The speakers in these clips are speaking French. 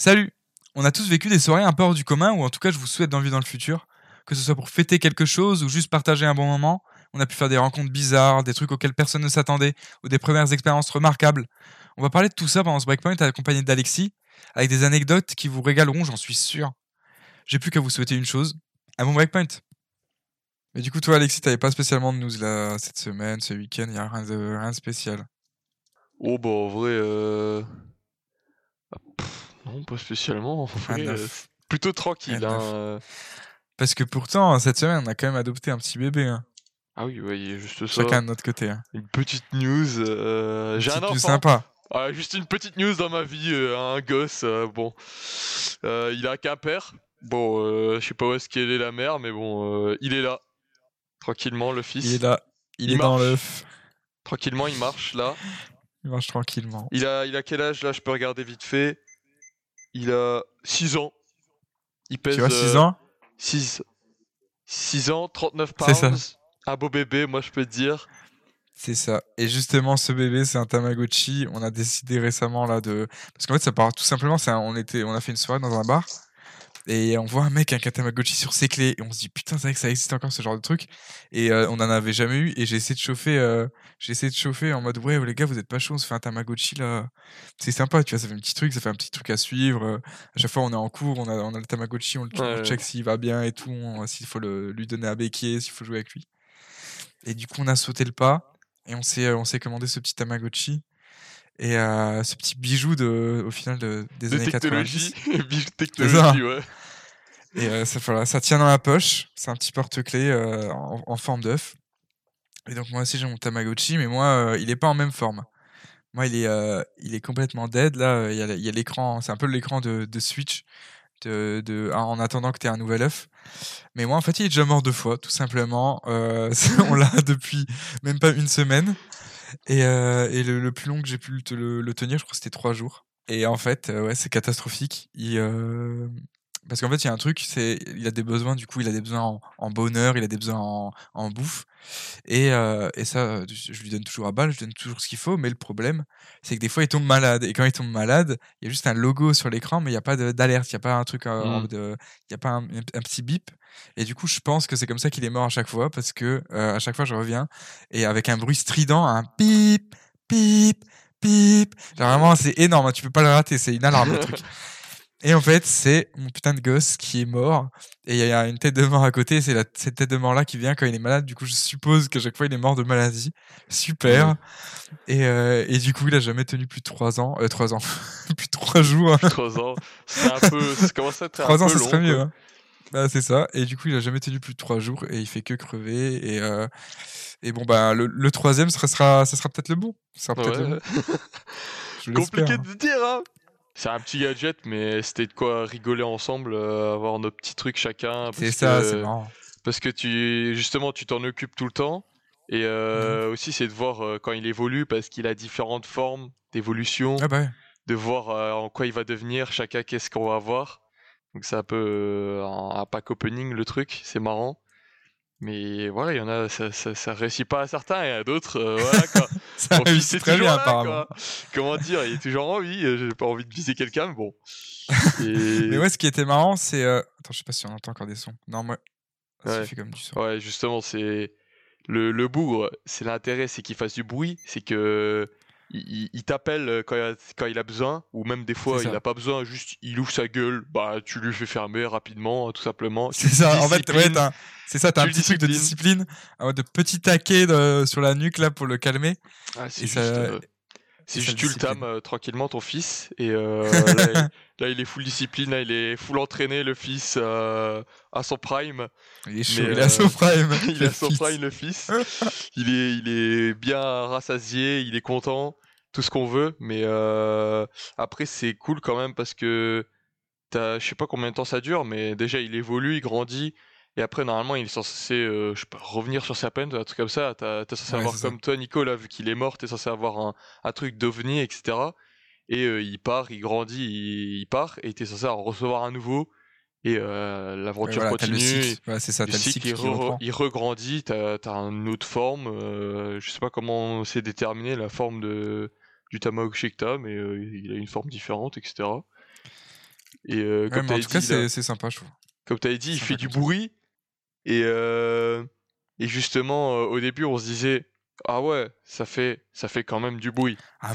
Salut On a tous vécu des soirées un peu hors du commun, ou en tout cas je vous souhaite d'en vivre dans le futur. Que ce soit pour fêter quelque chose ou juste partager un bon moment, on a pu faire des rencontres bizarres, des trucs auxquels personne ne s'attendait, ou des premières expériences remarquables. On va parler de tout ça pendant ce breakpoint accompagné d'Alexis, avec des anecdotes qui vous régaleront, j'en suis sûr. J'ai plus qu'à vous souhaiter une chose, un bon breakpoint. Mais du coup, toi, Alexis, t'avais pas spécialement de news là cette semaine, ce week-end, y a rien de, rien spécial? Oh bah en vrai, euh... non pas spécialement. En de euh, plutôt tranquille. De Hein. euh. Parce que pourtant, cette semaine, on a quand même adopté un petit bébé, hein. Ah oui, ouais, juste ça. chacun de notre côté. Hein. Une petite news. euh, J'ai un enfant. sympa. Ah, juste une petite news dans ma vie. un gosse, bon, il a qu'un père. Bon, je sais pas où est-ce qu'elle est la mère, mais bon, il est là. Tranquillement, le fils. Il est là, il, Il est dans marche. l'œuf, Tranquillement, il marche là. il marche tranquillement. Il a, il a quel âge là? Je peux regarder vite fait. Il a 6 ans. Il pèse. Tu vois, 6 euh, ans 6, 6 ans, 39 C'est ça. pounds. Un beau bébé, moi je peux te dire. C'est ça. Et justement, ce bébé, c'est un Tamagotchi. On a décidé récemment là de, parce qu'en fait, ça part tout simplement. On était, on a fait une soirée dans un bar et on voit un mec avec un Tamagotchi sur ses clés et on se dit putain, c'est vrai que ça existe encore ce genre de truc. Et euh, on en avait jamais eu. Et j'ai essayé de chauffer, euh, j'ai essayé de chauffer en mode ouais les gars, vous êtes pas chaud, on se fait un Tamagotchi là. C'est sympa, tu vois, ça fait un petit truc, ça fait un petit truc à suivre. À chaque fois, on est en cours, on a, on a le Tamagotchi, on, le- Ouais. check s'il va bien et tout, s'il faut le, lui donner à béquer, s'il faut jouer avec lui. Et du coup, on a sauté le pas et on s'est, euh, on s'est commandé ce petit Tamagotchi et euh, ce petit bijou de, au final de, des De années technologie. 90. Bijou technologie, ouais. Et euh, ça, voilà, ça tient dans la poche. C'est un petit porte-clés euh, en, en forme d'œuf. Et donc moi aussi j'ai mon Tamagotchi, mais moi euh, il est pas en même forme. Moi il est, il est complètement dead. Là il y a, il y a l'écran, c'est un peu l'écran de, de Switch de, de, en attendant que tu aies un nouvel œuf. Mais moi en fait il est déjà mort deux fois, tout simplement. Euh, on l'a depuis même pas une semaine. Et, euh, et le, plus long que j'ai pu le, le- tenir, je crois que c'était trois jours. Et en fait, ouais, c'est catastrophique. Parce qu'en fait, il y a un truc, c'est il a des besoins, du coup, il a des besoins en, en bonheur, il a des besoins en, en bouffe. Et, euh, et ça, euh, je lui donne toujours à balle, je lui donne toujours ce qu'il faut. Mais le problème, c'est que des fois, il tombe malade. Et quand il tombe malade, il y a juste un logo sur l'écran, mais il n'y a pas d'alerte, il n'y a pas un truc, euh, Mm. euh, il n'y a pas un, un petit bip. Et du coup, je pense que c'est comme ça qu'il est mort à chaque fois, parce que euh, à chaque fois, je reviens et avec un bruit strident, un pip, pip, pip. Genre vraiment, c'est énorme, hein, tu peux pas le rater, c'est une alarme le truc. Et en fait, c'est mon putain de gosse qui est mort. Et il y a une tête de mort à côté. C'est cette tête de mort-là qui vient quand il est malade. Du coup, je suppose qu'à chaque fois, il est mort de maladie. Super. Et, euh, et du coup, il a jamais tenu plus de 3 ans. Euh, 3 ans. plus de 3 jours. hein. 3 ans. C'est un peu. Ça commence à être un 3 ans, peu ça long. serait mieux. hein. Bah, c'est ça. Et du coup, il a jamais tenu plus de 3 jours. Et il fait que crever. Et, euh, et bon, bah, le, le troisième, ce sera, ça sera peut-être le bon. Ce sera peut-être le bon. Compliqué hein. de dire, hein. C'est un petit gadget, mais c'était de quoi rigoler ensemble, euh, avoir nos petits trucs chacun. C'est parce ça, que- c'est marrant. Parce que tu, justement, tu t'en occupes tout le temps. Et Mmh euh, aussi, c'est de voir euh, quand il évolue, parce qu'il a différentes formes d'évolution, Ah bah de voir en quoi il va devenir, chacun qu'est-ce qu'on va avoir. Donc c'est un peu un pack opening le truc, c'est marrant. Mais voilà, il y en a, ça, ça, ça réussit pas à certains, et à d'autres, euh, voilà quoi. Ça réussit très bien, là, apparemment. quoi. Comment dire, il est toujours en vie, euh, j'ai pas envie de viser quelqu'un, mais bon. Et... Mais ouais, ce qui était marrant, c'est. euh, Attends, je sais pas si on entend encore des sons. Non, moi. Ah, Ça Ouais. fait comme du son. Ouais, justement, c'est le, le bougre, c'est l'intérêt, c'est qu'il fasse du bruit, c'est que il, t'appelle euh, quand, il a- quand il a besoin, ou même des fois il n'a pas besoin, juste il ouvre sa gueule, bah tu lui fais fermer rapidement, tout simplement. C'est ça, en fait, ouais, c'est ça, t'as un petit truc de discipline, de petit taquet de- sur la nuque là pour le calmer. Ah, et ça- euh, et ça juste le tu le discipline. tames euh, tranquillement ton fils, et euh, là, il, là, il est full discipline, là il est full entraîné, le fils euh, à son prime. Il est chaud, Mais, il est à son prime. il a son prime, le fils. il, est, il est bien rassasié, il est content, tout ce qu'on veut. Mais après, c'est cool quand même parce que je sais pas combien de temps ça dure, mais déjà il évolue, il grandit. Et après, normalement, il est censé euh, je sais pas, revenir sur sa peine, un truc comme ça. T'as, t'es censé Ouais, avoir ça. comme toi, Nico, là, vu qu'il est mort, t'es censé avoir un, un truc d'ovni, etc. Et euh, il part, il grandit, il, il part, et t'es censé en recevoir un nouveau. Et euh, l'aventure voilà, t'as continue. cycle. Ouais, c'est ça, Le t'as le cycle, cycle il, re- il regrandit, t'as as une autre forme. euh, je sais pas comment c'est déterminé la forme de, du Tamagotchi t'as, mais euh, il a une forme différente, etc. Et comme Ouais, en cas, dit, là- c'est c'est sympa, je trouve. comme t'avais dit, il fait du bruit. Et, euh, et justement, euh, au début, on se disait, ah ouais, ça fait, ça fait quand même du bruit. Ah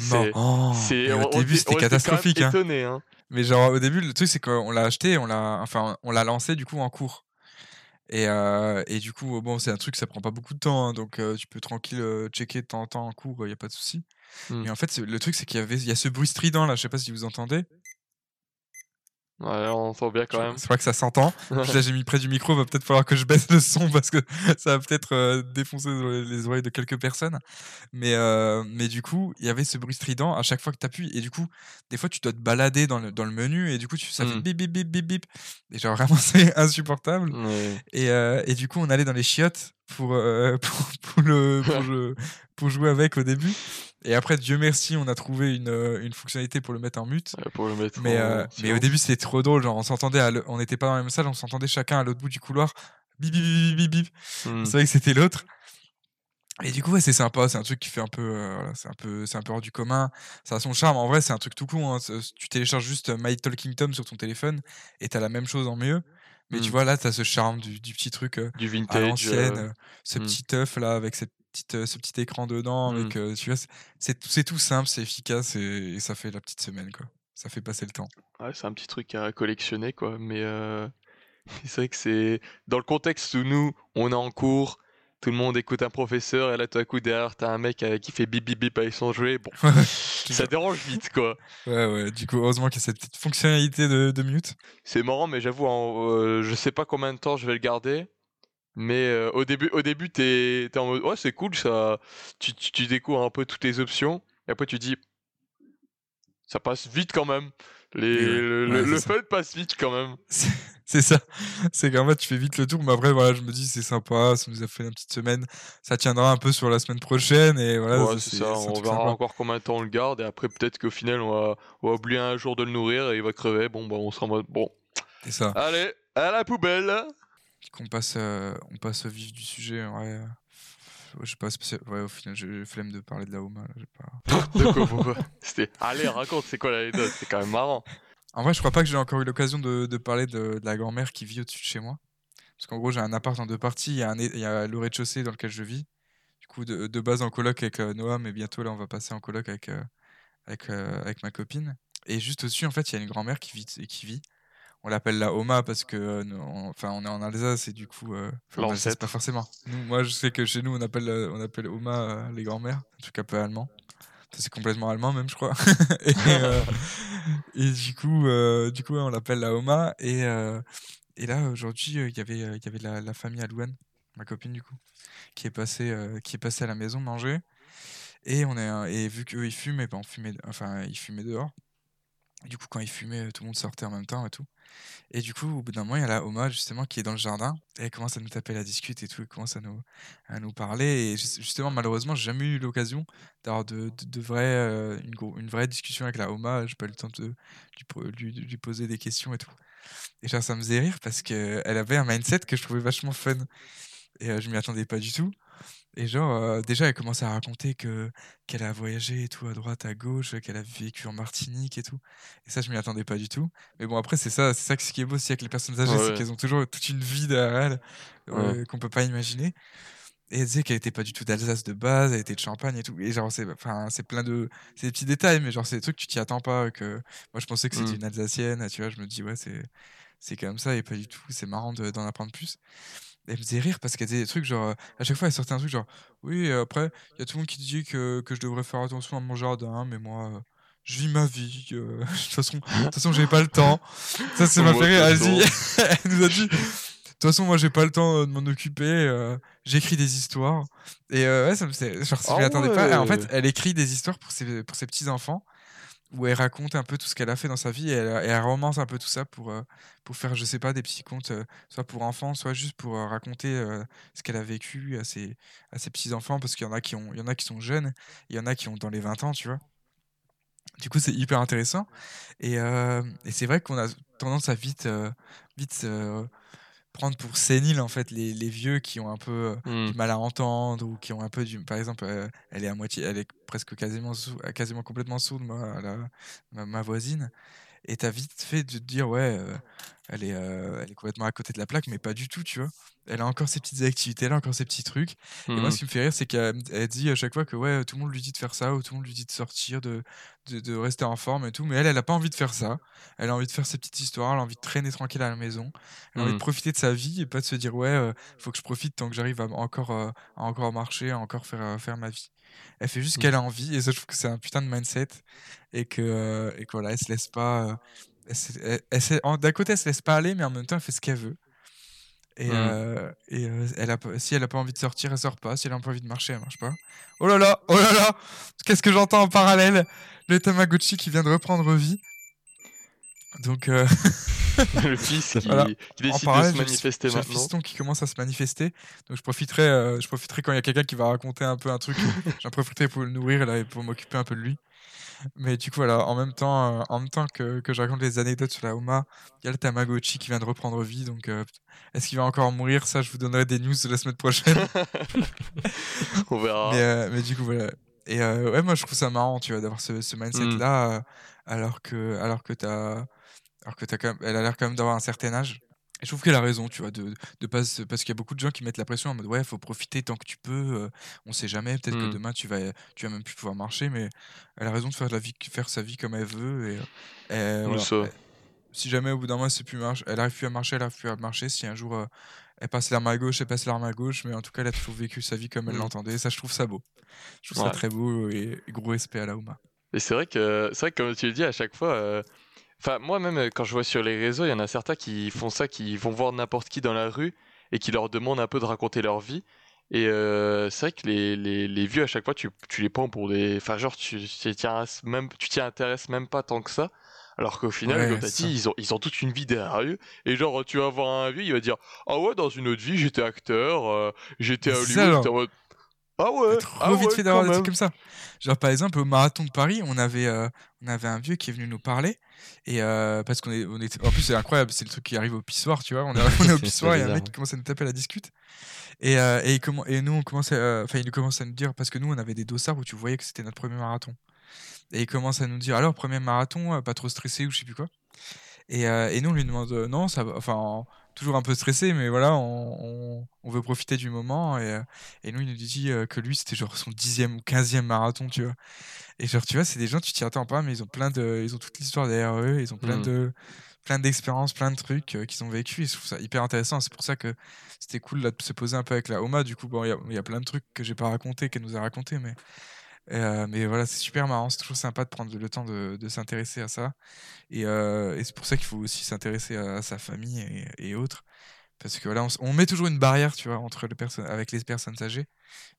c'est, et au on- début, était- c'était quand même catastrophique, hein. hein. Mais genre au début, le truc c'est qu'on l'a acheté, on l'a, enfin, on l'a lancé du coup en cours. Et, euh, et du coup, bon, c'est un truc, ça prend pas beaucoup de temps, hein, donc euh, tu peux tranquille euh, checker de temps en temps en cours, il y a pas de souci. Mais en fait, le truc c'est qu'il y avait, y a ce bruit strident là, je sais pas si vous entendez. Ouais, on entend bien quand Je- même. C'est vrai que ça s'entend. Là, j'ai mis près du micro, va peut-être falloir que je baisse le son parce que ça va peut-être euh, défoncer les les oreilles de quelques personnes. Mais, euh, mais du coup, il y avait ce bruit strident à chaque fois que tu appuies. Et du coup, des fois, tu dois te balader dans le, dans le menu et du coup, tu, ça fait Mm. bip bip bip bip bip. Et genre, vraiment, c'est insupportable. Et, euh, et du coup, on allait dans les chiottes pour, pour, pour le, pour, je- pour jouer avec au début. Et après, Dieu merci, on a trouvé une, euh, une fonctionnalité pour le mettre en mute. Ouais, pour le mettre Mais, en euh, mais au début, c'était trop drôle. Genre, on s'entendait, à on n'était pas dans la même salle, on s'entendait chacun à l'autre bout du couloir. Bip, bip, bip, bip. Hmm. C'est vrai que c'était l'autre. Et du coup, ouais, c'est sympa. C'est un truc qui fait un peu, euh, voilà, c'est un peu, c'est un peu hors du commun. Ça a son charme. En vrai, c'est un truc tout con. hein. Tu télécharges juste My Talking Tom sur ton téléphone et t'as la même chose en mieux. Mais tu Mm. vois, là, t'as ce charme du, du petit truc euh, Du à vintage. l'ancienne, euh, euh, ce mm. petit œuf là avec cette petite, euh, ce petit écran dedans. Mm. Avec, euh, tu vois, c'est- c'est tout- simple, c'est efficace et, et ça fait la petite semaine quoi. Ça fait passer le temps. Ouais, c'est un petit truc à collectionner, quoi. Mais euh, c'est vrai que c'est. Dans le contexte où nous, on est en cours, tout le monde écoute un professeur, et là, tout à coup, derrière, t'as un mec qui fait bip bip bip avec son jouet. Bon, ça dérange vite, quoi. Ouais, ouais. Du coup, heureusement qu'il y a cette petite fonctionnalité de, de mute. C'est marrant, mais j'avoue, euh, je sais pas combien de temps je vais le garder. Mais euh, au début, au début, t'es t'es en mode, ouais, c'est cool, ça. Tu, tu, tu découvres un peu toutes les options, et après, tu dis, ça passe vite quand même. Les, ouais. le Ouais, le- fun passe vite quand même. C'est ça. C'est qu'en fait, tu fais vite le tour. Mais après, voilà, je me dis, c'est sympa. Ça nous a fait une petite semaine. Ça tiendra un peu sur la semaine prochaine. Et voilà, Ouais, c'est ça, on verra sympa. encore combien de temps on le garde, et après peut-être qu'au final on va, on va oublier un jour de le nourrir et il va crever, bon bah on sera en mode, bon, C'est ça. allez, à la poubelle Qu'on passe, euh, on passe au vif du sujet. Ouais. ouais, j'ai pas. Ouais, au final, j'ai flemme de parler de la là, j'ai pas... De quoi, pourquoi? C'était, allez, raconte, c'est quoi l'anecdote, c'est quand même marrant. En vrai, je crois pas que j'ai encore eu l'occasion de, de parler de, de la grand-mère qui vit au-dessus de chez moi. Parce qu'en gros, j'ai un appart en deux parties. Il y a, un, il y a le rez-de-chaussée dans lequel je vis. Du coup, de, de base en coloc avec euh, Noah, mais bientôt, là, on va passer en coloc avec, euh, avec, euh, avec ma copine. Et juste au-dessus, en fait, il y a une grand-mère qui vit, qui vit. On l'appelle la Oma parce que, euh, on, enfin, on est en Alsace et du coup, euh, enfin, en L'ancêtre. pas forcément. Nous, moi, je sais que chez nous, on appelle, euh, on appelle Oma euh, les grand-mères, un truc un peu allemand. C'est complètement allemand même, je crois. et, et du coup, du coup, ouais, on l'appelle la Oma. Et, et là, aujourd'hui, il y avait, il y avait la, la famille Alouane, ma copine du coup, qui est passée, qui est passée à la maison manger. Et on est, et vu qu'eux ils fument, et ben on fumait, enfin ils fumaient dehors. Du coup, quand ils fumaient, tout le monde sortait en même temps et tout. Et du coup, au bout d'un moment, il y a la Oma justement qui est dans le jardin. Et elle commence à nous taper la discute et tout. Elle commence à nous, à nous parler. Et ju- justement, malheureusement, j'ai jamais eu l'occasion d'avoir de, de, euh, une, une vraie discussion avec la Oma. J'ai pas eu le temps de lui, po- lui, lui poser des questions et tout. Et genre, ça me faisait rire parce qu'elle avait un mindset que je trouvais vachement fun. Et euh, je m'y attendais pas du tout. Et genre, euh, déjà, elle commençait à raconter que qu'elle a voyagé et tout à droite, à gauche, qu'elle a vécu en Martinique et tout. Et ça, je m'y attendais pas du tout. Mais bon, après, c'est ça, c'est ça ce qui est beau aussi avec les personnes âgées, c'est Ouais. qu'elles ont toujours toute une vie derrière elles euh, qu'on peut pas imaginer. Et elle disait qu'elle était pas du tout d'Alsace de base, elle était de Champagne et tout. Et genre, c'est enfin, c'est plein de. C'est des petits détails, mais genre, c'est des trucs que tu t'y attends pas. Que... Moi, je pensais que c'était Mm. une Alsacienne, tu vois. Je me dis, ouais, c'est c'est comme ça et pas du tout. C'est marrant de- d'en apprendre plus. Elle me faisait rire parce qu'elle disait des trucs genre. À chaque fois, elle sortait un truc genre. Oui, après, il y a tout le monde qui dit que, que je devrais faire attention à mon jardin, mais moi. je vis ma vie. euh, De toute façon, de toute façon, j'ai pas le temps. Ça, ça m'a Moi, fait Elle, dit- elle nous a dit. De toute façon, moi, j'ai pas le temps euh, de m'en occuper. euh, J'écris des histoires. Et euh, ouais, ça me. Genre, si je Ah m'y attendais pas. En fait, elle écrit des histoires pour ses, pour ses petits-enfants où elle raconte un peu tout ce qu'elle a fait dans sa vie et elle, romance un peu tout ça pour, euh, pour faire, je sais pas, des petits contes, euh, soit pour enfants, soit juste pour euh, raconter ce qu'elle a vécu à ses, à ses petits-enfants, parce qu'il y en a qui y en a qui sont jeunes, il y en a qui ont dans les 20 ans, tu vois. Du coup, c'est hyper intéressant. Et, et c'est vrai qu'on a tendance à vite, vite prendre pour sénile, en fait, les, les vieux qui ont un peu euh, Hmm. du mal à entendre ou qui ont un peu du. Par exemple, euh, elle est à moitié, elle est presque quasiment, sou- euh, quasiment complètement sourde, moi, la- ma, ma voisine. Et t'as vite fait de te dire, ouais, euh, elle, est, elle est complètement à côté de la plaque, mais pas du tout, tu vois. Elle a encore ses petites activités, elle a encore ses petits trucs. Et moi, ce mmh. qui me fait rire, c'est qu'elle dit à chaque fois que ouais, tout le monde lui dit de faire ça, ou tout le monde lui dit de sortir, de, de, rester en forme et tout. Mais elle, elle a pas envie de faire ça. Elle a envie de faire ses petites histoires, elle a envie de traîner tranquille à la maison. Elle a envie de mmh. profiter de sa vie et pas de se dire ouais, il faut que je profite tant que j'arrive à encore, à encore marcher, à encore faire, faire ma vie. Elle fait juste ce mmh. qu'elle a envie et ça, je trouve que c'est un putain de mindset et que, et que voilà, elle se laisse pas. D'un côté, elle se laisse pas aller, mais en même temps, elle fait ce qu'elle veut. Et, mmh. euh, et euh, elle a, si elle a pas envie de sortir, elle sort pas. Si elle a pas envie de marcher, elle marche pas. Oh là là, oh là là Qu'est-ce que j'entends en parallèle? Le Tamagotchi qui vient de reprendre vie. Donc. Euh... le fils qui, qui décide de se manifester maintenant. Le fiston qui commence à se manifester. Donc je profiterai, euh, je profiterai quand il y a quelqu'un qui va raconter un peu un truc. J'en profiterai pour le nourrir là, et pour m'occuper un peu de lui. Mais du coup, voilà, en même temps, euh, en même temps que, que je raconte les anecdotes sur la Oma, il y a le Tamagotchi qui vient de reprendre vie. Donc, euh, est-ce qu'il va encore mourir? Ça, je vous donnerai des news de la semaine prochaine. On verra. Mais, euh, mais, du coup, voilà. Et ouais, moi, je trouve ça marrant, tu vois, d'avoir ce, ce mindset-là, mmh. alors que, alors que t'as, alors que as quand même, elle a l'air quand même d'avoir un certain âge je trouve qu'elle a raison, tu vois, de, de pas, parce qu'il y a beaucoup de gens qui mettent la pression en mode ouais, faut profiter tant que tu peux, euh, on sait jamais, peut-être que mmh. demain tu vas, tu vas même plus pouvoir marcher, mais elle a raison de faire, la vie, faire sa vie comme elle veut. Et, si jamais au bout d'un mois plus marche, elle arrive plus à marcher, elle arrive plus à marcher, si un jour euh, elle passe l'arme à gauche, elle passe l'arme à gauche, mais en tout cas elle a toujours vécu sa vie comme elle mmh. l'entendait, ça je trouve ça beau. Je trouve ça très beau et, gros respect à la Ouma. Et c'est vrai que, c'est vrai que comme tu le dis à chaque fois. Euh, Enfin, moi-même, euh, quand je vois sur les réseaux, il y en a certains qui font ça, qui vont voir n'importe qui dans la rue et qui leur demandent un peu de raconter leur vie. Et euh, c'est vrai que les, les, les, vieux, à chaque fois, tu, tu les prends pour des. Enfin, genre, tu t'y même, tu t'y intéresses même pas tant que ça. Alors qu'au final, comme t'as dit, ils ont, ils ont toute une vie derrière eux. Et genre, tu vas voir un vieux, il va dire Ah ouais, dans une autre vie, j'étais acteur, euh, j'étais à Hollywood. Ah ouais, trop ah vite fait d'avoir des trucs comme ça. Genre par exemple au marathon de Paris, on avait euh, on avait un vieux qui est venu nous parler et euh, parce qu'on est on est en plus c'est incroyable, c'est le truc qui arrive au pissoir, tu vois, on est, on est au pissoir, il y a un mec qui commence à nous taper la discute. Et, euh, et, comment, et nous on commence enfin il commence à nous dire parce que nous on avait des dossards où tu voyais que c'était notre premier marathon. Et il commence à nous dire alors premier marathon, pas trop stressé ou je sais plus quoi. Et, et nous on lui demande non, ça va enfin toujours un peu stressé, mais voilà, on, on, veut profiter du moment. Et, euh, et nous, il nous dit euh, que lui, c'était genre son dixième ou quinzième marathon, tu vois. Et genre, tu vois, c'est des gens, tu t'y attends pas, mais ils ont plein de, ils ont toute l'histoire derrière eux, ils ont plein mmh. de, plein d'expériences, plein de trucs euh, qu'ils ont vécu. Et je trouve ça hyper intéressant. C'est pour ça que c'était cool là, de se poser un peu avec la Oma. Du coup, bon, il y, y, a plein de trucs que j'ai pas raconté, qu'elle nous a raconté, mais euh, mais voilà, c'est super marrant, c'est toujours sympa de prendre le temps de, de s'intéresser à ça. Et, euh, et c'est pour ça qu'il faut aussi s'intéresser à, sa famille et, et, autres. Parce que voilà, on, met toujours une barrière, tu vois, entre les personnes, avec les personnes âgées.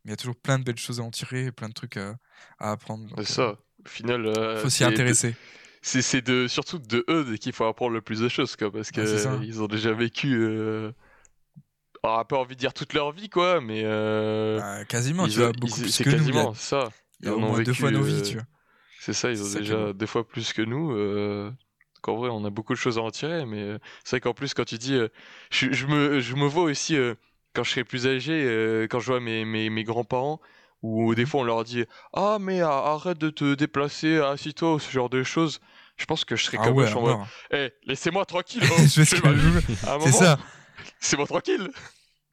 Mais il y a toujours plein de belles choses à en tirer, plein de trucs à, à apprendre. C'est ça, euh, au final. Il faut s'y intéresser. C'est de, surtout de eux qu'il faut apprendre le plus de choses, quoi, parce qu'ils ils ont déjà vécu. Euh... Alors, pas envie de dire toute leur vie, quoi, mais. Bah, quasiment, tu vois, beaucoup plus que quasiment, ça. Il y a au moins deux fois nos vies, tu vois. C'est ça, ils ont déjà deux fois plus que nous. Euh, qu'en vrai, on a beaucoup de choses à en tirer, mais euh, c'est vrai qu'en plus, quand tu dis. Euh, je, je, me, je me vois aussi, quand je serai plus âgé, quand je vois mes, mes, mes grands-parents, où des mhm. fois on leur dit Ah, mais arrête de te déplacer, assis-toi, ou ce genre de choses. Je pense que je serais ah comme ouais, eux, Eh, laissez-moi tranquille, oh, c'est ça. C'est moi tranquille.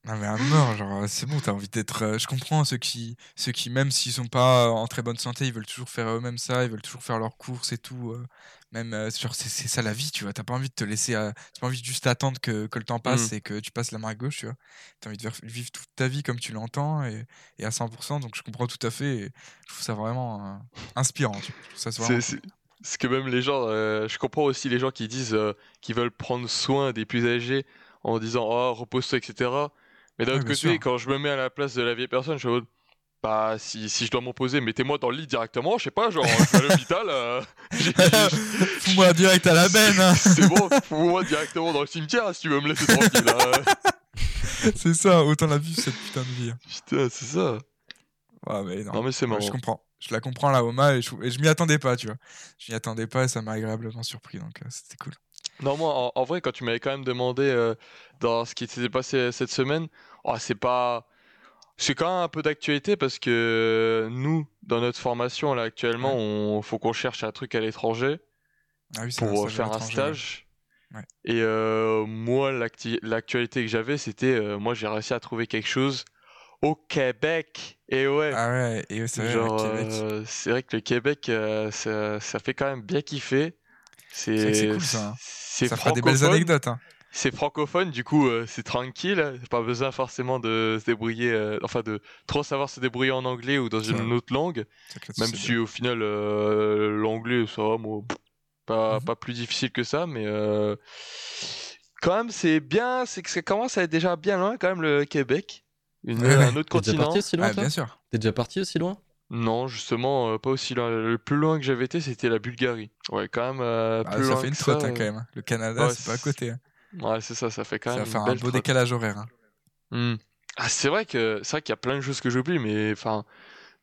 Non mais à mort, genre c'est bon, t'as envie d'être. Euh, je comprends ceux qui, ceux qui même s'ils sont pas en très bonne santé, ils veulent toujours faire eux-mêmes ça, ils veulent toujours faire leurs courses et tout. Euh, même euh, genre c'est ça la vie, tu vois. T'as pas envie de te laisser, t'as pas envie de juste attendre que, que le temps passe mmh. et que tu passes la main à gauche, tu vois. T'as envie de vivre toute ta vie comme tu l'entends et, et, à 100%. Donc je comprends tout à fait. Et je trouve ça vraiment inspirant. Tu vois. c'est que même les gens, je comprends aussi les gens qui disent qu'ils veulent prendre soin des plus âgés en disant oh repose-toi etc mais d'un autre côté, quand je me mets à la place de la vieille personne, je suis bah si, si je dois m'opposer, mettez-moi dans le lit directement, je sais pas, genre je à l'hôpital. Euh, fous-moi direct à la benne. Hein. c'est bon, fous-moi directement dans le cimetière si tu veux me laisser tranquille. Hein. c'est ça, autant la vivre cette putain de vie. Putain, c'est ça. Ouais, mais non, non mais c'est marrant. Je comprends. Je la comprends la Oma et je, et je m'y attendais pas, tu vois. Je m'y attendais pas et ça m'a agréablement surpris, donc euh, c'était cool. Non, moi, en, vrai, quand tu m'avais quand même demandé euh, dans ce qui s'était passé cette semaine, oh, c'est pas. C'est quand même un peu d'actualité parce que nous, dans notre formation là actuellement, il faut qu'on cherche un truc à l'étranger. Ah oui, c'est un pour euh, faire un stage. Ouais. Et euh, moi, l'actualité que j'avais, c'était, euh, moi, j'ai réussi à trouver quelque chose au Québec. Et ouais, Ah ouais, et ouais, c'est vrai, genre, le Québec. euh, c'est vrai que le Québec, euh, ça, ça fait quand même bien kiffer. C'est cool ça. hein. c'est Ça fera des belles francophone. anecdotes. Hein. C'est francophone, du coup, euh, c'est tranquille. Pas besoin forcément de se débrouiller, euh, enfin, de trop savoir se débrouiller en anglais ou dans une autre langue. Même si bien. au final, euh, l'anglais, ça va, moi, pff, pas, pas plus difficile que ça, mais euh, quand même, c'est bien, c'est que ça commence à être déjà bien loin, quand même, le Québec. Une- Ouais, ouais. un autre T'es déjà continent. parti aussi loin, Ah, toi? bien sûr. T'es déjà parti aussi loin? Non, justement, euh, pas aussi loin. Le plus loin que j'avais été, c'était la Bulgarie. Ouais, quand même, euh, Bah, plus ça loin fait une trotte ça, hein, quand euh, même. hein. Le Canada, ouais, c'est pas à côté. hein. Ouais, c'est ça, ça fait quand Ça même une faire un beau trotte. décalage horaire. hein. Hmm. Ah, c'est vrai que c'est vrai qu'il y a plein de choses que j'oublie, mais enfin,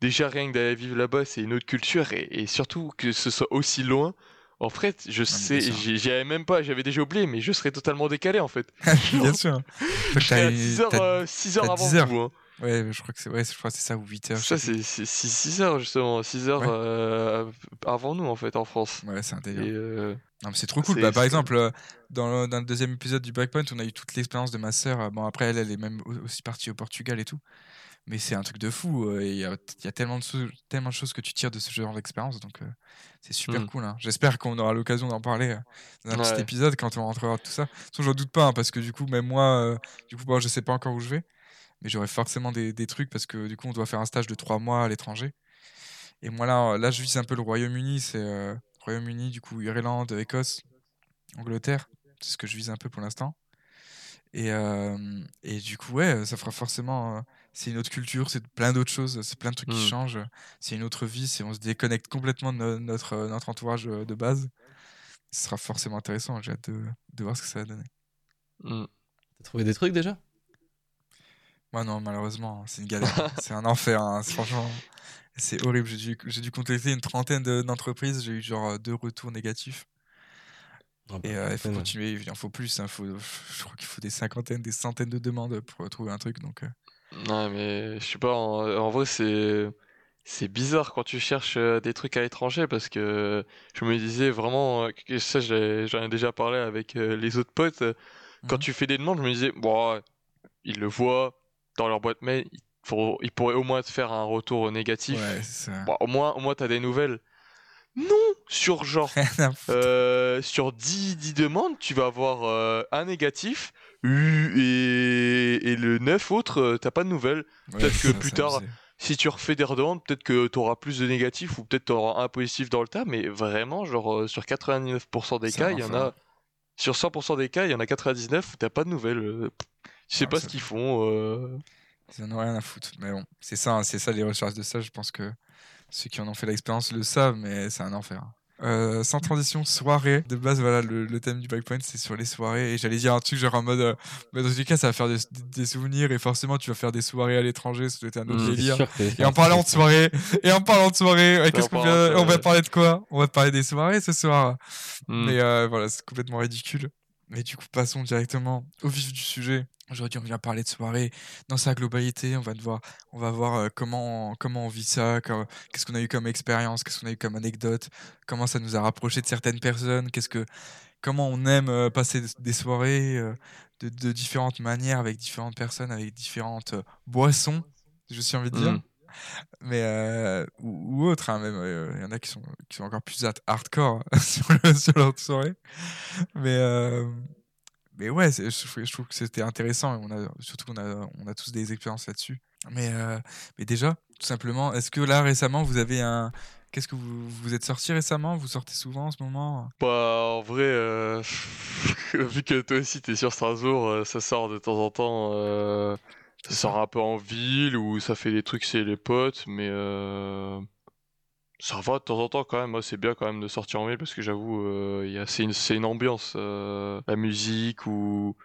déjà rien que d'aller vivre là-bas, c'est une autre culture et, et surtout que ce soit aussi loin. En fait, je sais, j'y avais même pas, j'avais déjà oublié, mais je serais totalement décalé en fait. bien sûr. hein. Je crois Je que serais à t'as- 6 heures, t'as- euh, 6 heures avant 10 heures. vous. Ouais, je crois que c'est ouais, je crois que c'est ça ou 8 heures. je Ça, c'est 6 heures justement, 6 heures Ouais. euh, avant nous en fait en France. Ouais, c'est un Et délire. euh, Non, mais c'est trop cool. Bah, par exemple, euh, dans le, dans le deuxième épisode du Breakpoint, on a eu toute l'expérience de ma sœur. Euh, Bon, après, elle, elle est même au- aussi partie au Portugal et tout. Mais c'est un truc de fou. Il y a, il y a tellement, de, choses- tellement de choses que tu tires de ce genre d'expérience. Donc, euh, c'est super Mm. cool. hein. J'espère qu'on aura l'occasion d'en parler dans un petit épisode quand on rentrera de tout ça. Façon, j'en doute pas. hein, parce que du coup, même moi, du coup, bon, je sais pas encore où je vais. Mais j'aurai forcément des, des trucs parce que du coup, on doit faire un stage de trois mois à l'étranger. Et moi, là, là, je vise un peu le Royaume-Uni. C'est euh, Royaume-Uni, du coup, Irlande, Écosse, Angleterre. C'est ce que je vise un peu pour l'instant. Et, euh, et du coup, ouais, ça fera forcément. euh, c'est une autre culture, c'est plein d'autres choses, c'est plein de trucs qui Mm. changent. C'est une autre vie, c'est on se déconnecte complètement de no- notre, notre entourage de base. Ce sera forcément intéressant. J'ai hâte de, de voir ce que ça va donner. hmm. T'as trouvé des trucs déjà? Moi, non, malheureusement, c'est une galère. c'est un enfer, hein, c'est- franchement. C'est horrible. J'ai dû, j'ai dû contacter une trentaine de- d'entreprises. J'ai eu genre euh, deux retours négatifs. Ah bah, Et euh, il faut continuer. Il en faut plus. hein, faut, je crois qu'il faut des cinquantaines, des centaines de demandes pour trouver un truc. Donc, euh, Ouais, mais je sais pas, en, en vrai, c'est c'est bizarre quand tu cherches des trucs à l'étranger parce que je me disais vraiment, ça j'en ai déjà parlé avec les autres potes, quand Mhm. tu fais des demandes, je me disais, bon, ils le voient dans leur boîte mail, ils, pourraient au moins te faire un retour négatif. ouais, c'est ça. Bon, au moins, au moins t'as des nouvelles. Non, sur genre euh, sur 10, 10 demandes, tu vas avoir euh, un négatif et, et le 9 autres, euh, t'as pas de nouvelles. Ouais, peut-être que ça, plus tard. Si tu refais des redemandes, peut-être que tu auras plus de négatifs ou peut-être tu auras un positif dans le tas, mais vraiment, genre euh, sur 99% des cas, il y en a. Sur 100% des cas, il y en a 99 où t'as pas de nouvelles. Euh, Tu sais Ah, pas ce qu'ils font. euh, Ils en ont rien à foutre. Mais bon, c'est ça, hein, c'est ça les recherches de ça. Je pense que ceux qui en ont fait l'expérience le savent, mais c'est un enfer. Euh, sans transition, soirée. De base, voilà, le, le thème du Breakpoint, c'est sur les soirées. Et j'allais dire un truc genre en mode, euh, mais dans tous les cas, ça va faire des, des souvenirs et forcément, tu vas faire des soirées à l'étranger. Être un autre Mm. C'est délire. Et en parlant de soirée, et en parlant de soirée, ouais, qu'est-ce qu'on de on va soirée. parler de quoi? On va parler des soirées ce soir. hmm. Mais euh, voilà, c'est complètement ridicule. Mais du coup, passons directement au vif du sujet. Aujourd'hui, on vient parler de soirée dans sa globalité. On va devoir, on va voir euh, comment, comment on vit ça, qu'est-ce qu'on a eu comme expérience, qu'est-ce qu'on a eu comme anecdote, comment ça nous a rapproché de certaines personnes, qu'est-ce que, comment on aime euh, passer des soirées euh, de, différentes manières avec différentes personnes, avec différentes boissons, je suis envie de dire Mm. Mais euh, ou, autre hein, même euh, il y en a qui sont qui sont encore plus hard- hardcore sur, le- sur leur soirée. Mais euh, mais ouais je, trouve- que c'était intéressant on a surtout qu'on a on a tous des expériences là-dessus. Mais mais déjà tout simplement est-ce que là récemment vous avez un qu'est-ce que vous vous êtes sorti récemment? Vous sortez souvent en ce moment? Bah, en vrai, vu que toi aussi t'es sur Strasbourg, ça sort de temps en temps. Ça sort un peu en ville ou ça fait des trucs chez les potes, mais euh, ça va de temps en temps quand même. Moi, c'est bien quand même de sortir en ville parce que j'avoue, euh, il y a- c'est une, c'est une ambiance, euh, la musique ou,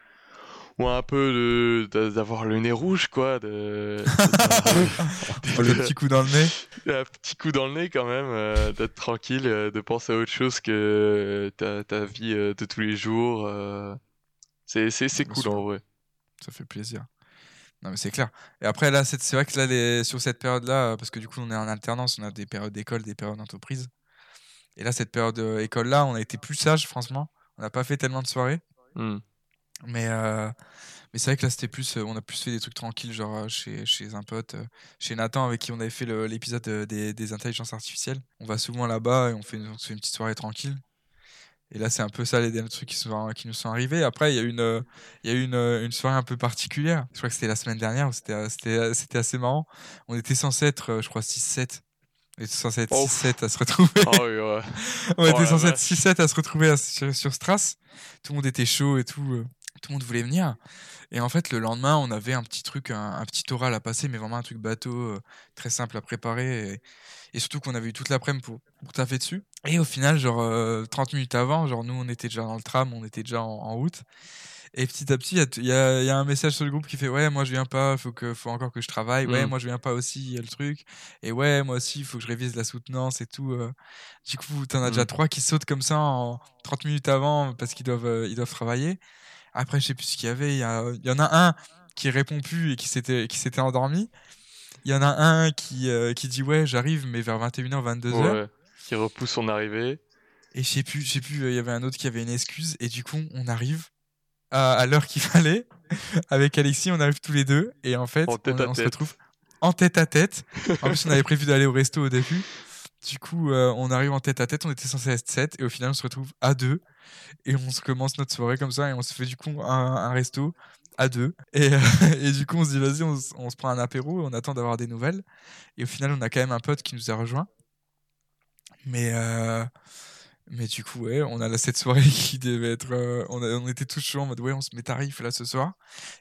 ou un peu d'avoir le nez rouge, quoi. De, le petit coup dans le nez un petit coup dans le nez quand même, euh, d'être tranquille, de penser à autre chose que ta, ta vie de tous les jours. C'est, c'est, c'est Bien cool en vrai. ça fait plaisir. Non, mais c'est clair. Et après, là, c'est vrai que là, les, sur cette période-là, euh, parce que du coup, on est en alternance, on a des périodes d'école, des périodes d'entreprise. Et là, cette période euh, école-là, on a été plus sage, franchement. On n'a pas fait tellement de soirées. Hmm. Mais, euh, mais c'est vrai que là, c'était plus. on a plus fait des trucs tranquilles, genre chez, chez un pote, chez Nathan, avec qui on avait fait l'épisode des, des intelligences artificielles. On va souvent là-bas et on fait, une, on fait une petite soirée tranquille. Et là, c'est un peu ça les derniers trucs qui, sont, qui nous sont arrivés. Après, il y a eu une, euh, il y a eu une, euh, une soirée un peu particulière. Je crois que c'était la semaine dernière. où C'était, euh, euh, assez marrant. On était censé être, euh, je crois, 6-7. On était censé être Oh. 6-7 à se retrouver. Ah oui, ouais. On Oh était la censé être vache. 6-7 à se retrouver à- sur, sur Stras. Tout le monde était chaud et tout. Tout le monde voulait venir. Et en fait, le lendemain, on avait un petit truc, un, un petit oral à passer, mais vraiment un truc bateau, euh, très simple à préparer. Et, et surtout qu'on avait eu toute l'après-midi pour, pour taffer dessus. Et au final, genre euh, 30 minutes avant, genre nous, on était déjà dans le tram, on était déjà en, en route. Et petit à petit, y y, il y a un message sur le groupe qui fait Ouais, moi je viens pas, faut, que, faut encore que je travaille. Ouais, Mm. moi je viens pas aussi, il y a le truc. Et ouais, moi aussi, il faut que je révise la soutenance et tout. euh. Du coup, t'en as déjà Mm. trois qui sautent comme ça en 30 minutes avant parce qu'ils doivent, euh, ils doivent travailler. Après, je sais plus ce qu'il y avait. Il y, a- il y en a un qui répond plus et qui s'était qui s'était endormi. Il y en a un qui, euh, qui dit Ouais, j'arrive, mais vers 21h, 22h. Ouais. Qui repousse son arrivée. Et je sais plus, je sais plus, euh, il y avait un autre qui avait une excuse. Et du coup, on arrive à, à l'heure qu'il fallait. Avec Alexis, on arrive tous les deux. Et en fait, En on, on se retrouve en tête à tête. En plus, on avait prévu d'aller au resto au début. Du coup, euh, on arrive en tête à tête. On était censé être 7. Et au final, on se retrouve à deux. Et on se commence notre soirée comme ça. Et on se fait du coup un, resto à deux. Et, euh, et du coup, on se dit, vas-y, on, se prend un apéro. On attend d'avoir des nouvelles. Et au final, on a quand même un pote qui nous a rejoint. Mais, euh, mais du coup, ouais, on a là cette soirée qui devait être. on était tous chauds en mode, ouais, on se met tarif là ce soir.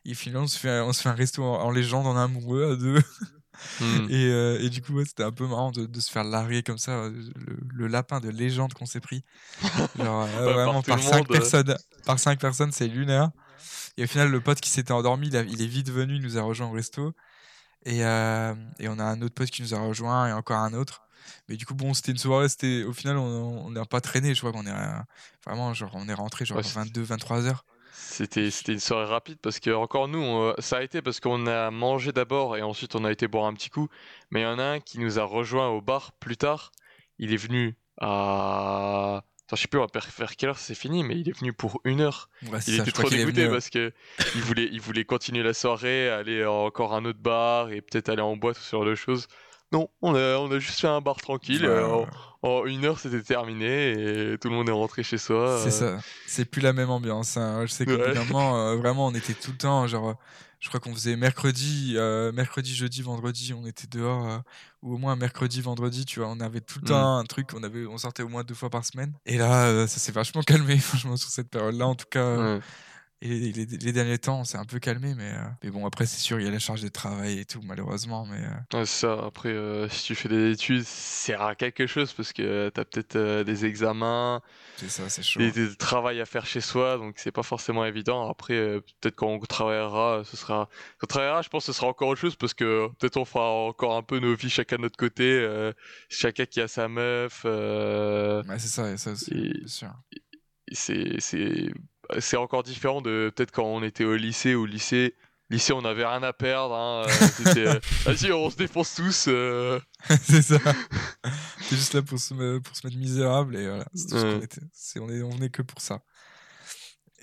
Et finalement, on se fait, on se fait un resto en, en légende, en amoureux à deux. Hmm. Et, euh, et du coup, ouais, c'était un peu marrant de, de se faire larguer comme ça, euh, le, le lapin de légende qu'on s'est pris. Genre, euh, vraiment, par par cinq monde, personnes, par cinq personnes, c'est lunaire. Et au final, le pote qui s'était endormi, il, a- il est vite venu, il nous a rejoint au resto. Et, euh, et on a un autre pote qui nous a rejoint et encore un autre. Mais du coup, bon, c'était une soirée, c'était au final, on n'a pas traîné. Je crois qu'on est vraiment, genre, on est rentré genre Ouais, c'est- 22, 23 heures. C'était une soirée rapide parce que encore nous on- ça a été parce qu'on a mangé d'abord et ensuite on a été boire un petit coup. Mais il y en a un qui nous a rejoint au bar plus tard. Il est venu à Attends, je sais plus on va faire- quelle heure c'est fini mais il est venu pour une heure. Ouais, Il ça, était trop dégoûté euh, parce que il voulait il voulait continuer la soirée, aller à encore un autre bar et peut-être aller en boîte ou ce genre de choses. Non, on a, on a juste fait un bar tranquille. ouais, euh, en, une heure, c'était terminé et tout le monde est rentré chez soi. C'est euh, ça. C'est plus la même ambiance. hein. Je sais bout Ouais. euh, vraiment, on était tout le temps. Genre, euh, je crois qu'on faisait mercredi, euh, mercredi, jeudi, vendredi, on était dehors. euh, ou au moins mercredi, vendredi, tu vois. On avait tout le Mm. temps un truc. On, avait, on sortait au moins deux fois par semaine. Et là, ça s'est vachement calmé, franchement, sur cette période-là. En tout cas, ouais. Et les, les- les derniers temps, on s'est un peu calmé. Mais, euh, mais bon, après, c'est sûr, il y a la charge de travail et tout, malheureusement. Mais euh, Ouais, c'est ça. Après, euh, si tu fais des études, ça sert à quelque chose parce que t'as peut-être euh, des examens, c'est ça, c'est chaud. des, des travail à faire chez soi, donc c'est pas forcément évident. Après, euh, peut-être quand on travaillera, ce sera. Quand on travaillera, je pense que ce sera encore autre chose parce que peut-être on fera encore un peu nos vies chacun de notre côté, euh, chacun qui a sa meuf. euh, Ouais, c'est ça, et ça aussi, Et- bien sûr. c'est c'est encore différent de peut-être quand on était au lycée au lycée lycée on avait rien à perdre hein, euh, c'était euh, vas-y on se défonce tous euh. c'est ça. C'est juste là pour se, pour se mettre misérable et voilà. C'est tout ce qu'on était. C'est, on, est, on venait que pour ça.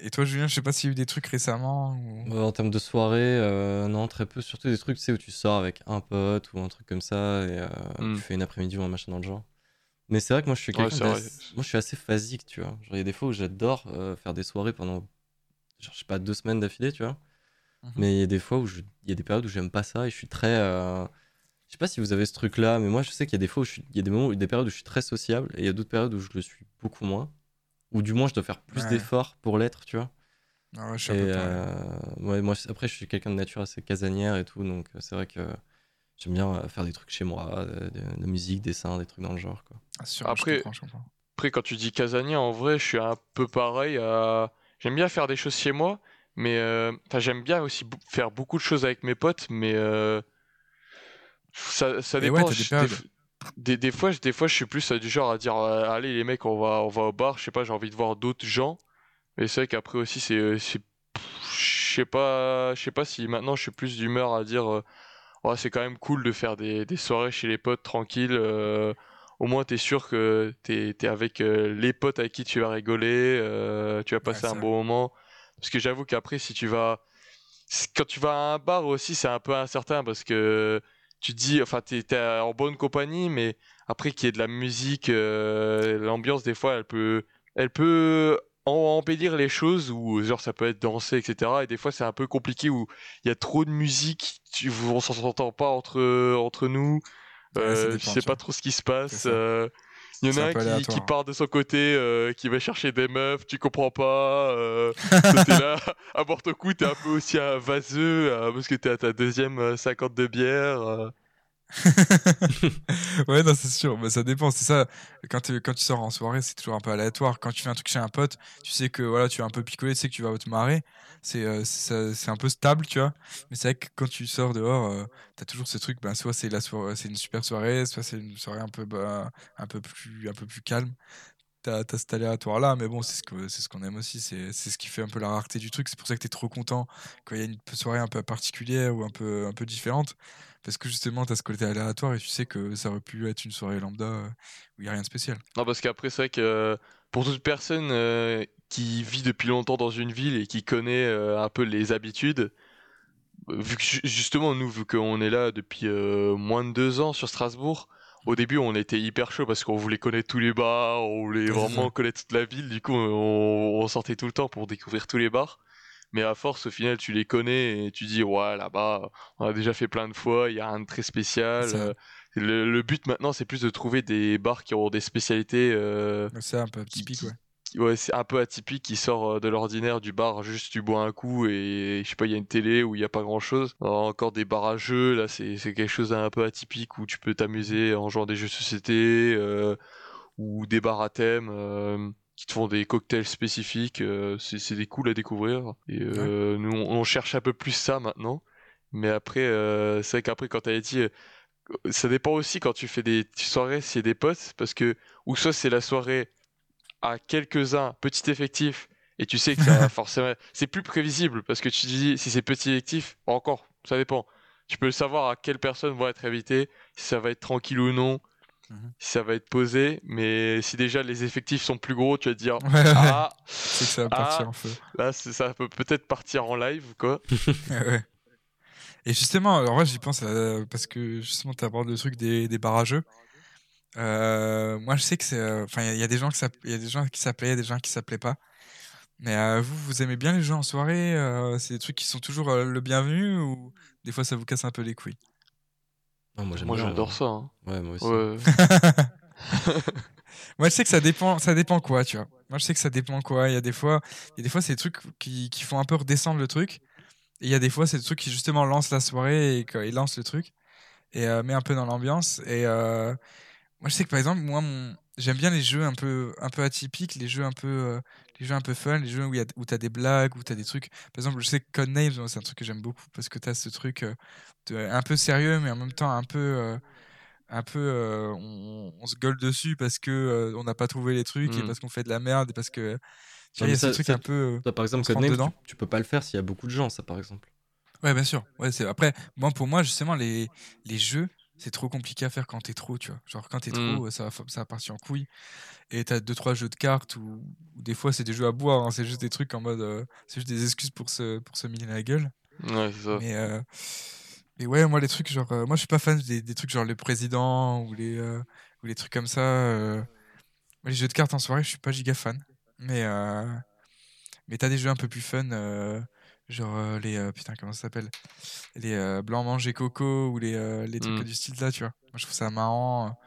Et toi, Julien, je sais pas s'il y a eu des trucs récemment ou... Euh, en termes de soirée, euh, non, très peu. Surtout des trucs, tu sais, où tu sors avec un pote ou un truc comme ça et euh, Mm. tu fais une après-midi ou un machin dans le genre. Mais c'est vrai que moi, je suis Ouais, Moi, je suis assez phasique, tu vois. Genre, il y a des fois où j'adore euh, faire des soirées pendant, genre, je sais pas, deux semaines d'affilée, tu vois. Mhm. Mais il y a des fois où je... il y a des périodes où j'aime pas ça et je suis très. euh, Je sais pas si vous avez ce truc-là, mais moi, je sais qu'il y a des fois où je suis... il y a des moments, où... des périodes où je suis très sociable et il y a d'autres périodes où je le suis beaucoup moins. Ou du moins, je dois faire plus Ouais. d'efforts pour l'être, tu vois. Ah ouais, je suis un Et peu pareil. euh, ouais, moi, après, je suis quelqu'un de nature assez casanière et tout, donc euh, c'est vrai que j'aime bien euh, faire des trucs chez moi, euh, de, de la musique, dessin, des trucs dans le genre. Quoi. Sûr, après- je comprends, je comprends. après quand tu dis casanier en vrai je suis un peu pareil euh, j'aime bien faire des choses chez moi mais euh, enfin j'aime bien aussi faire beaucoup de choses avec mes potes mais euh, ça, ça dépend ouais, des je- des, fois je- des fois je suis plus du genre à dire euh, allez les mecs on va on va au bar je sais pas j'ai envie de voir d'autres gens mais c'est vrai qu'après aussi c'est c'est je sais pas je sais pas si maintenant je suis plus d'humeur à dire euh, Ouais, c'est quand même cool de faire des, des soirées chez les potes tranquilles euh, au moins t'es sûr que t'es es avec les potes avec qui tu vas rigoler, tu vas passer un bon moment. Parce que j'avoue qu'après, si tu vas. Quand tu vas à un bar aussi, c'est un peu incertain parce que tu dis, enfin, t'es es en bonne compagnie, mais après qu'il y ait de la musique, l'ambiance, des fois, elle peut, elle peut embellir les choses ou genre ça peut être dansé etc et des fois c'est un peu compliqué où il y a trop de musique tu on s'entend pas entre entre nous. Euh, je sais pas trop ce qui se passe euh, il y en a un qui, part de son côté, euh, qui va chercher des meufs, tu comprends pas. Euh, t'es là, à bord coup, t'es un peu aussi un vaseux, parce que t'es à ta deuxième 50 de bière. ouais, non, c'est sûr. Mais ça dépend. C'est ça. Quand, quand tu sors en soirée, c'est toujours un peu aléatoire. Quand tu fais un truc chez un pote, tu sais que voilà, tu vas un peu picoler, tu sais que tu vas te marrer. C'est euh, c'est un peu stable, tu vois. Mais c'est vrai que quand tu sors dehors, euh, t'as toujours ce truc. Ben, soit c'est la c'est une super soirée, soit c'est une soirée un peu, bah, un peu plus, un peu plus calme t'as as cet aléatoire là mais bon c'est ce c'est ce qu'on aime aussi c'est ce qui fait un peu la rareté du truc c'est pour ça que t'es trop content quand il y a une soirée un peu particulière ou un peu un peu différente parce que justement, tu as ce côté aléatoire et tu sais que ça aurait pu être une soirée lambda euh, où il n'y a rien de spécial. Non, parce qu'après, c'est vrai que euh, pour toute personne euh, qui vit depuis longtemps dans une ville et qui connaît un peu les habitudes, vu que justement, nous, vu qu'on est là depuis moins de deux ans sur Strasbourg, au début, on était hyper chaud parce qu'on voulait connaître tous les bars, on voulait vraiment connaître toute la ville. Du coup, on, sortait tout le temps pour découvrir tous les bars mais à force au final tu les connais et tu dis ouais là-bas on a déjà fait plein de fois il y a rien de très spécial euh, le, but maintenant c'est plus de trouver des bars qui ont des spécialités euh, c'est un peu atypique ouais. ouais c'est un peu atypique qui sort euh, de l'ordinaire du bar juste tu bois un coup et je sais pas il y a une télé où il y a pas grand chose encore des bars à jeux là c'est quelque chose d'un peu atypique où tu peux t'amuser en jouant des jeux de société ou des bars à thème qui te font des cocktails spécifiques. Euh, c'est des cool à découvrir. Et euh, nous, on, cherche un peu plus ça maintenant. Mais après, euh, c'est vrai qu'après, quand t'as dit, ça dépend aussi quand tu fais des soirées, c'est des potes, parce que ou soit c'est la soirée à quelques-uns, petit effectif, et tu sais que ça forcément, c'est plus prévisible parce que tu te dis si c'est petit effectif, encore, ça dépend. Tu peux savoir à quelles personnes vont être invitées, si ça va être tranquille ou non, Mhm. ça va être posé, mais si déjà les effectifs sont plus gros, tu vas te dire ah, c'est que ça va partir ah, en feu. Là, ça peut peut-être partir en live, quoi. Et justement, alors moi j'y pense parce que justement tu abordes le truc des, des barrageux. Euh, moi je sais que c'est, enfin il y, a des gens qui il y a des gens qui s'appelaient, des gens qui s'appelaient pas. Mais euh, vous, vous aimez bien les jeux en soirée euh, C'est des trucs qui sont toujours le bienvenu ou des fois ça vous casse un peu les couilles? Moi, j'adore ça. Hein. Ouais, moi aussi. moi, je sais que ça dépend, ça dépend quoi, tu vois. Moi, je sais que ça dépend quoi. Il y a des fois, il y a des fois, c'est des trucs qui, qui, font un peu redescendre le truc. Et il y a des fois, c'est des trucs qui justement lancent la soirée et qui lancent le truc et euh, met un peu dans l'ambiance. Et euh, moi, je sais que par exemple, moi, mon... j'aime bien les jeux un peu, un peu atypiques, les jeux un peu, euh, les jeux un peu fun, les jeux où, où tu as des blagues, où tu as des trucs. Par exemple, je sais que Codenames, c'est un truc que j'aime beaucoup parce que tu as ce truc un peu sérieux, mais en même temps un peu. Euh, un peu euh, on, se gueule dessus parce que euh, on n'a pas trouvé les trucs et mmh. parce qu'on fait de la merde et parce que il y a ce truc un peu par exemple Codenames, tu, tu, peux pas le faire s'il y a beaucoup de gens ça par exemple ouais bien sûr ouais c'est après moi pour moi justement les les jeux c'est trop compliqué à faire quand t'es trop, tu vois. Genre quand t'es trop, mmh. ça va, ça va partir en couille. Et t'as deux trois jeux de cartes ou, des fois c'est des jeux à boire, hein. c'est juste des trucs en mode, c'est juste des excuses pour se pour se miner la gueule. Ouais, c'est ça. Mais et ouais, moi, les trucs genre. Euh, moi, je suis pas fan des, des, trucs genre le président ou les, euh, ou les trucs comme ça. Euh. les jeux de cartes en soirée, je suis pas giga fan. Mais, mais t'as des jeux un peu plus fun. Genre les. putain, comment ça s'appelle? Les blancs manger coco ou les, les trucs mmh. du style là, tu vois? Moi, je trouve ça marrant.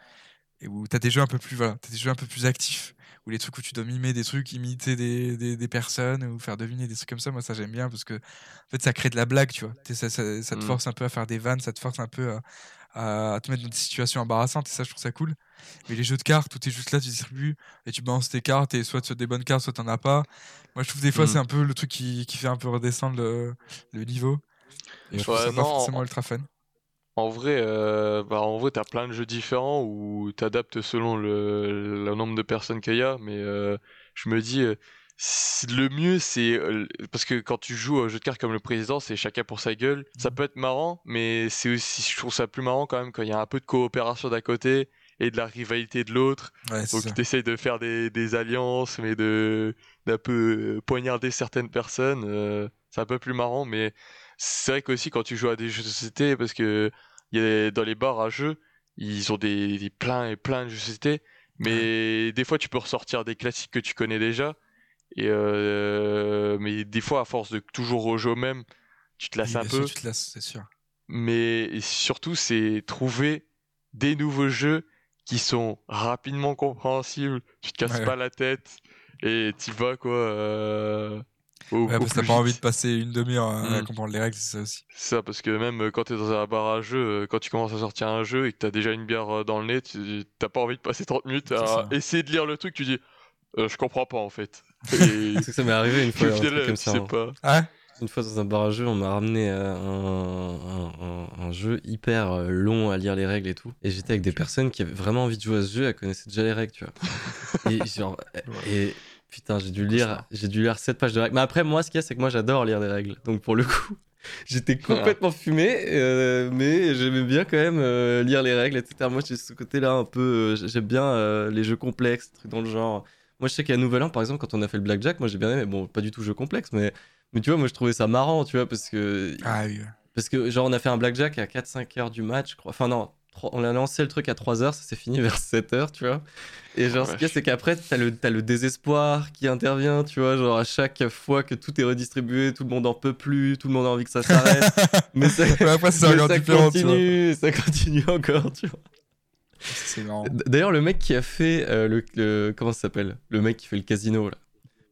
et où t'as des jeux un peu plus. Voilà, t'as des jeux un peu plus actifs ou les trucs où tu dois mimer des trucs, imiter des, des, des, personnes ou faire deviner des trucs comme ça, moi ça j'aime bien parce que en fait ça crée de la blague, tu vois? Ça, ça, ça, te mmh. force un peu à faire des vannes, ça te force un peu à, à, te mettre dans des situations embarrassantes et ça je trouve ça cool. Mais les jeux de cartes où tu es juste là, tu distribues et tu balances tes cartes et soit tu as des bonnes cartes, soit t'en as pas. Moi je trouve des fois c'est mmh. un peu le truc qui, qui, fait un peu redescendre le, le niveau. Et je trouve ça pas forcément ultra fun. En vrai, euh, bah en vrai, t'as plein de jeux différents où t'adaptes selon le, le, nombre de personnes qu'il y a, mais euh, je me dis, euh, le mieux c'est parce que quand tu joues au jeu de cartes comme le président, c'est chacun pour sa gueule. Ça mmh. peut être marrant, mais c'est aussi, je trouve ça plus marrant quand même quand il y a un peu de coopération d'à côté et de la rivalité de l'autre. Ouais, ça. Donc tu essayes de faire des, des alliances, mais de d'un peu euh, poignarder certaines personnes. euh, c'est un peu plus marrant, mais c'est vrai qu'aussi quand tu joues à des jeux de société, parce que il y a, dans les bars à jeux, ils ont des, des plein et plein de jeux de société, mais des fois tu peux ressortir des classiques que tu connais déjà. Et euh, mais des fois, à force de toujours rejouer au même, tu te lasses Oui, un peu. tu te lasses, c'est sûr. Mais surtout, c'est trouver des nouveaux jeux qui sont rapidement compréhensibles. Tu te casses Ouais. pas la tête et tu vas quoi. euh, au, Ouais, au parce que t'as pas envie de passer une demi-heure à, Mm. comprendre les règles, c'est ça aussi. C'est ça, parce que même euh, quand t'es dans un bar à jeu, euh, quand tu commences à sortir un jeu et que t'as déjà une bière dans le nez, t'as pas envie de passer 30 minutes à essayer de lire le truc, tu dis euh, je comprends pas en fait. Et Parce que ça m'est arrivé une fois, un truc comme ça. sais hein. pas. Une fois dans un bar à jeu, on m'a ramené euh, un, un- un- un jeu hyper euh, long à lire les règles et tout. Et j'étais avec des personnes qui avaient vraiment envie de jouer à ce jeu, elles connaissaient déjà les règles, tu vois. Et genre, et putain, j'ai dû lire, j'ai dû lire 7 pages de règles. Mais après, moi, ce qu'il y a, c'est que moi, j'adore lire des règles. Donc pour le coup, j'étais complètement fumé, euh, mais j'aimais bien quand même euh, lire les règles, etc. Moi, j'ai ce côté-là un peu, euh, j'aime bien euh, les jeux complexes, trucs dans le genre. Moi, je sais qu'à Nouvel An, par exemple, quand on a fait le blackjack, moi j'ai bien aimé. Bon, pas du tout jeu complexe, mais mais tu vois, moi je trouvais ça marrant, tu vois, parce que Ah oui, ouais. parce que genre on a fait un blackjack à 4-5 heures du match, je crois. Enfin non, on a lancé le truc à 3 heures, ça s'est fini vers 7 heures, tu vois. Et genre ce qu'il y a, c'est qu'après, t'as le, t'as le désespoir qui intervient, tu vois. Genre à chaque fois que tout est redistribué, tout le monde en peut plus, tout le monde a envie que ça s'arrête. mais ça, Ouais, après, mais ça continue, ça continue encore, tu vois. C'est marrant. D- D'ailleurs, le mec qui a fait euh, le, le- Comment ça s'appelle? Le mec qui fait le casino, là.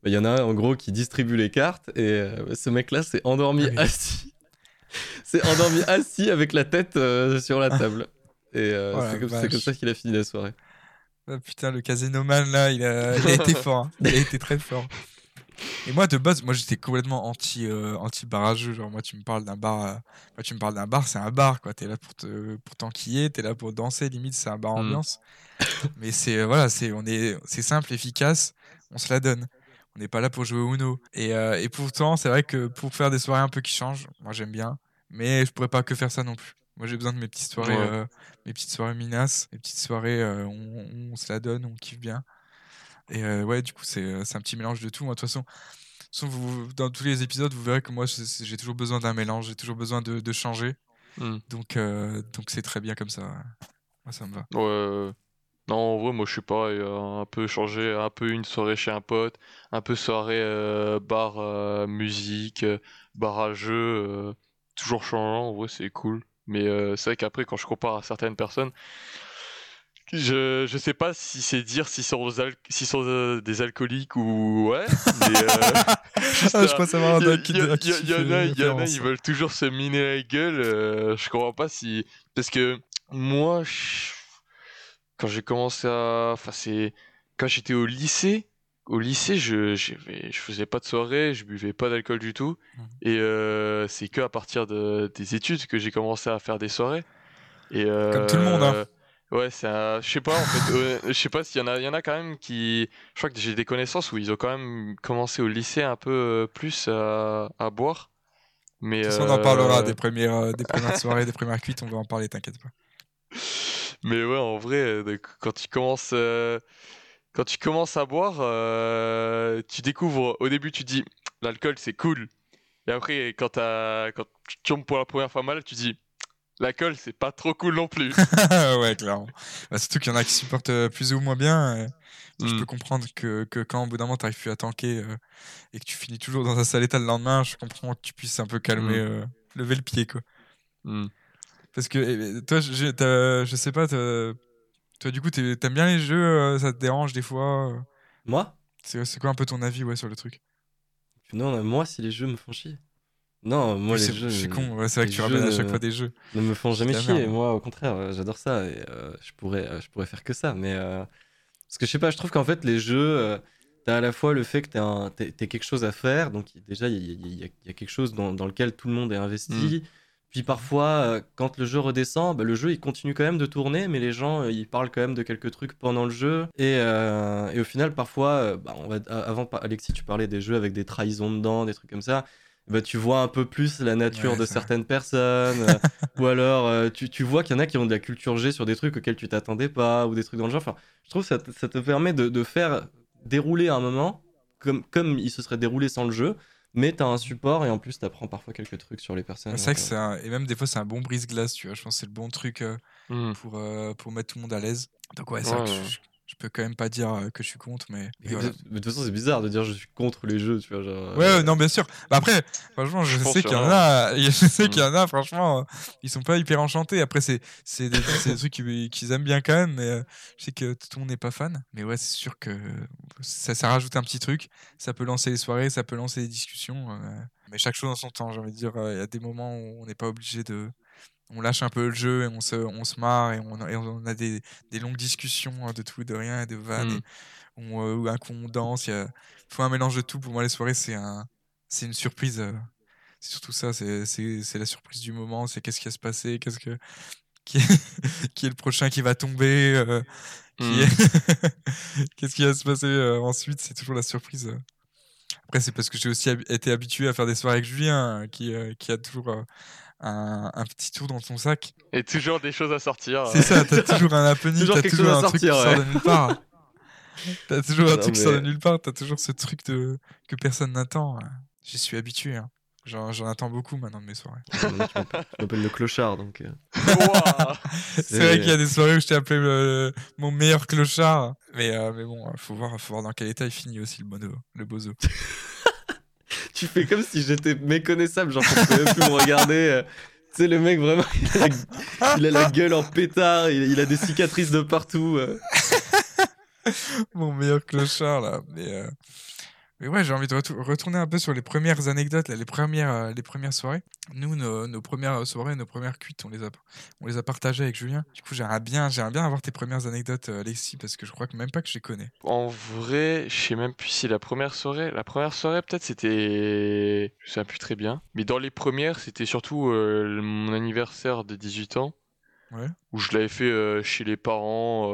Bah, Il y en a un, en gros, qui distribue les cartes, et euh, ce mec-là s'est endormi Ah oui. assis. s'est endormi assis avec la tête euh, sur la table. Et la c'est comme, c'est vache. comme ça qu'il a fini la soirée. Ah, putain, le casinoman là, il a, il a été fort. hein. Il a été très fort. Et moi, de base, moi j'étais complètement anti, euh, anti barrageux. Genre, moi, tu me parles d'un bar, euh, moi, tu me parles d'un bar, c'est un bar quoi. T'es là pour te, pour t'enquiller, t'es là pour danser. Limite, c'est un bar Mm. ambiance. Mais c'est, euh, voilà, c'est, on est, c'est simple, efficace. On se la donne. On n'est pas là pour jouer au Uno. Et, euh, et pourtant, c'est vrai que pour faire des soirées un peu qui changent, moi j'aime bien. Mais je pourrais pas que faire ça non plus. Moi, j'ai besoin de mes petites soirées, Ouais. mes petites soirées minasses, mes petites soirées on se la donne, on kiffe bien. Et euh, ouais, du coup, c'est euh, c'est un petit mélange de tout. Moi, de toute façon, vous, dans tous les épisodes, vous verrez que moi, j'ai toujours besoin d'un mélange, j'ai toujours besoin de, de changer. Hmm. Donc, euh, donc c'est très bien comme ça. Moi, ça me va. Ouais. Non, en vrai, moi je suis pareil, euh, un peu changé, un peu une soirée chez un pote, un peu soirée euh, bar euh, musique, bar à jeu, toujours changeant, en vrai c'est cool. Mais c'est vrai qu'après, quand je compare à certaines personnes, je, je sais pas si c'est dire s'ils sont, euh, des alcooliques ou ouais, mais euh, Ah, je euh, crois savoir il y, à a- qui, il y y y en a, y en a, référence. ils veulent toujours se miner la gueule. euh, je comprends pas si. Parce que moi, je- quand j'ai commencé à. Enfin, c'est. Quand j'étais au lycée, au lycée, je, faisais pas de soirée, je buvais pas d'alcool du tout. Mhm. Et euh, c'est que à partir de, des études que j'ai commencé à faire des soirées. Et, Comme tout le monde, hein. Ouais, c'est un- je sais pas en fait, euh, je sais pas s'il y en a, il y en a quand même qui, je crois que j'ai des connaissances où ils ont quand même commencé au lycée un peu euh, plus à, à boire. Mais De toute façon, on en parlera euh, des premières, des premières soirées, des premières cuites, on va en parler, t'inquiète pas. Mais ouais, en vrai, quand tu commences, quand tu commences à boire, tu découvres. Au début, tu dis l'alcool c'est cool. Et après, quand, quand tu tombes pour la première fois mal, tu dis l'alcool c'est pas trop cool non plus. ouais, clairement. Bah, surtout qu'il y en a qui supportent euh, plus ou moins bien. euh, Je Mm. peux comprendre que, que quand au bout d'un moment t'arrives plus à tanker euh, et que tu finis toujours dans un sale état le lendemain, je comprends que tu puisses un peu calmer, Mm. euh, lever le pied quoi. Hmm. Parce que eh, toi, je, je sais pas, toi du coup t'aimes bien les jeux, ça te dérange des fois Moi? C'est c'est quoi un peu ton avis ouais, sur le truc? Non, moi, si les jeux me font chier. Non, moi, les jeux. je suis con, ouais, c'est vrai que tu ramènes à chaque fois des jeux. ne me font jamais chier. merde. Moi, au contraire, euh, j'adore ça et euh, je pourrais, euh, je pourrais faire que ça. Mais euh, parce que je sais pas, je trouve qu'en fait, les jeux, t'as à la fois le fait que t'as t'aies quelque chose à faire. Donc déjà, il y, a- y y quelque chose dans, dans lequel tout le monde est investi. Puis parfois, quand le jeu redescend, bah, le jeu il continue quand même de tourner, mais les gens ils parlent quand même de quelques trucs pendant le jeu. Et, et au final, parfois, bah, on va, avant, Alexis, tu parlais des jeux avec des trahisons dedans, des trucs comme ça. Bah, tu vois un peu plus la nature de certaines personnes. Euh, ou alors, euh, tu, tu, vois qu'il y en a qui ont de la culture G sur des trucs auxquels tu t'attendais pas, ou des trucs dans le genre. Enfin, je trouve que ça, ça te permet de, de, faire dérouler un moment comme, comme il se serait déroulé sans le jeu. Mais t'as un support et en plus t'apprends parfois quelques trucs sur les personnes. C'est vrai que c'est un... Et même des fois c'est un bon brise-glace, tu vois. Je pense que c'est le bon truc mmh. pour, pour mettre tout le monde à l'aise. Donc ouais, c'est vrai que je peux quand même pas dire euh, que je suis contre, mais. de toute façon, c'est bizarre de dire je suis contre les jeux, tu vois. Genre, ouais, euh, non, bien sûr. Bah après, franchement, je, sais qu'il y en a, je sais qu'il y en a, franchement, ils sont pas hyper enchantés. Après, c'est des, des trucs qu'ils aiment bien quand même, mais je sais que tout le monde n'est pas fan. Mais ouais, c'est sûr que ça, ça rajoute un petit truc. Ça peut lancer les soirées, ça peut lancer les discussions. mais chaque chose en son temps, j'ai envie de dire. Il y a des moments où on n'est pas obligé de on lâche un peu le jeu et on se, on se marre et on, on a des, des, longues discussions hein, de tout, de rien et de vannes. Mmh. Euh, ou un coup on danse. Il faut un mélange de tout. Pour moi, les soirées, c'est un, c'est une surprise. Euh, c'est surtout ça. C'est la surprise du moment. C'est qu'est-ce qui va se passer. Qu'est-ce que. Qui est, qui est, le prochain qui va tomber euh, mmh. Qu'est-ce qui va se passer ensuite C'est toujours la surprise. Après, c'est parce que j'ai aussi été habitué à faire des soirées avec Julien, qui, qui a toujours un, petit tour dans ton sac. Et toujours des choses à sortir. C'est ça, t'as toujours un happening, t'as toujours un truc qui sort de nulle part. T'as toujours un truc qui sort de nulle part, t'as toujours ce truc de... que personne n'attend. J'y suis habitué. Hein. J'en attends beaucoup maintenant de mes soirées. je m'appelle le clochard donc. Euh. c'est vrai qu'il y a des soirées où je t'ai appelé mon meilleur clochard. Mais, euh, mais bon, faut voir, faut voir dans quel état il finit aussi le, bono, le bozo. tu fais comme si j'étais méconnaissable, genre pour même plus me regarder. Euh. Tu sais, le mec, vraiment, il a la, gueule en pétard, il, a des cicatrices de partout. Euh. Mon meilleur clochard, là. Mais, euh, mais ouais, j'ai envie de retourner un peu sur les premières anecdotes, là, les, premières, euh, les premières soirées. Nous, nos, premières soirées, nos premières cuites, on les a, on les a partagées avec Julien. Du coup, j'aimerais bien, j'aimerais bien avoir tes premières anecdotes, euh, Alexis, parce que je crois que même pas que je les connais. En vrai, je sais même plus si la première soirée, la première soirée peut-être c'était, je sais plus très bien. Mais dans les premières, c'était surtout euh, mon anniversaire de 18 ans. Ouais. Où je l'avais fait chez les parents,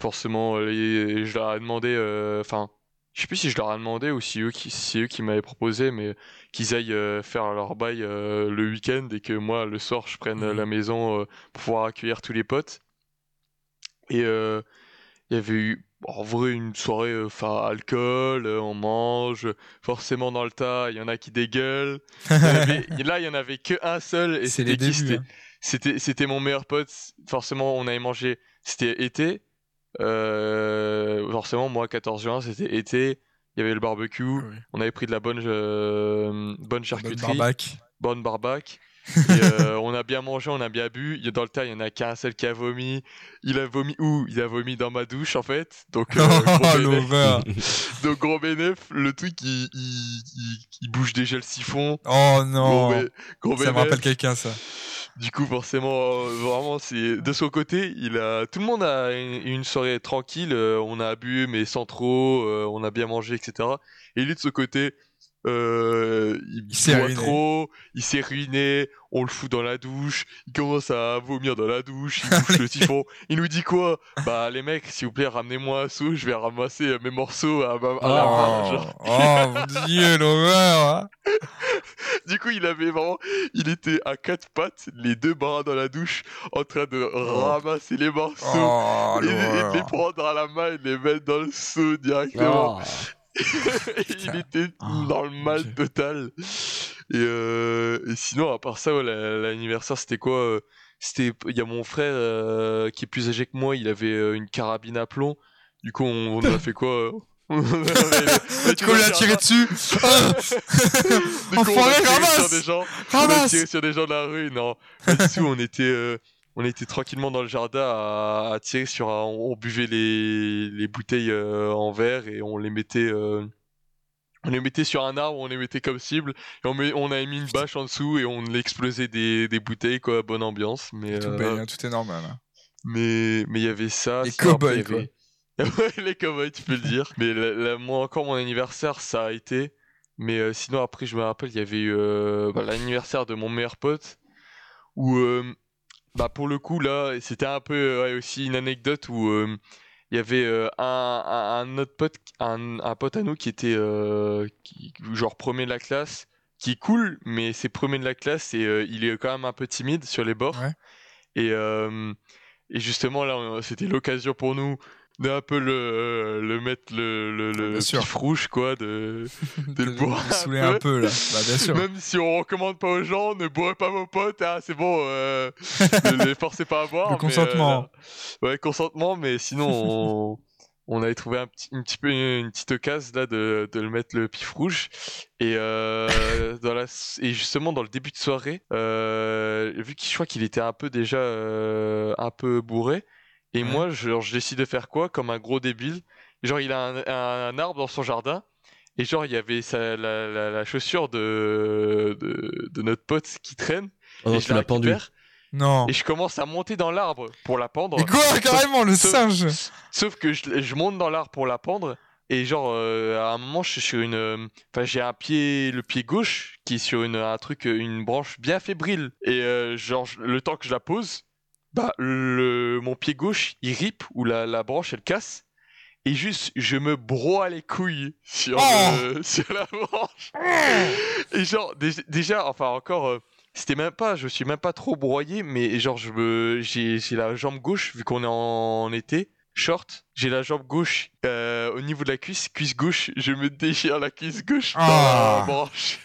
forcément, je leur ai demandé, enfin, je sais plus si je leur ai demandé ou si eux qui, eux qui m'avaient proposé, mais qu'ils aillent euh, faire leur bail euh, le week-end et que moi le soir je prenne la mmh. maison euh, pour pouvoir accueillir tous les potes. Et il y avait eu en vrai une soirée, enfin alcool, on mange, forcément dans le tas, il y en a qui dégueulent. là il y en avait que un seul et c'était qui? hein. C'était mon meilleur pote. Forcément on avait mangé, c'était été. Euh, forcément, moi, 14 juin, c'était été. Il y avait le barbecue. On avait pris de la bonne, euh, bonne charcuterie. Bonne barbac. Bonne barbac. Euh, on a bien mangé, on a bien bu. Dans le tas, il y en a qu'un seul qui a vomi. Il a vomi où? Il a vomi dans ma douche en fait. Donc, euh, gros Donc gros bénéf, le truc il, il, bouge déjà le siphon. Oh non Ça me rappelle quelqu'un ça. Du coup, forcément, vraiment, c'est de son côté, il a tout le monde a une, soirée tranquille. Euh, on a bu, mais sans trop. Euh, on a bien mangé, etc. Et lui de son côté, euh, il, boit trop, il s'est ruiné, on le fout dans la douche, il commence à vomir dans la douche, il bouge le typhon. Il nous dit quoi? Bah les mecs, s'il vous plaît, ramenez-moi un seau, je vais ramasser mes morceaux à, ma, la main. Oh, mon dieu, l'horreur hein. Du coup, il avait vraiment, il était à quatre pattes, les deux bras dans la douche, en train de oh. ramasser les morceaux, oh, et, et, les prendre à la main et les mettre dans le seau directement. Oh. il était oh, dans le mal total. Euh, et, sinon, à part ça, l'anniversaire, c'était quoi euh, C'était, il y a mon frère euh, qui est plus âgé que moi, il avait une carabine à plomb. Du coup, on, a fait quoi Du coup, on a tiré dessus. du coup, on a tiré sur des gens. On a tiré sur des gens de la rue. Non, du tout. On était on était tranquillement dans le jardin à, tirer sur on, buvait les, bouteilles euh, en verre et on les mettait euh, on les mettait sur un arbre on les mettait comme cible et on, on avait mis une bâche en dessous et on explosait des, des bouteilles quoi bonne ambiance mais tout, euh, tout est normal hein. mais mais il y avait ça les cowboys quoi. Les cowboys tu peux le dire. Mais moi encore mon anniversaire ça a été. Mais sinon après je me rappelle il y avait eu bah, l'anniversaire de mon meilleur pote où bah pour le coup là, c'était un peu euh, aussi une anecdote où euh, il y avait euh, un, un, autre pote, un, un, pote à nous qui était qui, genre premier de la classe, qui est cool, mais c'est premier de la classe et euh, il est quand même un peu timide sur les bords. Ouais. Et, euh, et justement, là, c'était l'occasion pour nous d'un peu le, le mettre le, le, pif rouge, quoi, de, de le de, boire de un saouler un peu là. Bah, bien sûr. Même si on recommande pas aux gens, ne bourrez pas vos potes, ah, c'est bon, euh, ne les forcez pas à boire. Le mais, consentement. euh, ouais, consentement, mais sinon, on, on avait trouvé un petit, un petit peu une petite occasion là de, de le mettre le pif rouge. Et, euh, dans la, et justement, dans le début de soirée, euh, vu qu'il je crois qu'il était un peu déjà euh, un peu bourré, et Ouais. moi, genre, je décide de faire quoi Comme un gros débile? Genre, il a un, un- un arbre dans son jardin. Et genre, il y avait sa- la, la- la chaussure de, de, de notre pote qui traîne. Oh non, et je tu la l'as pendu. récupère, Non. Et je commence à monter dans l'arbre pour la pendre. Et quoi, carrément, le sauf- singe Sauf que je, je monte dans l'arbre pour la pendre. Et genre, euh, à un moment, je suis sur une. euh, Enfin, j'ai un pied, le pied gauche, qui est sur une, un truc, une branche bien fébrile. Et euh, genre, le temps que je la pose, bah, le, mon pied gauche, il rip, ou la, la branche, elle casse. Et juste, je me broie les couilles sur, Oh le- sur la branche. Et genre, dé- déjà, enfin, encore. euh, c'était même pas, je suis même pas trop broyé, mais genre, je me, j'ai, j'ai la jambe gauche, vu qu'on est en, été, short, j'ai la jambe gauche euh, au niveau de la cuisse, cuisse gauche, je me déchire la cuisse gauche dans Ah. la branche.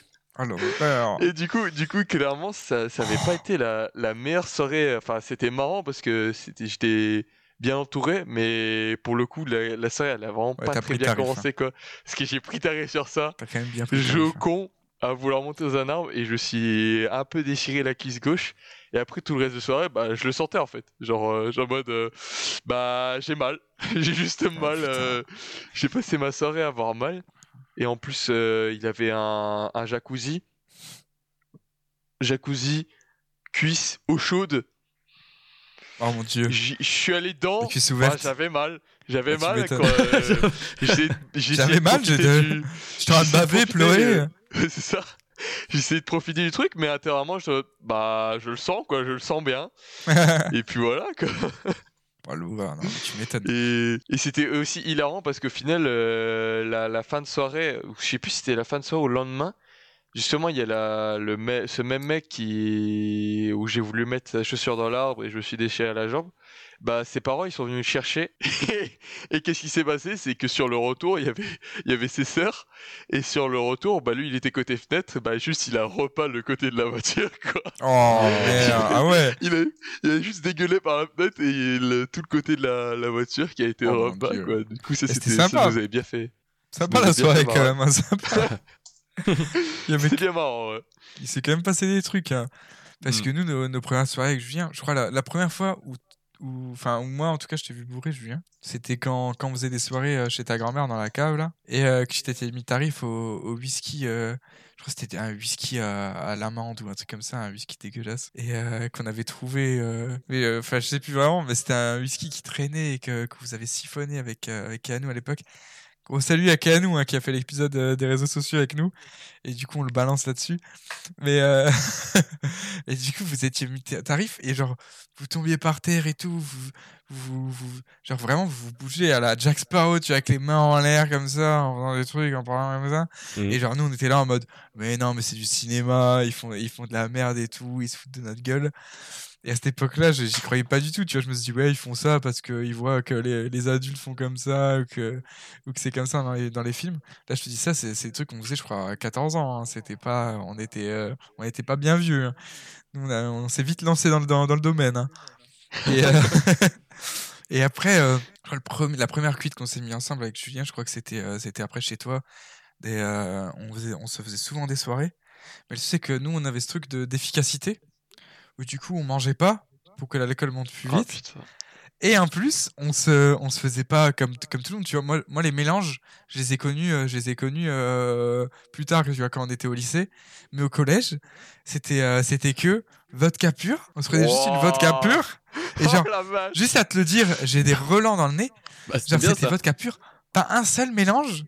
L'horreur. Et du coup, du coup, clairement, ça, ça avait pas été la, la meilleure soirée. Enfin, c'était marrant parce que j'étais bien entouré, mais pour le coup, la, la soirée, elle a vraiment Ouais, pas très bien tarif, hein. commencé, quoi. Parce que j'ai pris taré sur ça. T'as quand même bien pris. Je tarif, hein. con à vouloir monter dans un arbre et je suis un peu déchiré la cuisse gauche. Et après tout le reste de soirée, bah, je le sentais en fait. Genre, euh, genre en mode, euh, bah, j'ai mal. j'ai juste mal. putain. euh, j'ai passé ma soirée à avoir mal. Et en plus, euh, il avait un, un jacuzzi. Jacuzzi, cuisse, eau chaude. Oh mon dieu. Je suis allé dedans. Ouverte. j'avais mal. J'avais tu mal. euh, J'avais mal, de- du- t'ai en train de baver, pleurer. c'est ça. J'essaie de profiter du truc, mais intérieurement, je, bah, je le sens, quoi, je le sens bien. Et puis voilà, quoi. Et, c'était aussi hilarant parce qu'au final, euh, la, la fin de soirée, je sais plus si c'était la fin de soirée ou le lendemain, justement, il y a la, le me- ce même mec qui, où j'ai voulu mettre sa chaussure dans l'arbre et je me suis déchiré la jambe. Bah, ses parents, ils sont venus le chercher. et qu'est-ce qui s'est passé? C'est que sur le retour, il y avait, il y avait ses sœurs. Et sur le retour, bah, lui, il était côté fenêtre. Bah, juste, il a repeint le côté de la voiture, quoi. Oh merde. Ah ouais. Il a, il a juste dégueulé par la fenêtre et tout le côté de la, la voiture qui a été Oh quoi. Du coup, ça, c'était c'était, ça sympa. nous avait bien fait. Sympa la soirée quand même. hein, sympa. Il y avait C'était bien marrant, ouais. Il s'est quand même passé des trucs. hein. Parce Mm. que nous, nos, nos premières soirées avec Julien, je crois la, la première fois où, où- enfin, moi en tout cas, je t'ai vu bourré, Julien, c'était quand, quand on faisait des soirées euh, chez ta grand-mère dans la cave là, et euh, que je t'étais mis tarif au, au whisky. euh, je crois que c'était un whisky à, à l'amande ou un truc comme ça, un whisky dégueulasse, et euh, qu'on avait trouvé. mais enfin, je sais plus vraiment, mais c'était un whisky qui traînait et que, que vous avez siphonné avec avec Keanu à l'époque. Gros salut à Keanu hein, qui a fait l'épisode euh, des réseaux sociaux avec nous. Et du coup, on le balance là-dessus. Mais euh, et du coup, vous étiez mis ta- tarif et genre, vous tombiez par terre et tout. Vous, vous, vous- genre vraiment, vous vous bougez à la Jack Sparrow, tu vois, avec les mains en l'air comme ça, en faisant des trucs, en parlant comme ça. Mhm. Et genre, nous, on était là en mode, mais non, mais c'est du cinéma, ils font, ils font de la merde et tout, ils se foutent de notre gueule. Et à cette époque-là, je- j'y croyais pas du tout. Tu vois, je me suis dit, ouais, ils font ça parce qu'ils voient que les, adultes font comme ça ou que, c'est comme ça dans les, films. Là, je te dis ça, c'est des trucs qu'on faisait, je crois, à 14 ans. hein. C'était pas, on était, euh, on était pas bien vieux. hein. On, s'est vite lancé dans le, domaine. hein. Et, euh, et après, euh, je le premier- la première cuite qu'on s'est mis ensemble avec Julien, je crois que c'était c'était après chez toi. On, se faisait souvent des soirées. Mais tu sais que nous, on avait ce truc de- d'efficacité où du coup, on mangeait pas pour que l'alcool monte plus Ah, vite. Et en plus, on se, on se faisait pas comme, comme tout le monde. Tu vois, moi, moi, les mélanges, je les ai connus, euh, je les ai connus euh, plus tard, tu vois, quand on était au lycée. Mais au collège, c'était, euh, c'était que vodka pure. On se prenait juste une vodka pure. Et Oh genre, vache juste à te le dire, j'ai des relents dans le nez. Bah, Genre, c'était vodka pure. Pas un seul mélange.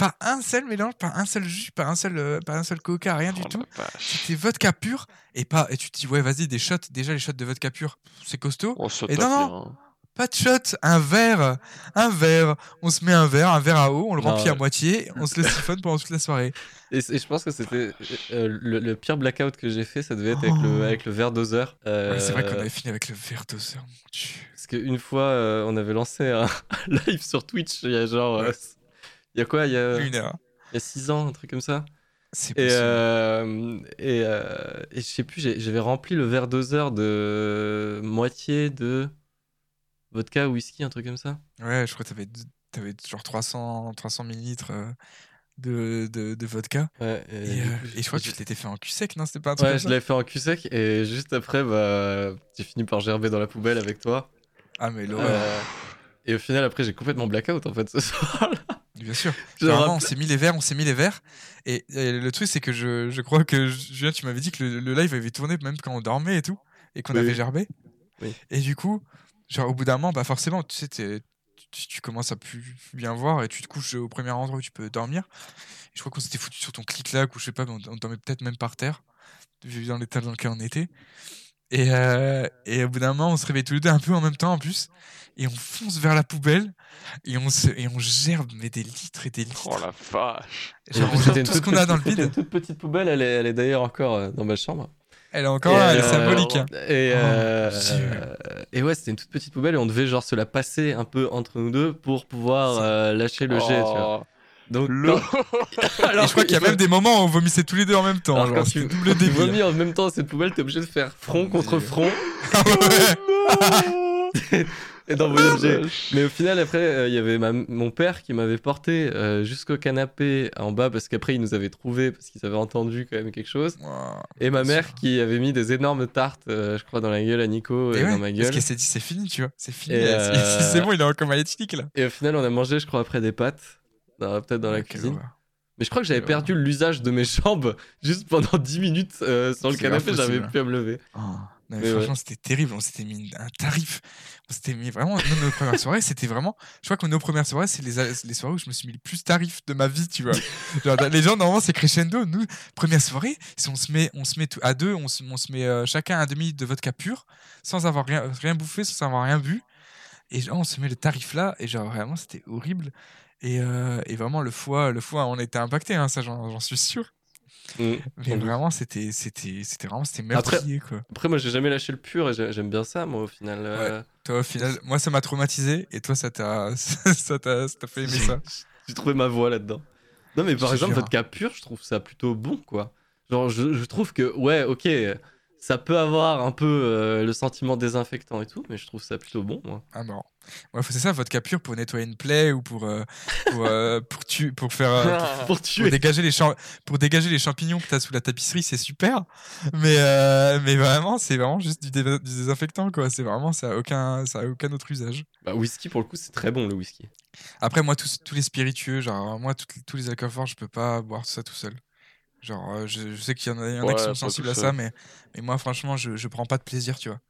Pas un seul mélange, pas un seul jus, pas un seul, euh, pas un seul coca, rien du Oh tout. la vache. C'était vodka pure et pas. Et tu te dis ouais, vas-y, des shots. Déjà les shots de vodka pure, c'est costaud. On se Et non, bien, hein. pas de shot, un verre, un verre. On se met un verre, un verre à eau, on le Non, remplit à moitié, on se le siphonne pendant toute la soirée. Et, je pense que c'était euh, le, le pire blackout que j'ai fait, ça devait être avec, Oh. le, avec le verre doseur. Euh, Ouais, c'est vrai qu'on avait fini avec le verre doseur, mon dieu. Parce qu'une fois, euh, on avait lancé un live sur Twitch, il y a genre. Il y a quoi Il y a, Une heure. il y a 6 ans, un truc comme ça C'est Et, euh, et, euh, et je sais plus, j'avais rempli le verre doseur de moitié de vodka ou whisky, un truc comme ça. Ouais, je crois que t'avais, t'avais genre 300, 300 millilitres euh, de, de, de vodka. Ouais, Et, je crois que tu te l'étais fait en cul sec, non C'était pas un truc Ouais, comme je l'avais fait en cul sec et juste après, bah, j'ai fini par gerber dans la poubelle avec toi. Ah, mais l'horreur. Euh, et au final, après, j'ai complètement blackout en fait ce soir-là. Bien sûr. Vraiment, on s'est mis les verres, on s'est mis les verres. Et, et le truc, c'est que je, je crois que Julien, tu m'avais dit que le, le live avait tourné même quand on dormait et tout, et qu'on Oui, avait gerbé. Oui. Et du coup, genre au bout d'un moment, bah forcément, tu sais, tu, tu commences à plus bien voir et tu te couches au premier endroit où tu peux dormir. Et je crois qu'on s'était foutu sur ton clic-clac ou je sais pas, mais on, on dormait peut-être même par terre, vu dans l'état dans lequel on était. Et, euh, et au bout d'un moment, on se réveille tous les deux un peu en même temps en plus, et on fonce vers la poubelle et on se et on gerbe mais des litres et des litres. Oh la vache. Genre, on C'était jette une tout ce toute qu'on a dans le vide. une toute petite poubelle, elle est, elle est d'ailleurs encore euh, dans ma chambre. Elle est encore Et, là, elle est euh, symbolique. hein. Et, Oh, euh, et ouais, c'était une toute petite poubelle et on devait genre se la passer un peu entre nous deux pour pouvoir euh, lâcher le jet, tu vois. Oh, Donc, le- Et je crois qu'il y a même des moments où on vomissait tous les deux en même temps. Alors, genre, quand tu, double quand tu débile. vomis en même temps dans cette poubelle, t'es obligé de faire front mon contre front Ah ouais. et d'envoyer le jet. Mais au final, après, euh, il y avait ma- mon père qui m'avait porté euh, jusqu'au canapé en bas parce qu'après, il nous avait trouvé parce qu'ils avaient entendu quand même quelque chose. Et ma mère sûr. qui avait mis des énormes tartes, euh, je crois, dans la gueule à Nico et, Et ouais, dans ma parce gueule. qu'elle s'est dit, c'est fini, tu vois. C'est fini. Euh, C'est bon, il est en coma éthylique là. Et au final, on a mangé, je crois, après des pâtes. Peut-être dans la cuisine. Mais je crois que j'avais perdu l'usage de mes jambes juste pendant 10 minutes euh, sur le canapé, j'avais plus à me lever. Non, mais Mais franchement, c'était terrible. On s'était mis un tarif. On s'était mis vraiment. Nos premières soirées, c'était vraiment. Je crois que nos premières soirées, c'est les, les soirées où je me suis mis le plus tarif de ma vie, tu vois. Genre, les gens, normalement, c'est crescendo. Nous, première soirée, si on se met, on se met tout- à deux, on se, on se met euh, chacun un demi de vodka pur, sans avoir rien, rien bouffé, sans avoir rien bu. Et genre, on se met le tarif là, et genre, vraiment, c'était horrible. Et, euh, et vraiment, le foie, le foie, on était impacté, hein, ça, j'en suis sûr. Mm. Mais vraiment, c'était c'était c'était vraiment c'était Après- meurtrier, quoi. Après, moi, j'ai jamais lâché le pur et j'ai- j'aime bien ça, moi, au final. euh, Toi, au final, moi, ça m'a traumatisé et toi, ça t'a ça fait aimer ça. J'ai trouvé ma voix là-dedans. Non, mais par exemple, jure. vodka pur, je trouve ça plutôt bon, quoi. Genre, je, je trouve que, ouais, ok, ça peut avoir un peu euh, le sentiment désinfectant et tout, mais je trouve ça plutôt bon, moi. Ah bon. Ouais, c'est ça, vodka pur pour nettoyer une plaie ou pour euh, pour euh, pour, tu, pour faire pour- Pour pour dégager les pour dégager les champignons que t'as sous la tapisserie, c'est super. Mais mais vraiment, c'est vraiment juste du, dé- du désinfectant quoi. C'est vraiment ça a aucun ça a aucun autre usage. Bah, whisky, pour le coup, c'est très bon, le whisky. Après moi tous, tous les spiritueux, genre moi tous, tous les alcools forts, je peux pas boire ça tout seul. Genre euh, je, je sais qu'il y en a, y en a Ouais, qui sont sensibles à ça, mais mais moi franchement je je prends pas de plaisir, tu vois.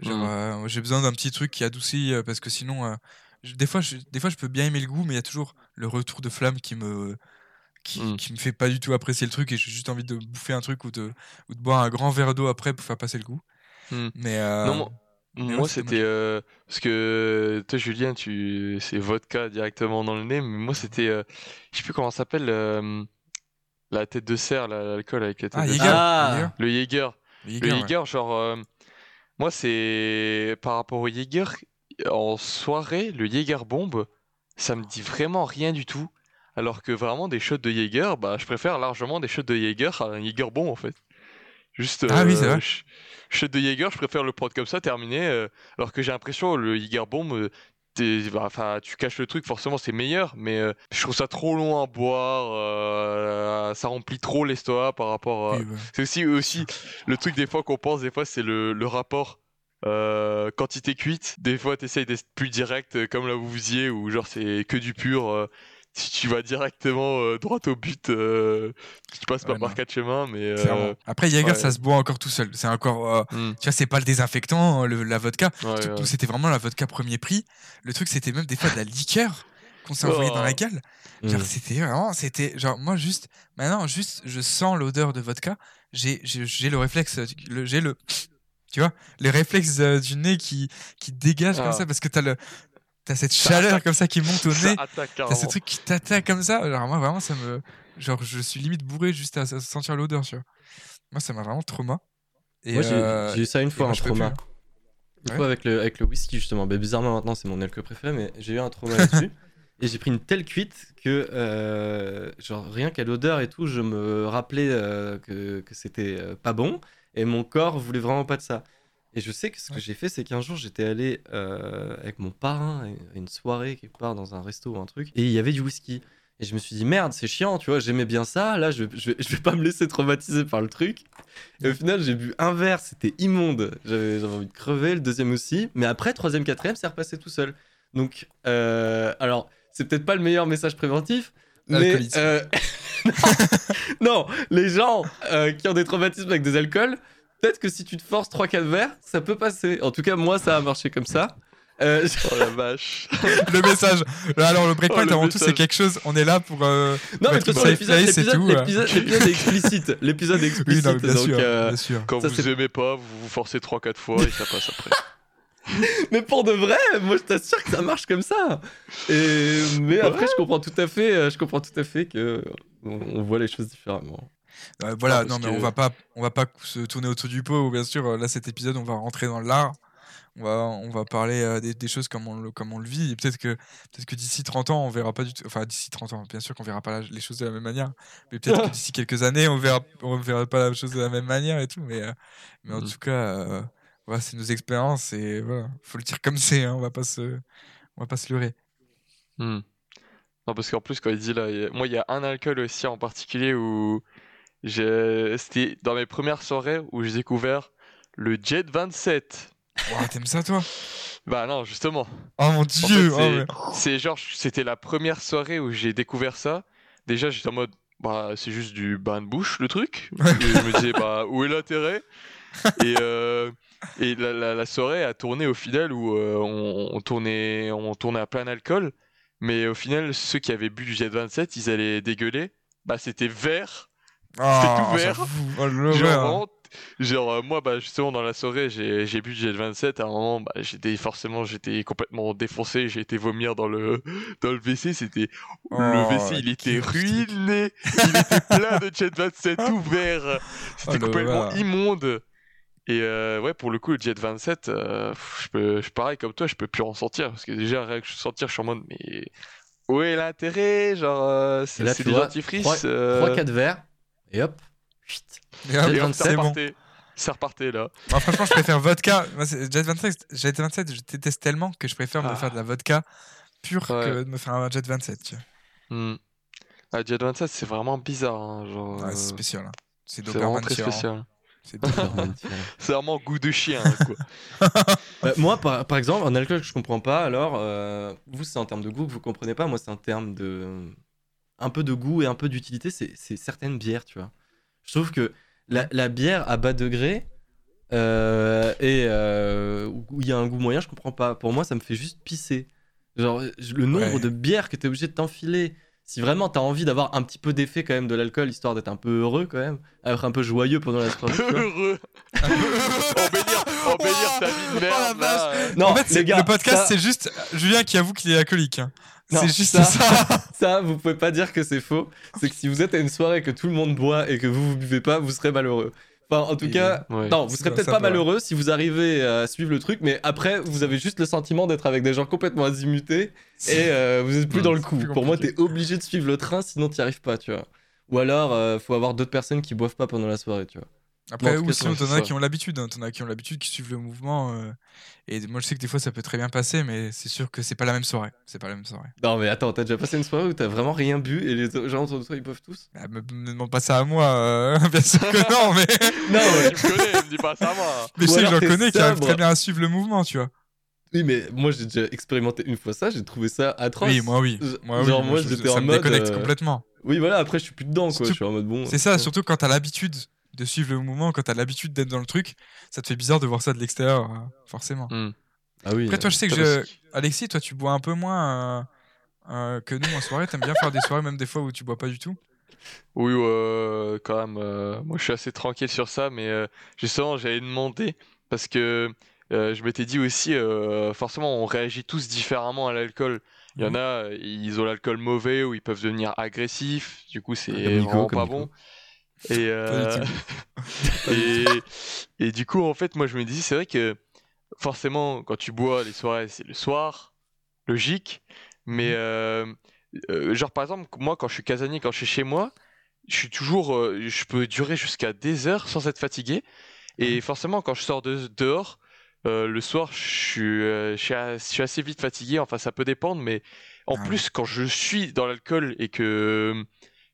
Genre Mm. euh, j'ai besoin d'un petit truc qui adoucit euh, parce que sinon je- des fois je, des fois je peux bien aimer le goût, mais il y a toujours le retour de flamme qui me qui, Mm. qui me fait pas du tout apprécier le truc et j'ai juste envie de bouffer un truc ou de ou de boire un grand verre d'eau après pour faire passer le goût. Mm. Mais Non, moi, mais moi, ouais, c'est c'était euh, parce que toi Julien tu c'est vodka directement dans le nez mais moi c'était euh, je sais plus comment ça s'appelle euh, la tête de cerf là, l'alcool avec la tête ah de Jäger, cerf. Ah. Le Jäger le le Jäger, ouais. Jäger genre euh, moi c'est par rapport au Jäger en soirée le Jäger bombe ça me dit vraiment rien du tout alors que vraiment des shots de Jäger bah je préfère largement des shots de Jäger à un Jäger bombe en fait juste Ah oui, c'est euh, vrai. ch- shot de Jäger je préfère le prendre comme ça terminé euh, alors que j'ai l'impression le Jäger bombe euh, enfin tu caches le truc forcément c'est meilleur mais euh, je trouve ça trop long à boire euh, ça remplit trop l'estomac par rapport à Oui, ouais. c'est aussi, aussi le truc des fois qu'on pense, des fois, c'est le, le rapport euh, quantité cuite. Des fois, t'essayes d'être plus direct, euh, comme là où vous y où genre c'est que du pur. Si tu vas directement euh, droit au but, euh, tu passes pas par quatre chemins, mais. Euh, Après ouais. ça se boit encore tout seul. C'est encore hmm, tu vois c'est pas le désinfectant le- la vodka. ouais, C'était vraiment la vodka premier prix. Le truc, c'était même des fois de la liqueur qu'on s'est envoyé dans la Oh. gueule. Mm. C'était vraiment, c'était genre, moi, juste, maintenant, juste, je sens l'odeur de vodka. J'ai, j'ai, le réflexe, le, j'ai le, Tu vois, les réflexes euh, du nez qui, qui dégagent comme Ah. ça parce que t'as le. T'as cette Ça chaleur attaque. comme ça qui monte au nez. T'as ce truc qui t'attaque comme ça. Alors moi vraiment ça me. Genre je suis limite bourré juste à, sentir l'odeur, tu vois. Moi ça m'a vraiment trauma. Et Moi, j'ai euh, j'ai eu ça une fois, moi, un trauma. hein. Une Ouais. fois avec le, avec le whisky, justement. Bah, bizarrement, maintenant, c'est mon alcool préféré, mais j'ai eu un trauma là-dessus. Et j'ai pris une telle cuite que, euh, genre, rien qu'à l'odeur et tout, je me rappelais euh, que, que c'était euh, pas bon. Et mon corps voulait vraiment pas de ça. Et je sais que ce que j'ai fait, c'est qu'un jour, j'étais allé euh, avec mon parrain à une soirée quelque part dans un resto ou un truc. Et il y avait du whisky. Et je me suis dit, merde, c'est chiant, tu vois, j'aimais bien ça. Là, je, je, vais- je vais pas me laisser traumatiser par le truc. Et au final, j'ai bu un verre, c'était immonde. J'avais envie de crever, le deuxième aussi. Mais après, troisième, quatrième, c'est repassé tout seul. Donc, euh, alors, c'est peut-être pas le meilleur message préventif. Mais euh, non, les gens euh, qui ont des traumatismes avec des alcools, peut-être que si tu te forces 3-4 verres, ça peut passer. En tout cas, moi, ça a marché comme ça. Euh, Oh la vache. le message. Alors le breakpoint Oh, avant tout c'est quelque chose. On est là pour. euh, Non, mais de toute façon, l'épisode, l'épisode, euh. l'épisode- est explicite. L'épisode est Oui, explicite. non, bien donc, sûr, euh, bien sûr. Quand Ça, vous aimez pas, vous vous forcez 3-4 fois et ça passe après. Mais pour de vrai, moi je t'assure que ça marche comme ça. Et mais après, je comprends tout à fait, je comprends tout à fait que on, on voit les choses différemment. Euh, voilà, non mais on va pas, on va pas se tourner autour du pot. Bien sûr, là cet épisode, on va rentrer dans l'art. On va, on va parler euh, des, des choses comme on le, comme on le vit. Et peut-être que, peut-être que d'ici 30 ans, on verra pas du tout. Enfin, d'ici 30 ans, bien sûr qu'on verra pas la- les choses de la même manière. Mais peut-être que d'ici quelques années, on verra, on verra pas la chose de la même manière et tout. Mais, euh, mais en Mhm. tout cas, voilà, c'est nos expériences et voilà, faut le dire comme c'est. hein, on va pas se, on va pas se leurrer. Hmm. Non, parce qu'en plus, quand il dit là, a- moi, il y a un alcool aussi en particulier où C'était dans mes premières soirées où j'ai découvert le Jet 27. Ouah, T'aimes ça, toi? Bah non, justement. Oh mon En dieu fait, oh, c'est- genre, c'était la première soirée où j'ai découvert ça. Déjà, j'étais en mode, bah, c'est juste du bain de bouche, le truc. Et je me disais, bah, où est l'intérêt? Et, euh, et la, la- la soirée a tourné au final où euh, on, on tournait, on tournait à plein alcool. Mais au final, ceux qui avaient bu du Jet 27, ils allaient dégueuler. Bah, c'était vert. Oh, tout vert. j'avoue. Oh, Genre, l'horreur. vraiment, genre euh, moi, bah, justement, dans la soirée, j'ai j'ai bu du Jet 27. À un moment, bah, j'étais forcément, j'étais complètement défoncé. J'ai été vomir dans le, dans le WC. C'était Oh, le WC, il était ruiné. Il était plein de Jet 27 ouvert. C'était Oh, complètement immonde. Et euh, ouais, pour le coup, le Jet 27, euh, je peux, je pareil comme toi, je peux plus en sortir parce que déjà, rien que je sentir, je suis en mode, mais où est l'intérêt? Genre, euh, c'est c'est des dentifrices. 3-4 euh, verres, et hop, chut. Et hop, Jet et hop, 27, ça c'est bon. repartait. Ça repartait là. Franchement, je préfère vodka. Moi, Jet 27, Jet 27, je déteste tellement que je préfère me Ah. faire de la vodka pure Ouais. que de me faire un Jet 27. Tu vois. Hmm. Ah, Jet 27, c'est vraiment bizarre. hein, genre, Ouais, c'est euh, spécial. hein. C'est c'est vraiment très spécial. C'est vraiment goût de chien, hein, quoi. Euh, moi, par, par exemple, un alcool que je comprends pas, alors, euh, vous, c'est en termes de goût que vous comprenez pas. Moi, c'est en termes de. Un peu de goût et un peu d'utilité, c'est certaines bières, tu vois. Je trouve que la, la bière à bas degré euh, et euh, où il y a un goût moyen, je comprends pas. Pour moi, ça me fait juste pisser. Genre, le nombre Ouais. de bières que tu es obligé de t'enfiler. Si vraiment t'as envie d'avoir un petit peu d'effet quand même de l'alcool, histoire d'être un peu heureux quand même, être un peu joyeux pendant la soirée. Heureux. embellir, embellir ta vie de Oh la là, euh. Non, en fait, c'est- les gars, le podcast, ça- c'est juste Julien qui avoue qu'il est alcoolique. hein. C'est juste ça- ça. Ça, vous pouvez pas dire que c'est faux. C'est que si vous êtes à une soirée que tout le monde boit et que vous vous buvez pas, vous serez malheureux. Enfin, en tout Et- cas, Ouais. non, vous serez peut-être pas malheureux si vous arrivez à suivre le truc, mais après, vous avez juste le sentiment d'être avec des gens complètement azimutés et euh, vous êtes plus dans le coup. Pour moi, t'es obligé de suivre le train, sinon t'y arrives pas, tu vois. Ou alors, euh, faut avoir d'autres personnes qui boivent pas pendant la soirée, tu vois. Après, ou sinon, t'en as ça. qui ont l'habitude. hein. T'en as qui ont l'habitude, qui suivent le mouvement. euh, Et moi, je sais que des fois, ça peut très bien passer, mais c'est sûr que c'est pas la même soirée. C'est pas la même soirée. Non, mais attends, t'as déjà passé une soirée où t'as vraiment rien bu et les gens autour de toi ils boivent tous? Ah, me, me demande pas ça à moi. euh, Bien sûr que non, mais, Non, Ouais, tu me connais, me dis pas ça moi. mais je sais que j'en connais qui arrivent très bien à suivre le mouvement, tu vois. Oui, mais moi j'ai déjà expérimenté une fois ça, j'ai trouvé ça atroce. Oui, moi, oui. Moi, genre, moi, j'étais ça en me mode. déconnecte euh, complètement. Oui, voilà, après je suis plus dedans, quoi. Surtout- Je suis en mode bon. C'est ça, surtout quand t'as l'habitude de suivre le mouvement, quand t'as l'habitude d'être dans le truc, ça te fait bizarre de voir ça de l'extérieur, euh, forcément. Hmm. Ah oui. Après, toi, je sais que je... Alexis, toi, tu bois un peu moins euh, euh, que nous en soirée. T'aimes bien faire des soirées, même des fois où tu bois pas du tout? Oui, euh, quand même. euh, moi, je suis assez tranquille sur ça, mais euh, justement, j'avais demandé parce que euh, je m'étais dit aussi, euh, forcément, on réagit tous différemment à l'alcool. Il y en Mhm. a, ils ont l'alcool mauvais ou ils peuvent devenir agressifs. Du coup, c'est vraiment pas bon. Et, euh, et, et du coup, en fait, moi, je me dis, c'est vrai que forcément, quand tu bois, les soirées, c'est le soir, logique. Mais, Mhm. euh, euh, genre, par exemple, moi, quand je suis casanier, quand je suis chez moi, je suis toujours, je peux durer jusqu'à des heures sans être fatigué. Et forcément, quand je sors de, dehors, le soir, je suis, je suis assez vite fatigué. Enfin, ça peut dépendre, mais en Ah ouais. plus, quand je suis dans l'alcool et que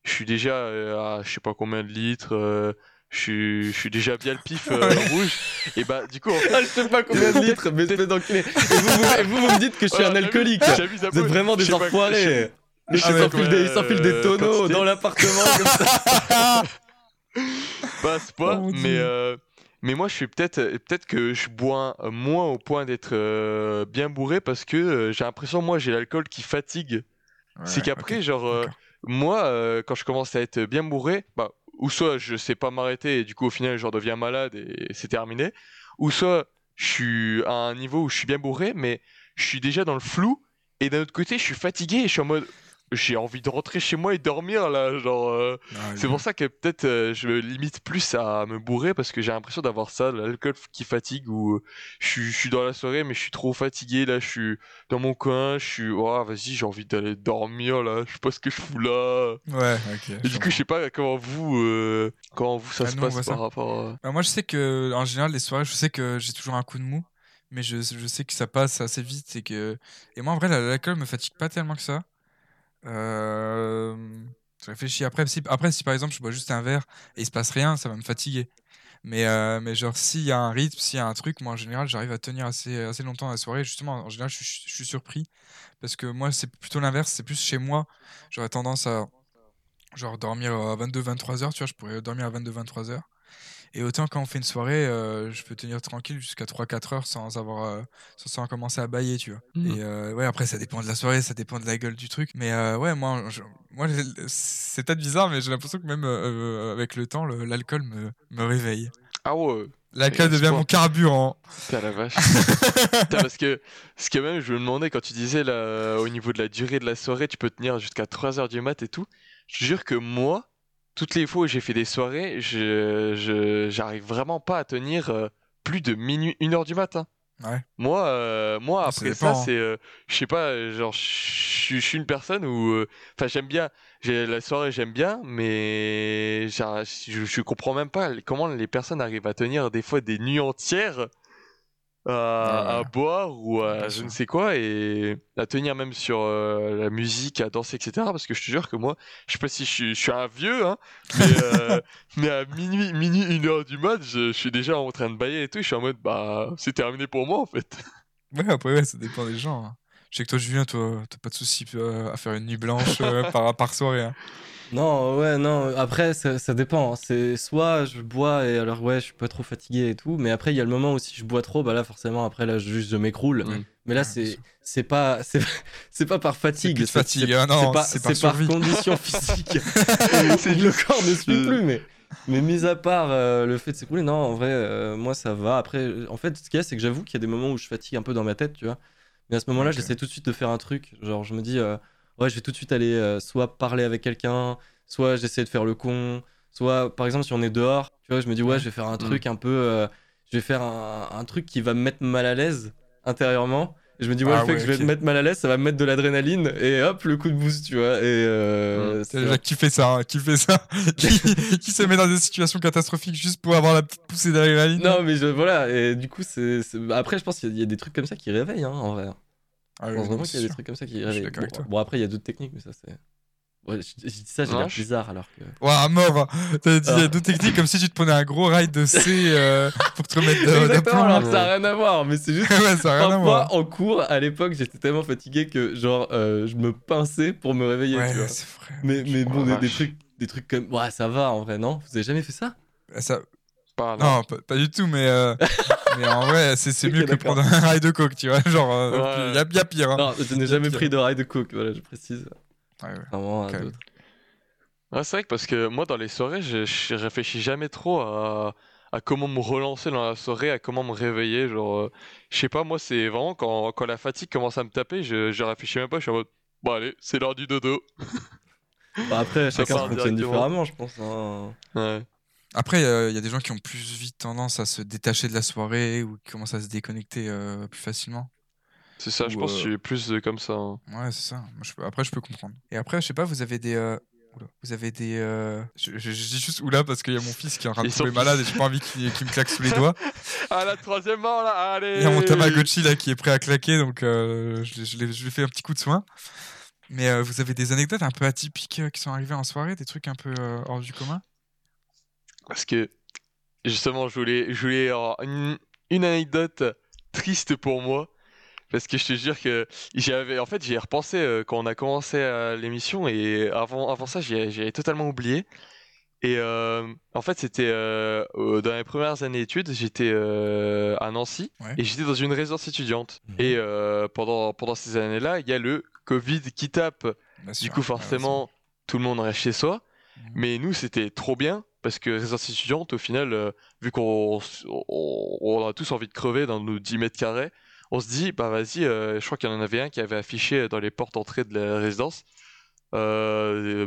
je suis déjà euh, à je sais pas combien de litres, euh, je suis, je suis déjà bien le pif euh, rouge, et bah, du coup, en fait, Ah, je sais pas combien de litres, mais espèce d'enculé. Et vous, vous, et vous, vous me dites que je suis voilà, un alcoolique. Vous êtes vraiment des pas- enfoirés. pas s'enfile des, il combien, s'enfile des tonneaux quantité. dans l'appartement comme ça. pas à ce point, Oh mais, euh, mais moi je suis peut-être peut-être que je bois moins au point d'être bien bourré parce que j'ai l'impression moi j'ai l'alcool qui fatigue. c'est qu'après genre. Moi euh, quand je commence à être bien bourré, bah ou soit je sais pas m'arrêter et du coup au final je redeviens malade et c'est terminé, ou soit je suis à un niveau où je suis bien bourré mais je suis déjà dans le flou et d'un autre côté je suis fatigué et je suis en mode j'ai envie de rentrer chez moi et dormir là genre euh, Ah, c'est pour ça que peut-être euh, je me limite plus à me bourrer parce que j'ai l'impression d'avoir ça, l'alcool qui fatigue ou euh, je suis, je suis dans la soirée mais je suis trop fatigué là, je suis dans mon coin, je suis oh vas-y j'ai envie d'aller dormir là, je sais pas ce que je fous là. Ouais. Et du coup je sais pas comment vous euh, comment vous ça Ah, se nous, passe par ça. rapport à... Bah, moi, je sais que en général, les soirées, je sais que j'ai toujours un coup de mou, mais je, je sais que ça passe assez vite et que et moi, en vrai, la- l'alcool me fatigue pas tellement que ça. Euh... Je réfléchis après. Si, après, si par exemple je bois juste un verre et il se passe rien, ça va me fatiguer. Mais, euh, mais genre, s'il y a un rythme, s'il y a un truc, moi en général, j'arrive à tenir assez, assez longtemps la soirée. Justement, en général, je suis, je suis surpris parce que moi, c'est plutôt l'inverse. C'est plus chez moi. J'aurais tendance à genre dormir à 22-23 heures. Tu vois, je pourrais dormir à 22-23 heures. Et autant quand on fait une soirée, euh, je peux tenir tranquille jusqu'à 3-4 heures sans avoir, euh, sans, commencer à bailler, tu vois. Mhm. Et euh, ouais, après, ça dépend de la soirée, ça dépend de la gueule du truc. Mais euh, ouais, moi, je- moi c'est peut-être bizarre, mais j'ai l'impression que même euh, avec le temps, l'alcool me, me réveille. Ah ouais, L'alcool devient mon carburant. putain la vache. Putain, parce que ce que même je me demandais quand tu disais là au niveau de la durée de la soirée, tu peux tenir jusqu'à 3h du mat et tout. Je te jure que moi, toutes les fois où j'ai fait des soirées, je, je j'arrive vraiment pas à tenir euh, plus de minuit, une heure du matin. Ouais. Moi, euh, moi après ça, c'est, euh, je sais pas, euh, genre, je suis- une personne où, enfin, j'aime bien, la soirée, j'aime bien, mais je comprends même pas comment les personnes arrivent à tenir des fois des nuits entières à, Ouais, à ouais. boire ou à je ne sais quoi et à tenir même sur euh, la musique, à danser, etc. Parce que je te jure que moi, je sais pas si je suis, je suis un vieux, hein, mais, euh, mais à minuit, minuit, une heure du mat, je, je suis déjà en train de bailler et tout. Je suis en mode, bah, c'est terminé pour moi en fait. Ouais, après, ouais, ça dépend des gens. hein. Je sais que toi, Julien, toi, t'as pas de souci euh, à faire une nuit blanche par, par soirée. hein. Non, ouais, non. Après, ça, ça dépend. hein. C'est soit je bois et alors ouais, je suis pas trop fatigué et tout. Mais après, il y a le moment où si je bois trop, bah là, forcément, après là, je- juste je m'écroule. Mm. Mais là, c'est c'est pas c'est c'est pas par fatigue. c'est- fatigue, hein, non, c'est pas c'est par par condition physique. Le corps ne suit je- plus. Mais mais mis à part euh, le fait de s'écrouler, non, en vrai, euh, moi ça va. Après, en fait, ce qu'il y a, c'est que j'avoue qu'il y a des moments où je fatigue un peu dans ma tête, tu vois. Mais à ce moment-là, j'essaie tout de suite de faire un truc. Genre, je me dis, euh, ouais, je vais tout de suite aller euh, soit parler avec quelqu'un, soit j'essaie de faire le con, soit par exemple, si on est dehors, tu vois, je me dis, ouais, je vais faire un truc un peu. euh, je vais faire un, un truc qui va me mettre mal à l'aise intérieurement. Et je me dis, ouais, Ah le fait ouais, que je vais me mettre mal à l'aise, ça va me mettre de l'adrénaline et hop, le coup de boost, tu vois. Et euh, Jacques qui fait ça, hein, qui fait ça, qui, qui se met dans des situations catastrophiques juste pour avoir la petite poussée d'adrénaline? Non, mais je, voilà, et du coup, c'est. Après, je pense qu'il y, y a des trucs comme ça qui réveillent, hein, en vrai. Ah Je oui, pense vraiment qu'il y a des sûr. trucs comme ça qui avec Bon, bon, après, il y a d'autres techniques, mais ça, c'est. Ouais, je, je dis ça, j'ai l'air je- bizarre alors que. Ouah, mort hein. T'as dit, il y a Ah. d'autres techniques comme si tu te prenais un gros ride de C euh, pour te remettre de, de Exactement, plomb. alors que ça n'a rien à voir, mais c'est juste. ouais, ça a rien à Parfois, voir. en cours, à l'époque, j'étais tellement fatigué que, genre, euh, je me pinçais pour me réveiller, tu Ouais, vois. c'est vrai. Mais, mais bon, Oh, des, des trucs, des trucs comme. Ouais, ça va en vrai, non? Vous avez jamais fait ça? Ça... Pas, non. Non, pas, pas du tout, mais, euh, mais en vrai, c'est mieux que prendre un ride de coke, tu vois. Genre, il Ouais. y, a, y a pire. Hein. Non, je n'ai jamais pire. pris de ride coke, voilà, je précise. Ouais, ouais. Vraiment, Ok. à d'autres. Ouais, c'est vrai que parce que moi dans les soirées, je, je réfléchis jamais trop à, à comment me relancer dans la soirée, à comment me réveiller. Genre, euh, je sais pas, moi, c'est vraiment quand, quand la fatigue commence à me taper, je, je réfléchis même pas, je suis en mode, bon, allez, c'est l'heure du dodo. Bah, après, chacun part fonctionne différemment, je pense. hein. Ouais. Après, il y a des gens qui ont plus vite tendance à se détacher de la soirée ou qui commencent à se déconnecter euh, plus facilement. C'est ça, je pense que euh, je suis plus euh, comme ça. hein. Ouais, c'est ça. Moi, je peux- Après, je peux comprendre. Et après, je sais pas, vous avez des. euh, oula, Vous avez des. euh, Je, je- je dis juste oula parce qu'il y a mon fils qui est en train de tomber malade et j'ai pas envie qu'il qu'il me claque sous les doigts. Ah, la troisième mort là, allez Il y a mon Tamagotchi là qui est prêt à claquer donc euh, je, l'ai- je l'ai- je lui fais un petit coup de soin. Mais euh, vous avez des anecdotes un peu atypiques euh, qui sont arrivées en soirée, des trucs un peu euh, hors du commun? Parce que justement, je voulais, je voulais avoir une, une anecdote triste pour moi. Parce que je te jure que j'avais, en fait, j'y ai repensé euh, quand on a commencé euh, l'émission et avant, avant ça, j'y ai- j'y avais totalement oublié. Et euh, en fait, c'était euh, dans les premières années d'études, j'étais euh, à Nancy Ouais. et j'étais dans une résidence étudiante. Mhm. Et pendant, pendant ces années-là, il y a le Covid qui tape. Bien Du sûr, coup, forcément, tout le monde reste chez soi. Mhm. Mais nous, c'était trop bien parce que résidence étudiante, au final, euh, vu qu'on on, on a tous envie de crever dans nos 10 mètres carrés, on se dit, bah vas-y, euh, je crois qu'il y en avait un qui avait affiché dans les portes d'entrée de la résidence. Euh,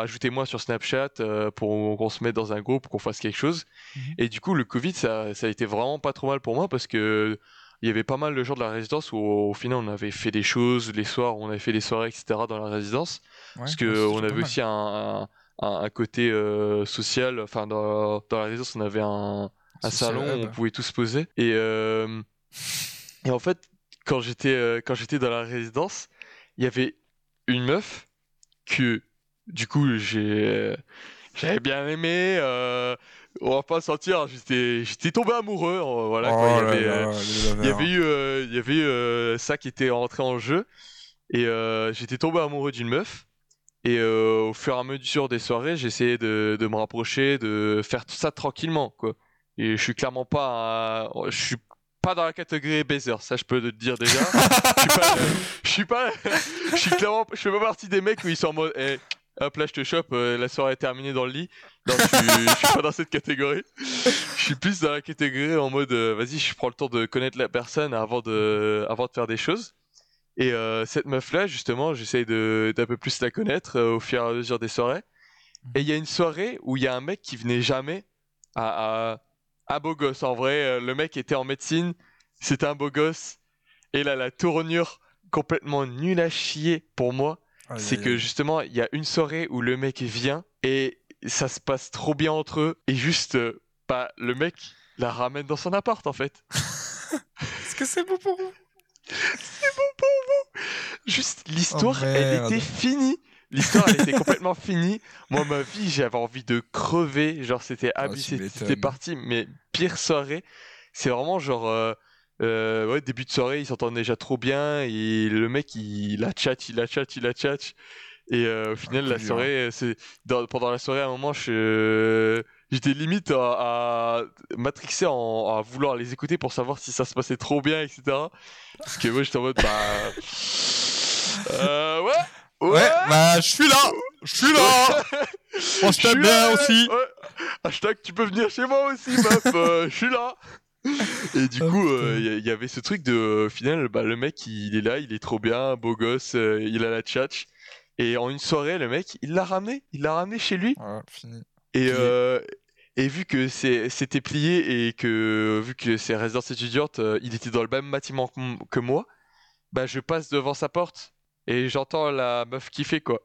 ajoutez-moi sur Snapchat euh, pour qu'on se mette dans un groupe, pour qu'on fasse quelque chose. Mhm. Et du coup, le Covid, ça, ça a été vraiment pas trop mal pour moi parce que il y avait pas mal de gens de la résidence où au final on avait fait des choses, les soirs on avait fait des soirées, etc. dans la résidence. Ouais, Parce ouais, que c'est on déjà pas avait aussi un, un, un côté euh, social, enfin dans, dans la résidence on avait un, salon où on pouvait tous se poser. Et, euh, et en fait, quand j'étais euh, quand j'étais dans la résidence, il y avait une meuf que du coup j'ai j'avais bien aimé. euh, on va pas sentir, j'étais j'étais tombé amoureux. euh, voilà, quoi. Oh il y avait, là, euh, les il y avait eu, il y avait eu, ça qui était rentré en jeu et j'étais tombé amoureux d'une meuf et euh, au fur et à mesure des soirées j'essayais de, de me rapprocher de faire tout ça tranquillement quoi. Et je suis clairement pas un- je suis pas dans la catégorie baiser ça je peux te dire déjà. Je suis pas je suis pas je suis clairement je fais pas partie des mecs où ils sont en mode eh, hop là je te chope euh, la soirée est terminée dans le lit. Non je suis, je suis pas dans cette catégorie. Je suis plus dans la catégorie en mode euh, vas-y je prends le temps de connaître la personne avant de avant de faire des choses et euh, cette meuf là justement j'essaye d'un peu plus la connaître euh, au fur et à mesure des soirées. Et il y a une soirée où il y a un mec qui venait jamais à, à, un beau gosse. En vrai euh, le mec était en médecine c'était un beau gosse. Et là la tournure complètement nulle à chier pour moi c'est que justement, il y a une soirée où le mec vient et ça se passe trop bien entre eux. Et juste, bah, le mec la ramène dans son appart en fait. Est-ce que c'est beau pour vous? Juste, l'histoire, Oh, elle était finie. L'histoire, elle était complètement finie. Moi, ma vie, j'avais envie de crever. Genre, c'était Ah, abusé. c'était parti. Mais pire soirée, c'est vraiment genre. euh, euh, ouais, début de soirée, ils s'entendent déjà trop bien. Et le mec, il la chat, il la chat, il la chat. Et euh, au final, coup la soirée, c'est dans- pendant la soirée, à un moment, je j'étais limite à, à matrixé en, à vouloir les écouter pour savoir si ça se passait trop bien, etc. Parce que moi, j'étais en mode, bah, euh, ouais, ouais, Ouais, bah je suis là Je suis là On se tape bien là, aussi ouais. Hashtag, tu peux venir chez moi aussi, meuf, euh, je suis là. Et du Oh, coup, euh, il y, y avait ce truc de, au final, bah, le mec, il est là, il est trop bien, beau gosse, euh, il a la tchatch. Et en une soirée, le mec, il l'a ramené, il l'a ramené chez lui. Voilà, fini. Et, euh, et vu que c'était plié et que vu que c'est résidence étudiante, euh, il était dans le même bâtiment que moi, bah je passe devant sa porte et j'entends la meuf kiffer quoi.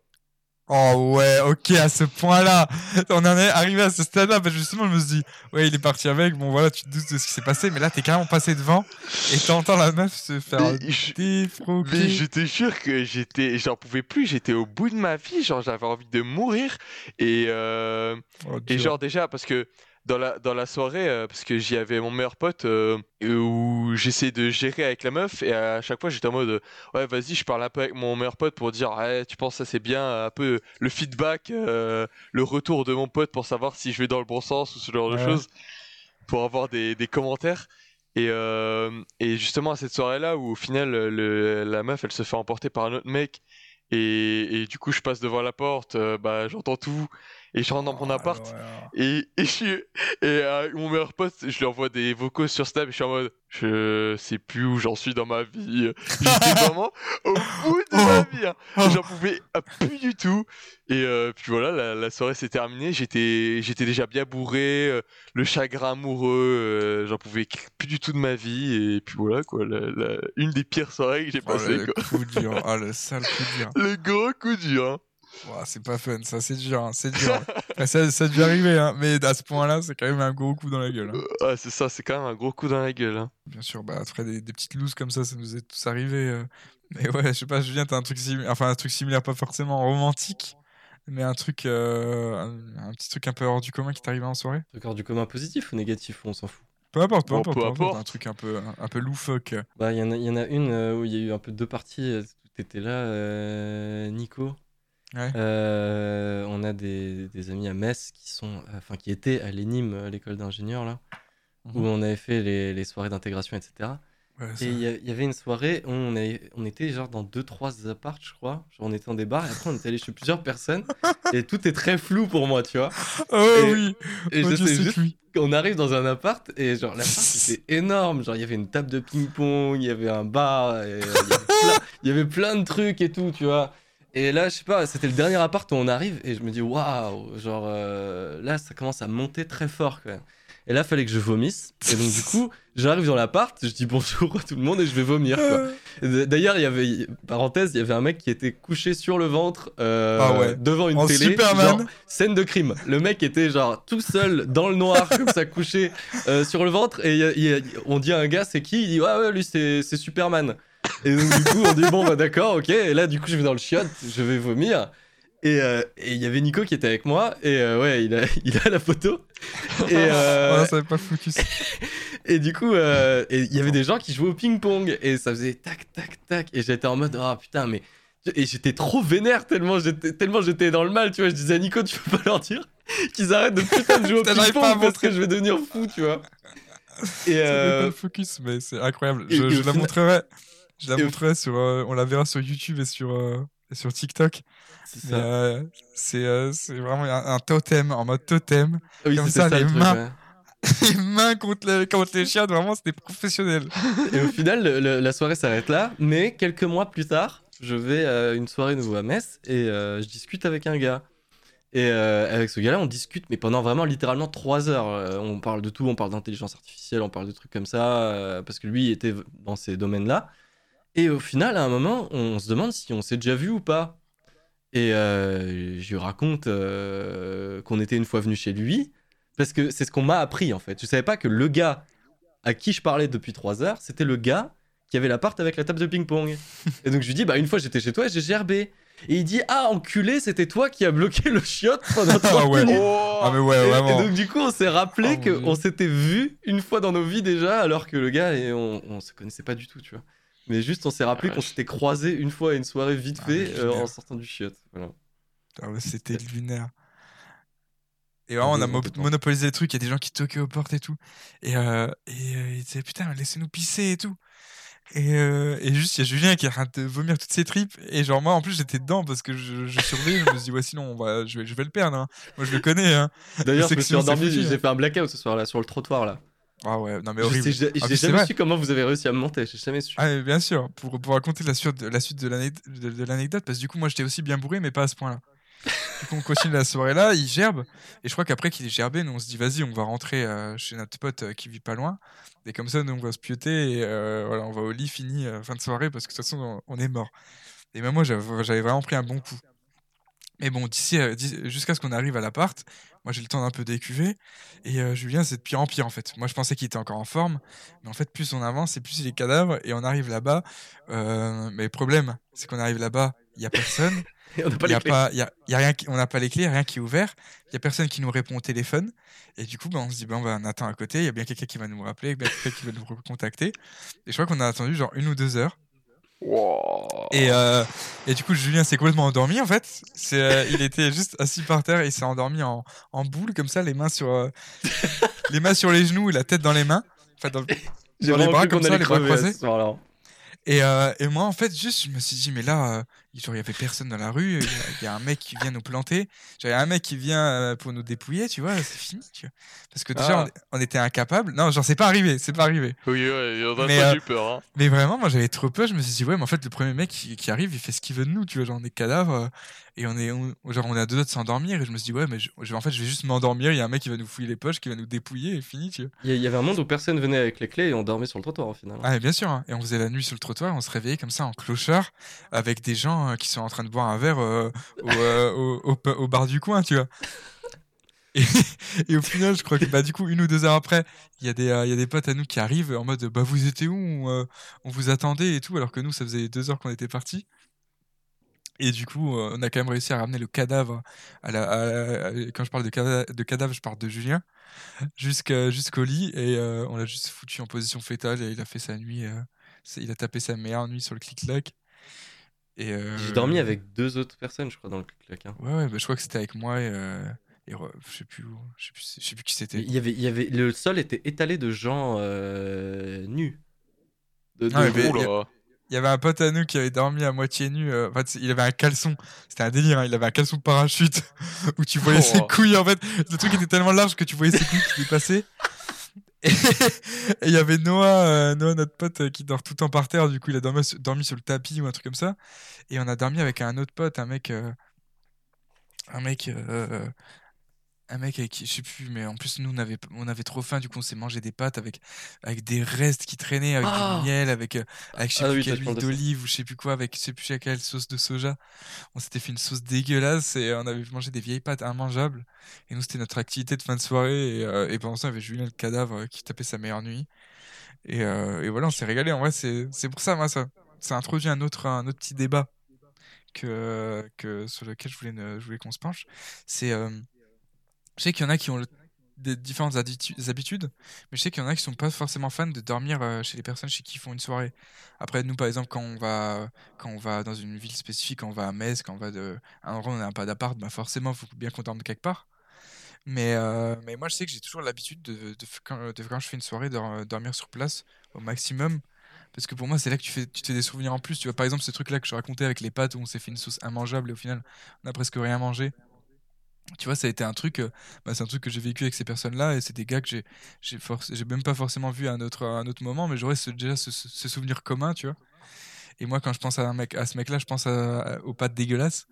Oh ouais, ok, à ce point-là. On en est arrivé à ce stade-là. Bah justement, je me suis dit, ouais, il est parti avec. Bon, voilà, tu te doutes de ce qui s'est passé. Mais là, t'es carrément passé devant et t'entends la meuf se faire défroquer. Mais je te jure que j'étais, j'en pouvais plus, j'étais au bout de ma vie, genre j'avais envie de mourir et euh, Oh, Et genre déjà parce que dans la dans la soirée euh, parce que j'y avais mon meilleur pote euh, où j'essayais de gérer avec la meuf et à chaque fois j'étais en mode euh, ouais vas-y je parle un peu avec mon meilleur pote pour dire ouais tu penses ça c'est bien un peu le feedback euh, le retour de mon pote pour savoir si je vais dans le bon sens ou ce genre de choses pour avoir des, des commentaires. Et, et justement à cette soirée là où au final le, la meuf elle se fait emporter par un autre mec et, et du coup je passe devant la porte bah j'entends tout Et je rentre dans mon Oh, appart. Et, et, je et euh, mon meilleur pote, je lui envoie des vocaux sur Snap. Et je suis en mode, je sais plus où j'en suis dans ma vie. J'étais vraiment au bout de ma vie. hein. Oh. J'en pouvais plus du tout. Et euh, puis voilà, la, la soirée s'est terminée. J'étais, j'étais déjà bien bourré. euh, le chagrin amoureux, euh, j'en pouvais plus du tout de ma vie. Et puis voilà, quoi. la- la- une des pires soirées que j'ai Oh, passées, le quoi. coup dur. Oh, le sale coup dur. Le gros coup dur. hein. Ouah, c'est pas fun, ça c'est dur, hein, c'est dur. Ça, ça a dû arriver, hein, mais à ce point-là, c'est quand même un gros coup dans la gueule. hein. Ouais, c'est ça, c'est quand même un gros coup dans la gueule. hein. Bien sûr, bah après des, des petites looses comme ça, ça nous est tous arrivé. euh. Mais ouais, je sais pas, Julien, t'as un truc similaire, enfin un truc similaire, pas forcément romantique, mais un truc, euh, un, un petit truc un peu hors du commun qui t'arrive en soirée? Truc hors du commun positif ou négatif, on s'en fout? Peu importe, peu Bon, importe, peu peu importe, importe. un truc un peu, un, un peu loufoque. Bah, il y, en a- il y en a une euh, où il y a eu un peu deux parties. T'étais là, euh, Nico. Ouais. Euh, on a des, des amis à Metz qui sont, enfin, qui étaient à l'ENIM, l'école d'ingénieurs là, où Mhm. on avait fait les, les soirées d'intégration, etc. Ouais, Et il y, avait une soirée où on, avait- on était genre dans deux trois apparts, je crois. Genre, on était dans des bars et après on était allé chez plusieurs personnes et tout est très flou pour moi, tu vois. Oh et- oui, Et oh, je sais juste qu'on arrive dans un appart et genre l'appart c'était énorme. Genre il y avait une table de ping-pong, il y avait un bar, y il y avait plein de trucs et tout, tu vois. Et là, je sais pas, c'était le dernier appart où on arrive et je me dis waouh, genre euh, là ça commence à monter très fort quand même. Et là, fallait que je vomisse. Et donc, du coup, j'arrive dans l'appart, je dis bonjour à tout le monde et je vais vomir. Quoi. Et D'ailleurs, il y avait, parenthèse, il y avait un mec qui était couché sur le ventre euh, Ah ouais. devant une En télé. Superman. genre, scène de crime. Le mec était genre tout seul dans le noir, comme ça, couché euh, sur le ventre. Et il y a- il y a- on dit à un gars, c'est qui? Il dit, ouais, ouais, lui, c'est c'est Superman. Et donc, du coup, on dit, bon, bah d'accord, ok. Et là, du coup, je vais dans le chiotte, je vais vomir. Et euh, il y avait Nico qui était avec moi. Et euh, ouais, il a, il a la photo. Et, euh, non, ça pas focus. et du coup, euh, il y avait des gens qui jouaient au ping-pong et ça faisait tac, tac, tac. Et j'étais en mode, oh putain, mais. Et j'étais trop vénère tellement j'étais, tellement j'étais dans le mal, tu vois. Je disais à Nico, tu peux pas leur dire qu'ils arrêtent de putain de jouer au pas ping-pong parce que je vais devenir fou, tu vois. Et, pas euh, le focus, mais c'est incroyable. Je, la final- montrerai. Je la et montrerai sur. euh, on la verra sur YouTube et sur, euh, et sur TikTok. c'est euh, euh, vraiment un, un totem, en mode totem. oui, comme ça, ça, les le truc, mains. ouais. Les mains contre les, contre les chiens, vraiment, c'était professionnel. Et au final, le- le- la soirée s'arrête là. Mais quelques mois plus tard, je vais à une soirée nouveau à Metz et je discute avec un gars. Et euh, avec ce gars-là, on discute, mais pendant vraiment littéralement trois heures. Euh, on parle de tout, on parle d'intelligence artificielle, on parle de trucs comme ça, euh, parce que lui il était dans ces domaines-là. Et au final, à un moment, on se demande si on s'est déjà vu ou pas. Et euh, je lui raconte euh, qu'on était une fois venu chez lui, parce que c'est ce qu'on m'a appris en fait. Je savais pas que le gars à qui je parlais depuis trois heures, c'était le gars qui avait l'appart avec la table de ping-pong. et donc je lui dis, bah une fois j'étais chez toi et j'ai gerbé. Et il dit, ah enculé, c'était toi qui as bloqué le chiotte pendant 30 Ah ouais. minutes. Oh Ah, mais ouais, Et- Et, vraiment. donc du coup on s'est rappelé Oh, qu'on Dieu. s'était vu une fois dans nos vies déjà, alors que le gars, et on, on se connaissait pas du tout, tu vois. Mais juste on s'est rappelé Ah, qu'on s'était croisé une fois à une soirée vite Ah, fait euh, en sortant du chiotte. Voilà. Ah c'était lunaire. Et vraiment, on a mo- monopolisé les trucs. Il y a des gens qui toquaient aux portes et tout. Et, euh, et euh, ils disaient Putain, laissez-nous pisser et tout. Et, euh, et juste, il y a Julien qui est en train de vomir toutes ses tripes. Et genre, moi, en plus, j'étais dedans parce que je, je surveillais. Je me suis dit Ouais, sinon, on va, je, vais, je vais le perdre. hein. Moi, je le connais. Hein. D'ailleurs C'est je me que suis endormi, j'ai hein. fait un blackout ce soir-là sur le trottoir là. Ah ouais, non, mais Je horrible. sais- j'ai Ah, jamais su comment vous avez réussi à me monter, j'ai jamais su. Ah, bien sûr, pour, pour raconter la suite de, la suite de l'anecdote, parce que du coup, moi, j'étais aussi bien bourré, mais pas à ce point-là. Du coup, on continue la soirée là, il gerbe, et je crois qu'après qu'il est gerbé, nous on se dit, vas-y, on va rentrer euh, chez notre pote euh, qui vit pas loin, et comme ça, nous on va se pioter, et euh, voilà, on va au lit fini, fin de soirée, parce que de toute façon, on, on est mort. Et même moi, j'avais vraiment pris un bon coup. Mais bon, d'ici, euh, d'ici- jusqu'à ce qu'on arrive à l'appart, moi j'ai le temps d'un peu décuver, et euh, Julien, c'est de pire en pire en fait. Moi je pensais qu'il était encore en forme, mais en fait, plus on avance, et plus il est cadavre, et on arrive là-bas. euh, mais le problème, c'est qu'on arrive là-bas, il y a personne, on n'a pas il y les a clés. pas, il y a, il y a rien, qui- on n'a pas les clés, rien qui est ouvert, il y a personne qui nous répond au téléphone, et du coup, bah, on se dit, bah, on, attend à côté, il y a bien quelqu'un qui va nous rappeler, bien quelqu'un qui va nous recontacter, et je crois qu'on a attendu genre une ou deux heures. Wow. Et, euh, et du coup, Julien s'est complètement endormi en fait. C'est, euh, il était juste assis par terre et il s'est endormi en, en boule comme ça, les mains sur, euh, les mains sur les genoux et la tête dans les mains. Enfin, dans les bras comme ça, les bras croisés. Et, et moi, en fait, juste, je me suis dit, mais là, il y avait personne dans la rue. Il y, a- il y a un mec qui vient nous planter. Il y a un mec qui vient pour nous dépouiller, tu vois. C'est fini, tu vois. Parce que déjà, Ah. on, on était incapables. Non, genre, c'est pas arrivé. C'est pas arrivé. Oui, ouais, on a Mais, pas euh, eu peur. Hein. Mais vraiment, moi, j'avais trop peur. Je me suis dit, ouais, mais en fait, le premier mec qui, qui arrive, il fait ce qu'il veut de nous, tu vois. Genre, on est cadavres. euh, et on est, on- genre, on est à deux doigts de s'endormir. Et je me suis dit, ouais, mais je, je- en fait, je vais juste m'endormir. Il y a un mec qui va nous fouiller les poches, qui va nous dépouiller et fini, tu vois. Il y, avait un monde où personne venait avec les clés et on dormait sur le trottoir au final. Ah, mais bien sûr. hein. Et on faisait la nuit sur le trottoir. On se réveillait comme ça en clochard avec des gens euh, qui sont en train de boire un verre euh, au, euh, au, au pa- au bar du coin, tu vois. Et, et au final, je crois que bah, du coup, une ou deux heures après, il y, a des, euh, y a des potes à nous qui arrivent en mode bah vous étiez où on, euh, on vous attendait et tout, alors que nous, ça faisait deux heures qu'on était partis. Et du coup, euh, on a quand même réussi à ramener le cadavre. À la, à la- à- quand je parle de, cada- de cadavre, je parle de Julien, jusqu'au lit. Et euh, on l'a juste foutu en position fétale et il a fait sa nuit. il a tapé sa meilleure nuit sur le clic-clac. J'ai dormi avec deux autres personnes, je crois, dans le clic hein. Ouais, ouais, bah, je crois que c'était avec moi et. Et je sais plus où, je sais plus, je sais plus qui c'était. Il y avait, il y avait, le sol était étalé de gens euh, nus. De, de- Ah, Oula. Il y avait un pote à nous qui avait dormi à moitié nu. euh, en fait, il avait un caleçon. C'était un délire. hein, Il avait un caleçon de parachute où tu voyais ses Oh. couilles. En fait, le truc était tellement large que tu voyais ses couilles qui dépassaient. Et et il y avait Noah, euh, Noah, notre pote, qui dort tout le temps par terre. Du coup, il a dormi, sur- dormi sur le tapis ou un truc comme ça. Et on a dormi avec un autre pote, un mec, euh, un mec, euh, un mec avec qui, je sais plus, mais en plus nous on avait, on avait trop faim. Du coup, on s'est mangé des pâtes avec, avec des restes qui traînaient, avec Ah du miel, avec, euh, avec je sais Ah plus oui, quelle huile d'olive ou je sais plus quoi, avec je sais plus quelle sauce de soja. On s'était fait une sauce dégueulasse et on avait mangé des vieilles pâtes immangeables. Et nous, c'était notre activité de fin de soirée. Et, euh, et pendant ça, il y avait Julien le cadavre euh, qui tapait sa meilleure nuit. Et, euh, et voilà, on s'est régalé. En vrai, c'est c'est pour ça, moi, ça, ça introduit un autre, un autre petit débat que, que, sur lequel je voulais, ne- je voulais qu'on se penche. C'est. euh, je sais qu'il y en a qui ont des différentes habitudes, mais je sais qu'il y en a qui sont pas forcément fans de dormir euh, chez les personnes chez qui ils font une soirée. Après, nous, par exemple, quand on va, quand on va dans une ville spécifique, quand on va à Metz, quand on va de, à un endroit où on n'a pas d'appart, bah forcément, il faut bien qu'on dorme quelque part. Mais, euh, mais moi, je sais que j'ai toujours l'habitude de, de, quand, je fais une soirée, de dor- dormir sur place au maximum. Parce que pour moi, c'est là que tu fais, tu te fais des souvenirs en plus. Tu vois, par exemple, ce truc-là que je racontais avec les pâtes où on s'est fait une sauce immangeable et au final, on a presque rien mangé. Tu vois, ça a été un truc, euh, bah, c'est un truc que j'ai vécu avec ces personnes-là et c'est des gars que j'ai, j'ai j'ai même pas forcément vu à un autre, un autre moment, mais j'aurais déjà ce, souvenir commun, tu vois. Et moi, quand je pense à, un mec, à ce mec-là, je pense à- à- aux pâtes dégueulasses.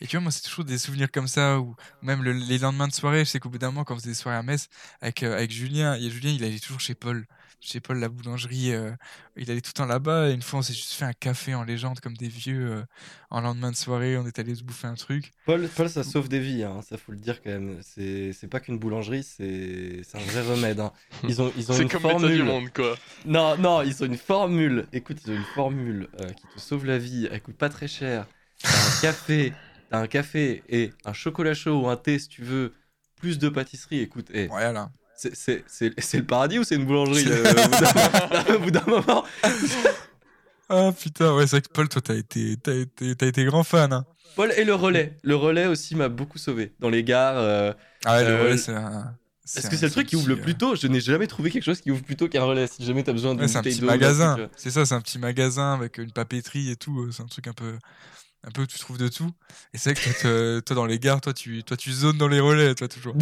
Et tu vois, moi, c'est toujours des souvenirs comme ça, ou même le- les lendemains de soirée, je sais qu'au bout d'un moment, quand on faisait des soirées à Metz, avec, euh, avec Julien, et Julien, il allait toujours chez Paul, chez Paul, la boulangerie, euh, il allait tout le temps là-bas, et une fois, on s'est juste fait un café en légende, comme des vieux, euh, en lendemain de soirée, on est allé se bouffer un truc. Paul, Paul, ça sauve des vies, hein, ça faut le dire quand même. C'est c'est pas qu'une boulangerie, c'est c'est un vrai remède. hein. Ils ont, ils ont C'est une comme l'état du formule. monde, quoi. Non, non, ils ont une formule. Écoute, ils ont une formule euh, qui te sauve la vie. Elle coûte pas très cher. T'as un café, t'as un café et un chocolat chaud ou un thé si tu veux, plus de pâtisserie. Écoute, eh, Voilà. c'est- le paradis ou c'est une boulangerie au bout d'un- d'un moment Ah putain, ouais, c'est vrai que Paul, toi, t'as été, été, été grand fan. Hein. Paul et le relais. Le relais aussi m'a beaucoup sauvé. Dans les gares. euh, Ah ouais, le Euh, relais, c'est un. Est-ce que c'est le truc qui ouvre le petit, euh, plus tôt? Je n'ai jamais trouvé quelque chose qui ouvre plus tôt qu'un relais. Si jamais t'as besoin d'une Ouais, c'est un petit d'un magasin. C'est ça, c'est un petit magasin avec une papeterie et tout. C'est un truc un peu, un peu où tu trouves de tout. Et c'est vrai que toi, toi, dans les gares, toi, tu, toi, tu zones dans les relais, toi, toujours.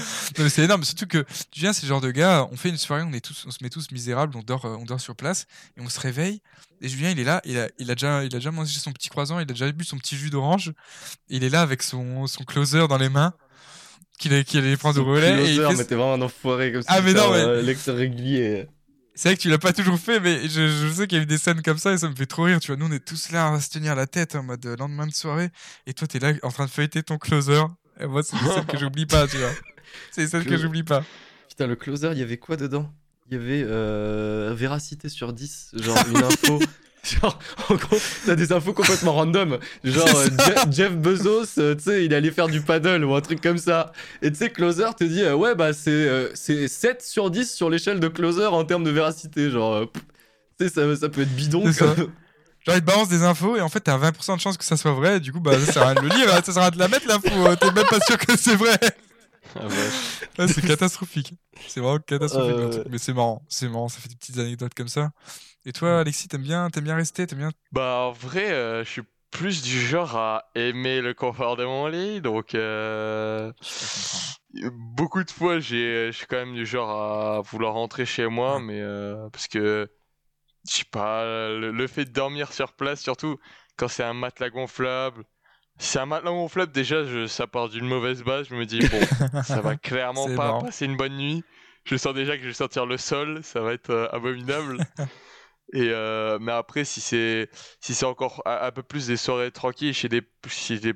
Non, mais c'est énorme, surtout que tu viens, c'est le genre de gars, on fait une soirée, on, est tous, on se met tous misérables, on dort, euh, on dort sur place, et on se réveille, et Julien, il est là, il a, il a, déjà, il a déjà mangé son petit croissant, il a déjà bu son petit jus d'orange, il est là avec son, son closer dans les mains, qu'il allait, qu'il allait prendre au relais, et il closer, mais t'es vraiment un enfoiré comme ça. Ah, mais non, mais- Lecteur régulier. C'est vrai que tu l'as pas toujours fait, mais je, je sais qu'il y a eu des scènes comme ça et ça me fait trop rire. Tu vois, nous on est tous là à se tenir la tête en mode euh, lendemain de soirée et toi t'es là en train de feuilleter ton closer. Et moi, c'est des scènes que j'oublie pas, tu vois. C'est scènes que j'oublie pas. Putain, le closer, il y avait quoi dedans? Il y avait euh, véracité sur 10, genre une info. Genre, en gros, t'as des infos complètement random. Genre, euh, Je- Jeff Bezos, euh, tu sais, il allait faire du paddle ou un truc comme ça. Et tu sais, Closer te dit, euh, ouais, bah, c'est euh, c'est 7 sur 10 sur l'échelle de Closer en termes de véracité. Genre, euh, tu sais, ça, ça peut être bidon. Ça. Genre, il te balance des infos et en fait t'as 20% de chance que ça soit vrai. Et du coup, bah ça sert à rien de le lire, hein, ça sert à rien de la mettre l'info. euh, T'es même pas sûr que c'est vrai. Ah. Là, c'est catastrophique. C'est vraiment catastrophique. Euh, truc. Mais c'est marrant, c'est marrant. Ça fait des petites anecdotes comme ça. Et toi, Alexis, t'aimes bien, t'aimes bien rester, t'aimes bien Bah en vrai, euh, je suis plus du genre à aimer le confort de mon lit, donc euh, beaucoup de fois, j'ai, je suis quand même du genre à vouloir rentrer chez moi, mais euh, parce que je sais pas, le, le fait de dormir sur place, surtout quand c'est un matelas gonflable. Si c'est un matelas gonflable, déjà, je, ça part d'une mauvaise base. Je me dis, bon, ça va clairement pas marrant. passer une bonne nuit. Je sens déjà que je vais sortir le sol, ça va être euh, abominable. Et euh, mais après, si c'est si c'est encore un, un peu plus des soirées tranquilles chez des chez des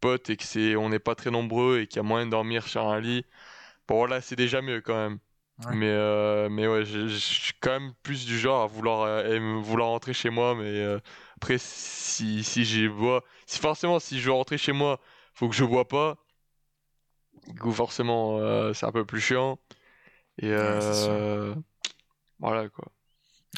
potes et que c'est on n'est pas très nombreux et qu'il y a moyen de dormir sur un lit, bon là c'est déjà mieux quand même. Ouais. Mais euh, mais ouais, je suis quand même plus du genre à vouloir aim- vouloir rentrer chez moi. Mais après, si si j'ai bois, si forcément si je veux rentrer chez moi, faut que je bois pas. Du coup, forcément, euh, c'est un peu plus chiant. Et Ouais, euh, voilà quoi.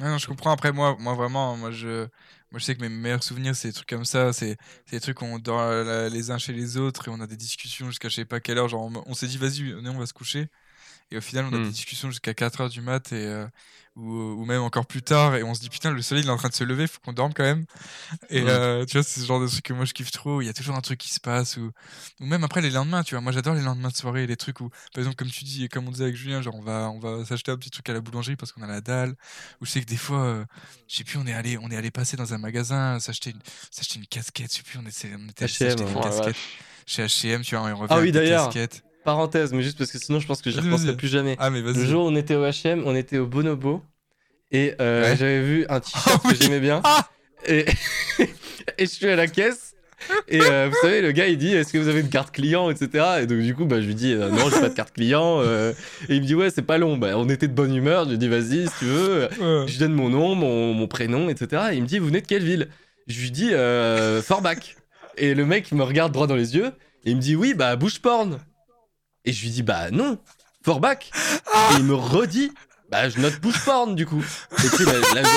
Non, je comprends. Après, moi, moi vraiment, moi je, moi, je sais que mes meilleurs souvenirs, c'est des trucs comme ça. C'est des trucs où on dort euh, les uns chez les autres et on a des discussions jusqu'à je sais pas quelle heure. Genre, on, on s'est dit, vas-y, on va se coucher. Et au final, on a Hmm. des discussions jusqu'à 4 heures du mat et, euh, ou, ou même encore plus tard. Et on se dit, putain, le soleil il est en train de se lever, faut qu'on dorme quand même. Et euh, tu vois, c'est ce genre de truc que moi je kiffe trop. Il y a toujours un truc qui se passe. Ou, ou même après les lendemains, tu vois. Moi j'adore les lendemains de soirée, les trucs où, par exemple, comme tu dis et comme on disait avec Julien, genre on va, on va s'acheter un petit truc à la boulangerie parce qu'on a la dalle. Ou je sais que des fois, euh, je sais plus, on est allé, on est allé passer dans un magasin, s'acheter une, s'acheter une casquette. Je sais plus, on était, on était s'acheter une ouais. Casquette chez H&M, tu vois, on revient Ah oui, avec des casquettes. Parenthèse, mais juste parce que sinon je pense que j'y repenserai plus jamais. Ah mais Le jour où on était au HM, on était au Bonobo et euh, Ouais. j'avais vu un t-shirt oui. que j'aimais bien. Ah. Et... et je suis à la caisse et euh, vous savez le gars il dit est-ce que vous avez une carte client etc et donc du coup bah je lui dis euh, non j'ai pas de carte client euh, et il me dit ouais c'est pas long. Bah on était de bonne humeur. Je lui dis vas-y si tu veux. Ouais. je lui donne mon nom mon, mon prénom etc et il me dit vous venez de quelle ville? Je lui dis euh, Forbach. Et le mec il me regarde droit dans les yeux et il me dit oui bah bouche porn et je lui dis bah non Forbach et il me redit bah je note bouche porn du coup. Et tu sais, la- la- tu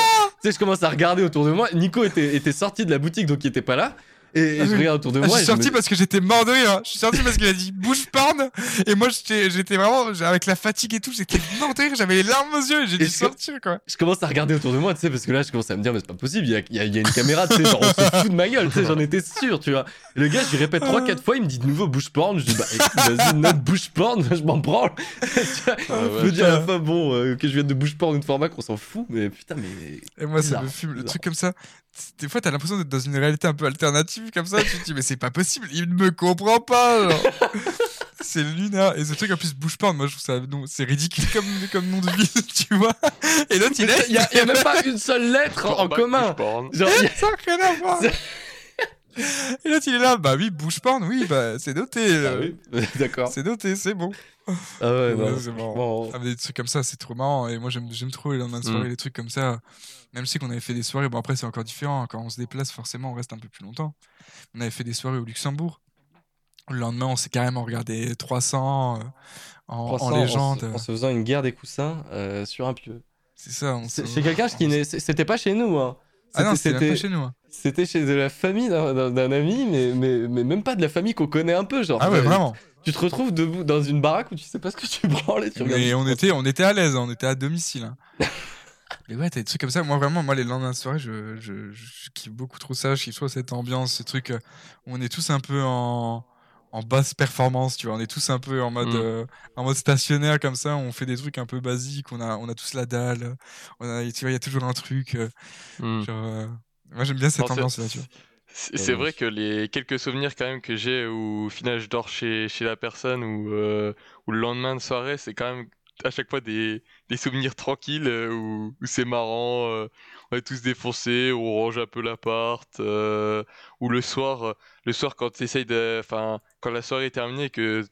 sais, je commence à regarder autour de moi. Nico était, était sorti de la boutique donc il était pas là et, et Ah je regarde autour de Ah, moi je suis je me- sorti parce que j'étais mort de rire. hein. Je suis sorti parce qu'il a dit bouche porn. Et moi, j'étais vraiment, avec la fatigue et tout, j'étais mort de rire. J'avais les larmes aux yeux et j'ai dû sortir, quoi. je commence à regarder autour de moi, tu sais, parce que là, je commence à me dire, mais c'est pas possible, il y a, il y a- il y a une caméra, tu sais, genre, on se fout de ma gueule, tu sais, j'en étais sûr, tu vois. Et le gars, je lui répète 3-4 fois, il me dit de nouveau bouche porn, je dis, bah, vas-y, note bouche porn, je m'en branle. Ah je me dis à la fin, bon, euh, que je vienne de bouche porn ou de format, qu'on s'en fout, mais putain, mais. Et moi, ça me fume. Le truc comme ça, des fois, t'as l'impression d'être dans une réalité un peu alternative comme ça. tu te dis, mais c'est pas possible, il ne me comprend pas. c'est lunaire. Et ce truc, en plus, bouche porn, moi, je trouve ça. non, C'est ridicule comme, comme nom de ville, tu vois. Et l'autre, il est. Il y, a, a même pas une seule lettre en, commun. Genre, il y a- Ça n'a rien à voir. Et l'autre, il est là. Bah oui, bouche porn, oui, bah c'est noté. Ah oui, d'accord. C'est noté, c'est bon. Ah ouais, Ouais, non, c'est marrant. franchement, Ah, mais des trucs comme ça, c'est trop marrant. Et moi, j'aime, j'aime trop les lendemains de soirée, Mm. les trucs comme ça. Même si on avait fait des soirées, bon, après, c'est encore différent. hein. Quand on se déplace, forcément, on reste un peu plus longtemps. On avait fait des soirées au Luxembourg. Le lendemain, on s'est carrément regardé 300 euh, en, en 300, légende. se, en se faisant une guerre des coussins euh, sur un pieu. C'est ça. On se- chez quelqu'un qui n'est. C'était pas chez nous, hein. Ah non, C'était- pas chez nous. hein. C'était chez de la famille d'un- ami, mais, mais, mais même pas de la famille qu'on connaît un peu. Genre, Ah ouais, vraiment. Tu te retrouves debout dans une baraque où tu sais pas ce que tu branles et tu regardes. Mais on était, on était à l'aise, on était à domicile. hein. Mais ouais, t'as des trucs comme ça. Moi, vraiment, moi, les lendemains de soirée, je, je, je kiffe beaucoup trop ça. Je kiffe trop cette ambiance, ce truc euh, où on est tous un peu en, en basse performance, tu vois. On est tous un peu en mode, Mm. euh, en mode stationnaire comme ça. On fait des trucs un peu basiques. On a, on a tous la dalle. On a, tu vois, il y a toujours un truc. euh, genre, euh, moi, j'aime bien cette ambiance-là, tu vois. C'est c'est vrai que les quelques souvenirs quand même que j'ai où au final je dors chez, chez la personne ou, euh, ou le lendemain de soirée, c'est quand même à chaque fois des, des souvenirs tranquilles euh, où, où c'est marrant, euh, on est tous défoncés, on range un peu l'appart, euh, ou le soir, euh, le soir quand tu de, enfin quand la soirée est terminée et que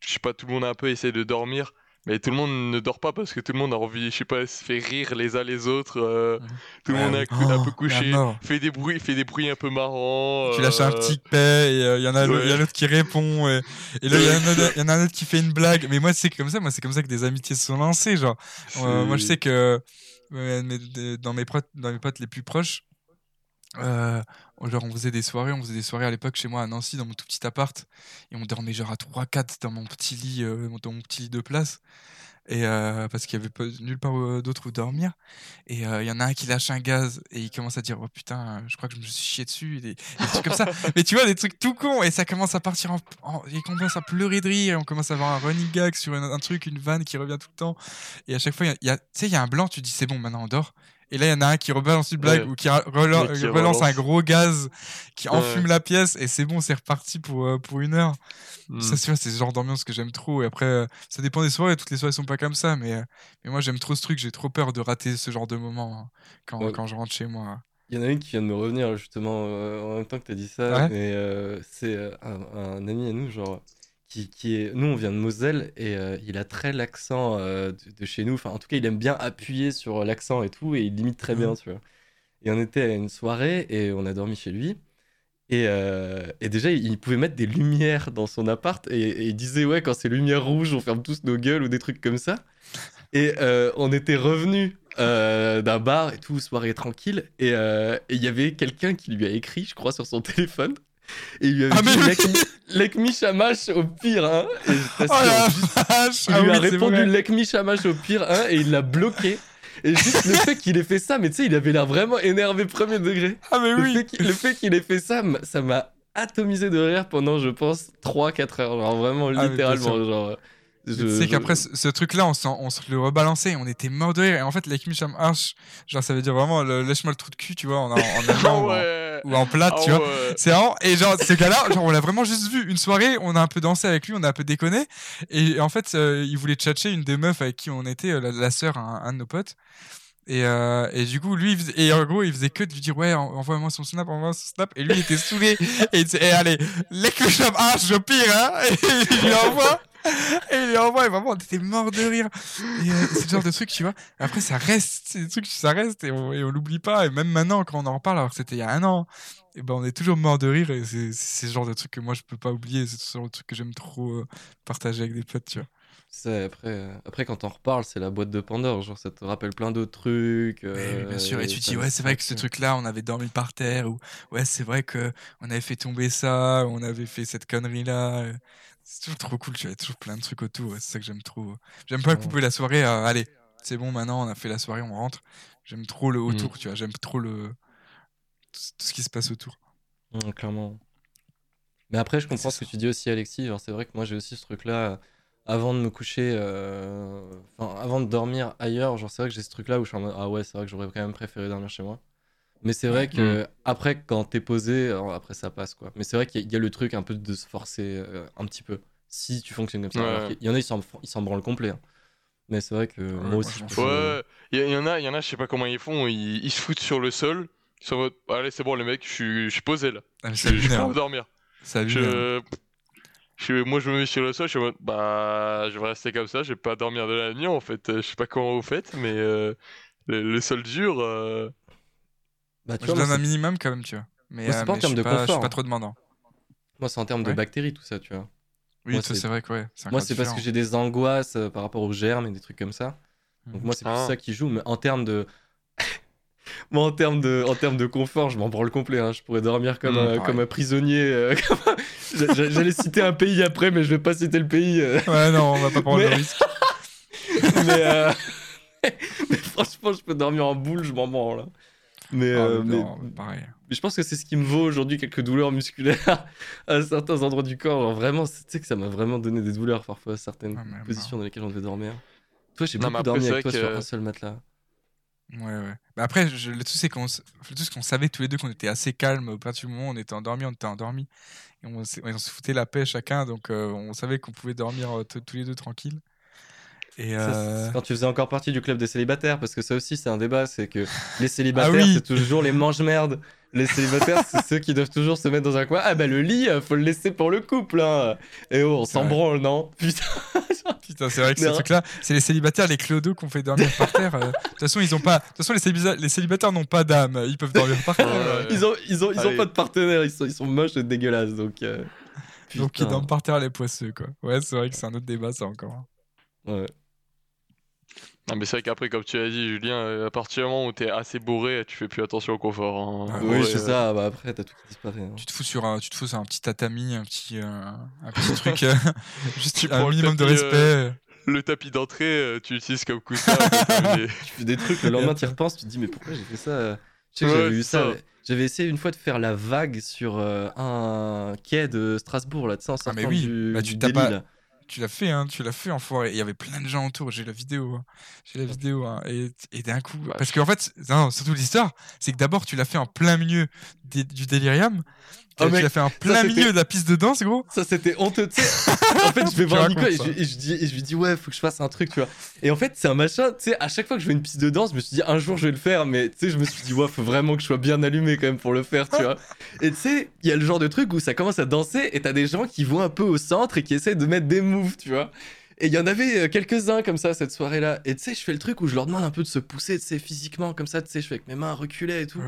je sais pas tout le monde un peu essaie de dormir. Mais tout le monde ne dort pas parce que tout le monde a envie, je sais pas, se fait rire les uns les autres. euh. Tout le Ouais, monde est un, cou- un Oh, peu la couché, fait des bruits, fait des bruits un peu marrants. Tu lâches un euh, petit paix, et il y en a ouais. l'autre qui répond, et, et là il y, en a un autre qui fait une blague. Mais moi, c'est comme ça, moi, c'est comme ça que des amitiés se sont lancées. Genre, Euh, moi, je sais que euh, mes- dans, mes potes, dans mes potes les plus proches, euh, genre, on faisait des soirées. On faisait des soirées à l'époque chez moi à Nancy, dans mon tout petit appart. Et on dormait genre à 3-4 dans mon petit lit, euh, dans mon petit lit de place. et euh, parce qu'il y avait pas nulle part euh, d'autre où dormir. Et euh, il y en a un qui lâche un gaz et il commence à dire oh putain, je crois que je me suis chié dessus, et des, des trucs comme ça. Mais tu vois des trucs tout cons et ça commence à partir en, en- il commence à pleurer de rire et on commence à avoir un running gag sur un truc, une vanne qui revient tout le temps. Et à chaque fois il y a- il y a, tu sais il y a un blanc, tu dis c'est bon maintenant on dort. Et là, il y en a un qui rebalance une blague Ouais. ou qui relance un gros gaz qui Ouais. enfume la pièce et c'est bon, c'est reparti pour, euh, pour une heure. Hmm. Ça, c'est ce genre d'ambiance que j'aime trop. Et après, euh, ça dépend des soirées. Toutes les soirées sont pas comme ça. Mais, euh, mais moi, j'aime trop ce truc. J'ai trop peur de rater ce genre de moment hein, quand, Ouais. quand je rentre chez moi. Il y en a une qui vient de me revenir justement euh, en même temps que tu as dit ça. Ouais. Mais euh, c'est euh, un, un ami à nous, genre, qui, qui est. Nous, on vient de Moselle et euh, il a très l'accent euh, de, de chez nous. Enfin, en tout cas, il aime bien appuyer sur l'accent et tout et il limite très bien, Mhm. tu vois. Et on était à une soirée et on a dormi chez lui. Et, euh, et déjà, il pouvait mettre des lumières dans son appart et, et il disait, ouais, quand c'est lumière rouge, on ferme tous nos gueules ou des trucs comme ça. Et euh, on était revenu d'un bar et tout, soirée tranquille. Et euh, et il y avait quelqu'un qui lui a écrit, je crois, sur son téléphone. Et il lui avait Ah, dit mais Lek, Lek Michamash au pire, hein. Et Oh la vache il Ah lui oui, a c'est répondu vrai. Lek Michamash au pire, hein, et il l'a bloqué. Et juste le fait qu'il ait fait ça, mais tu sais, il avait l'air vraiment énervé premier degré. Ah, mais oui le fait qu'il ait fait ça, ça m'a atomisé de rire pendant, je pense, 3-4 heures. Genre vraiment, Ah, littéralement. Genre, je- qu'après ce, truc-là, on, on se le rebalançait, on était mort de rire. Et en fait, les Kmisham Arch, genre ça veut dire vraiment lèche-moi le trou de cul, tu vois, en, Ah en- ouais. Ou en plate, Ah tu vois. C'est vraiment. Et genre, ce gars-là, genre, on l'a vraiment juste vu une soirée, on a un peu dansé avec lui, on a un peu déconné. Et en fait, euh, il voulait tchatcher une des meufs avec qui on était, euh, la, la sœur, un, un de nos potes. Et, euh, et du coup, lui, il faisait- et en gros, il faisait que de lui dire Ouais, en- envoie-moi son snap, envoie-moi son snap. Et lui, il était saoulé. et il disait Eh, allez, les Kmisham Arch, je pire, hein. Et il lui envoie. Et envoie, et vraiment, on était mort de rire. Et euh, c'est le genre de truc, tu vois. Après, ça reste, c'est des trucs, ça reste, et on, et on l'oublie pas. Et même maintenant, quand on en reparle, alors que c'était il y a un an, et ben on est toujours mort de rire. Et c'est c'est ce genre de truc que moi, je peux pas oublier. C'est ce genre de truc que j'aime trop euh, partager avec des potes, tu vois. C'est- après, euh, après, quand on reparle, c'est la boîte de Pandore. Genre, ça te rappelle plein d'autres trucs. Euh, oui, bien sûr. Et tu te dis, ouais, c'est vrai que ce truc-là, on avait dormi par terre, ou ouais, c'est vrai que on avait fait tomber ça, on avait fait cette connerie-là. C'est toujours trop cool, tu vois. Il y a toujours plein de trucs autour. C'est ça que j'aime trop. J'aime pas couper la soirée. à, allez, c'est bon, maintenant, on a fait la soirée, on rentre. J'aime trop le Mm. autour, tu vois. J'aime trop le tout ce- tout ce qui se passe autour. Mm, clairement. Mais après, je comprends ce que tu dis aussi, Alexis. C'est vrai que moi, j'ai aussi ce truc-là. euh, Avant de me coucher, euh, enfin, avant de dormir ailleurs, genre, c'est vrai que j'ai ce truc-là où je suis en mode, ah ouais, c'est vrai que j'aurais quand même préféré dormir chez moi. Mais c'est vrai que après, quand t'es posé, après, ça passe, quoi. Mais c'est vrai qu'il y, a- il y a le truc un peu de se forcer euh, un petit peu. Si tu fonctionnes comme ça. Ouais. Qu'il y en a, ils s'en ils s'en branlent complet. hein. Mais c'est vrai que moi moi, aussi, je fous. Ouais, il y, il y en a, il y en a, je sais pas comment ils font, ils, ils se foutent sur le sol. Ils sont en mode, allez, c'est bon, les mecs, je suis, je suis posé là. Ah, Je suis à dormir. Ça. Je... je- moi, je me mets sur le sol, je suis en mode, bah, je vais rester comme ça, je vais pas dormir de la nuit en fait. Euh, Je sais pas comment vous faites, mais euh, le, le sol dur. euh, Bah, tu Moi, je vois, moi, donne un minimum quand même, tu vois. Mais, Moi, c'est euh, pas en mais termes de pas, je suis confort, pas hein. trop demandant. moi, c'est en termes de bactéries, tout ça, tu vois. Oui, c'est- vrai que ouais. Moi, c'est parce que j'ai des angoisses euh, par rapport aux germes et des trucs comme ça. Donc moi, c'est plus Ah. ça qui joue. Mais en termes de... moi, en termes de, en termes de confort, je m'en branle complet. hein. Je pourrais dormir comme, Mm, un, pareil. comme un prisonnier. euh, comme J'allais citer un pays après, mais je vais pas citer le pays. euh. Ouais, non, on va pas prendre Mais- le risque. mais, euh, mais franchement, je peux dormir en boule, je m'en branle. hein. Mais, Ah, euh, mais, non, pareil. mais je pense que c'est ce qui me vaut aujourd'hui quelques douleurs musculaires à certains endroits du corps. Genre vraiment, c'est- tu sais que ça m'a vraiment donné des douleurs parfois à certaines Ah, positions dans lesquelles on devait dormir. Toi, j'ai beaucoup dormi c'est avec toi sur un seul matelas. Ouais, ouais. Bah après, je- le truc, c'est qu'on savait tous les deux qu'on était assez calme. Au partir du moment où on était endormis, on était endormis. Et on, s'est- on se foutait la paix chacun. Donc, euh, on savait qu'on pouvait dormir euh, tous les deux tranquilles. Et Ça, euh, quand tu faisais encore partie du club des célibataires, parce que ça aussi c'est un débat, c'est que les célibataires Ah oui. c'est toujours les mange-merdes. Les célibataires c'est ceux qui doivent toujours se mettre dans un coin. Ah bah le lit, euh, faut le laisser pour le couple. Hein. Et oh, on s'en branle, non? Putain. Putain, c'est vrai que Mais ce un- truc-là, c'est les célibataires, les clodos qu'on fait dormir par terre. euh. De toute façon, ils ont pas. De toute façon, les, célibataires- les célibataires n'ont pas d'âme. Ils peuvent dormir par terre. Ouais. euh. Ils ont, ils ont, ils ont Allez. pas de partenaire, ils sont, ils sont moches et dégueulasses. Donc, euh, Donc, ils dorment par terre les poisseux, quoi. Ouais, c'est vrai que c'est un autre débat, ça encore. Ouais. Non, mais c'est vrai qu'après, comme tu as dit, Julien, euh, à partir du moment où t'es assez bourré, tu fais plus attention au confort. hein. Ah, Oui, c'est euh, ça. Bah après, t'as tout qui disparaît. hein. Tu te fous sur un, tu te fous sur un petit tatami, un petit, euh, un petit truc, euh, juste Tu un minimum de respect. le tapis d'entrée, tu l'utilises comme coussin. tu fais des trucs, le lendemain, tu y repenses, tu te dis, mais pourquoi j'ai fait ça Je sais que j'avais eu ça. J'avais essayé une fois de faire la vague sur euh, un quai de Strasbourg, là, tu sais, en ah, mais oui. du, bah, tu tu l'as fait, hein, tu l'as fait en forêt. Il y avait plein de gens autour. J'ai la vidéo. Hein. J'ai la vidéo. Hein. Et, et d'un coup. Parce qu'en fait, non, surtout l'histoire, c'est que d'abord, tu l'as fait en plein milieu du délirium. Oh, tu l'as fait en plein milieu de la piste de danse, gros. Ça, c'était honteux. en fait, je vais voir Nico et je, je, dis, et je lui dis, ouais, faut que je fasse un truc, tu vois. Et en fait, c'est un machin, tu sais, à chaque fois que je fais une piste de danse, je me suis dit, un jour, je vais le faire, mais tu sais, je me suis dit, ouais, faut vraiment que je sois bien allumé quand même pour le faire, tu vois. Et tu sais, il y a le genre de truc où ça commence à danser et t'as des gens qui vont un peu au centre et qui essaient de mettre des moves, tu vois. Et il y en avait euh, quelques-uns comme ça cette soirée-là. Et tu sais, je fais le truc où je leur demande un peu de se pousser, tu sais, physiquement, comme ça, tu sais, je fais avec mes mains reculées et tout.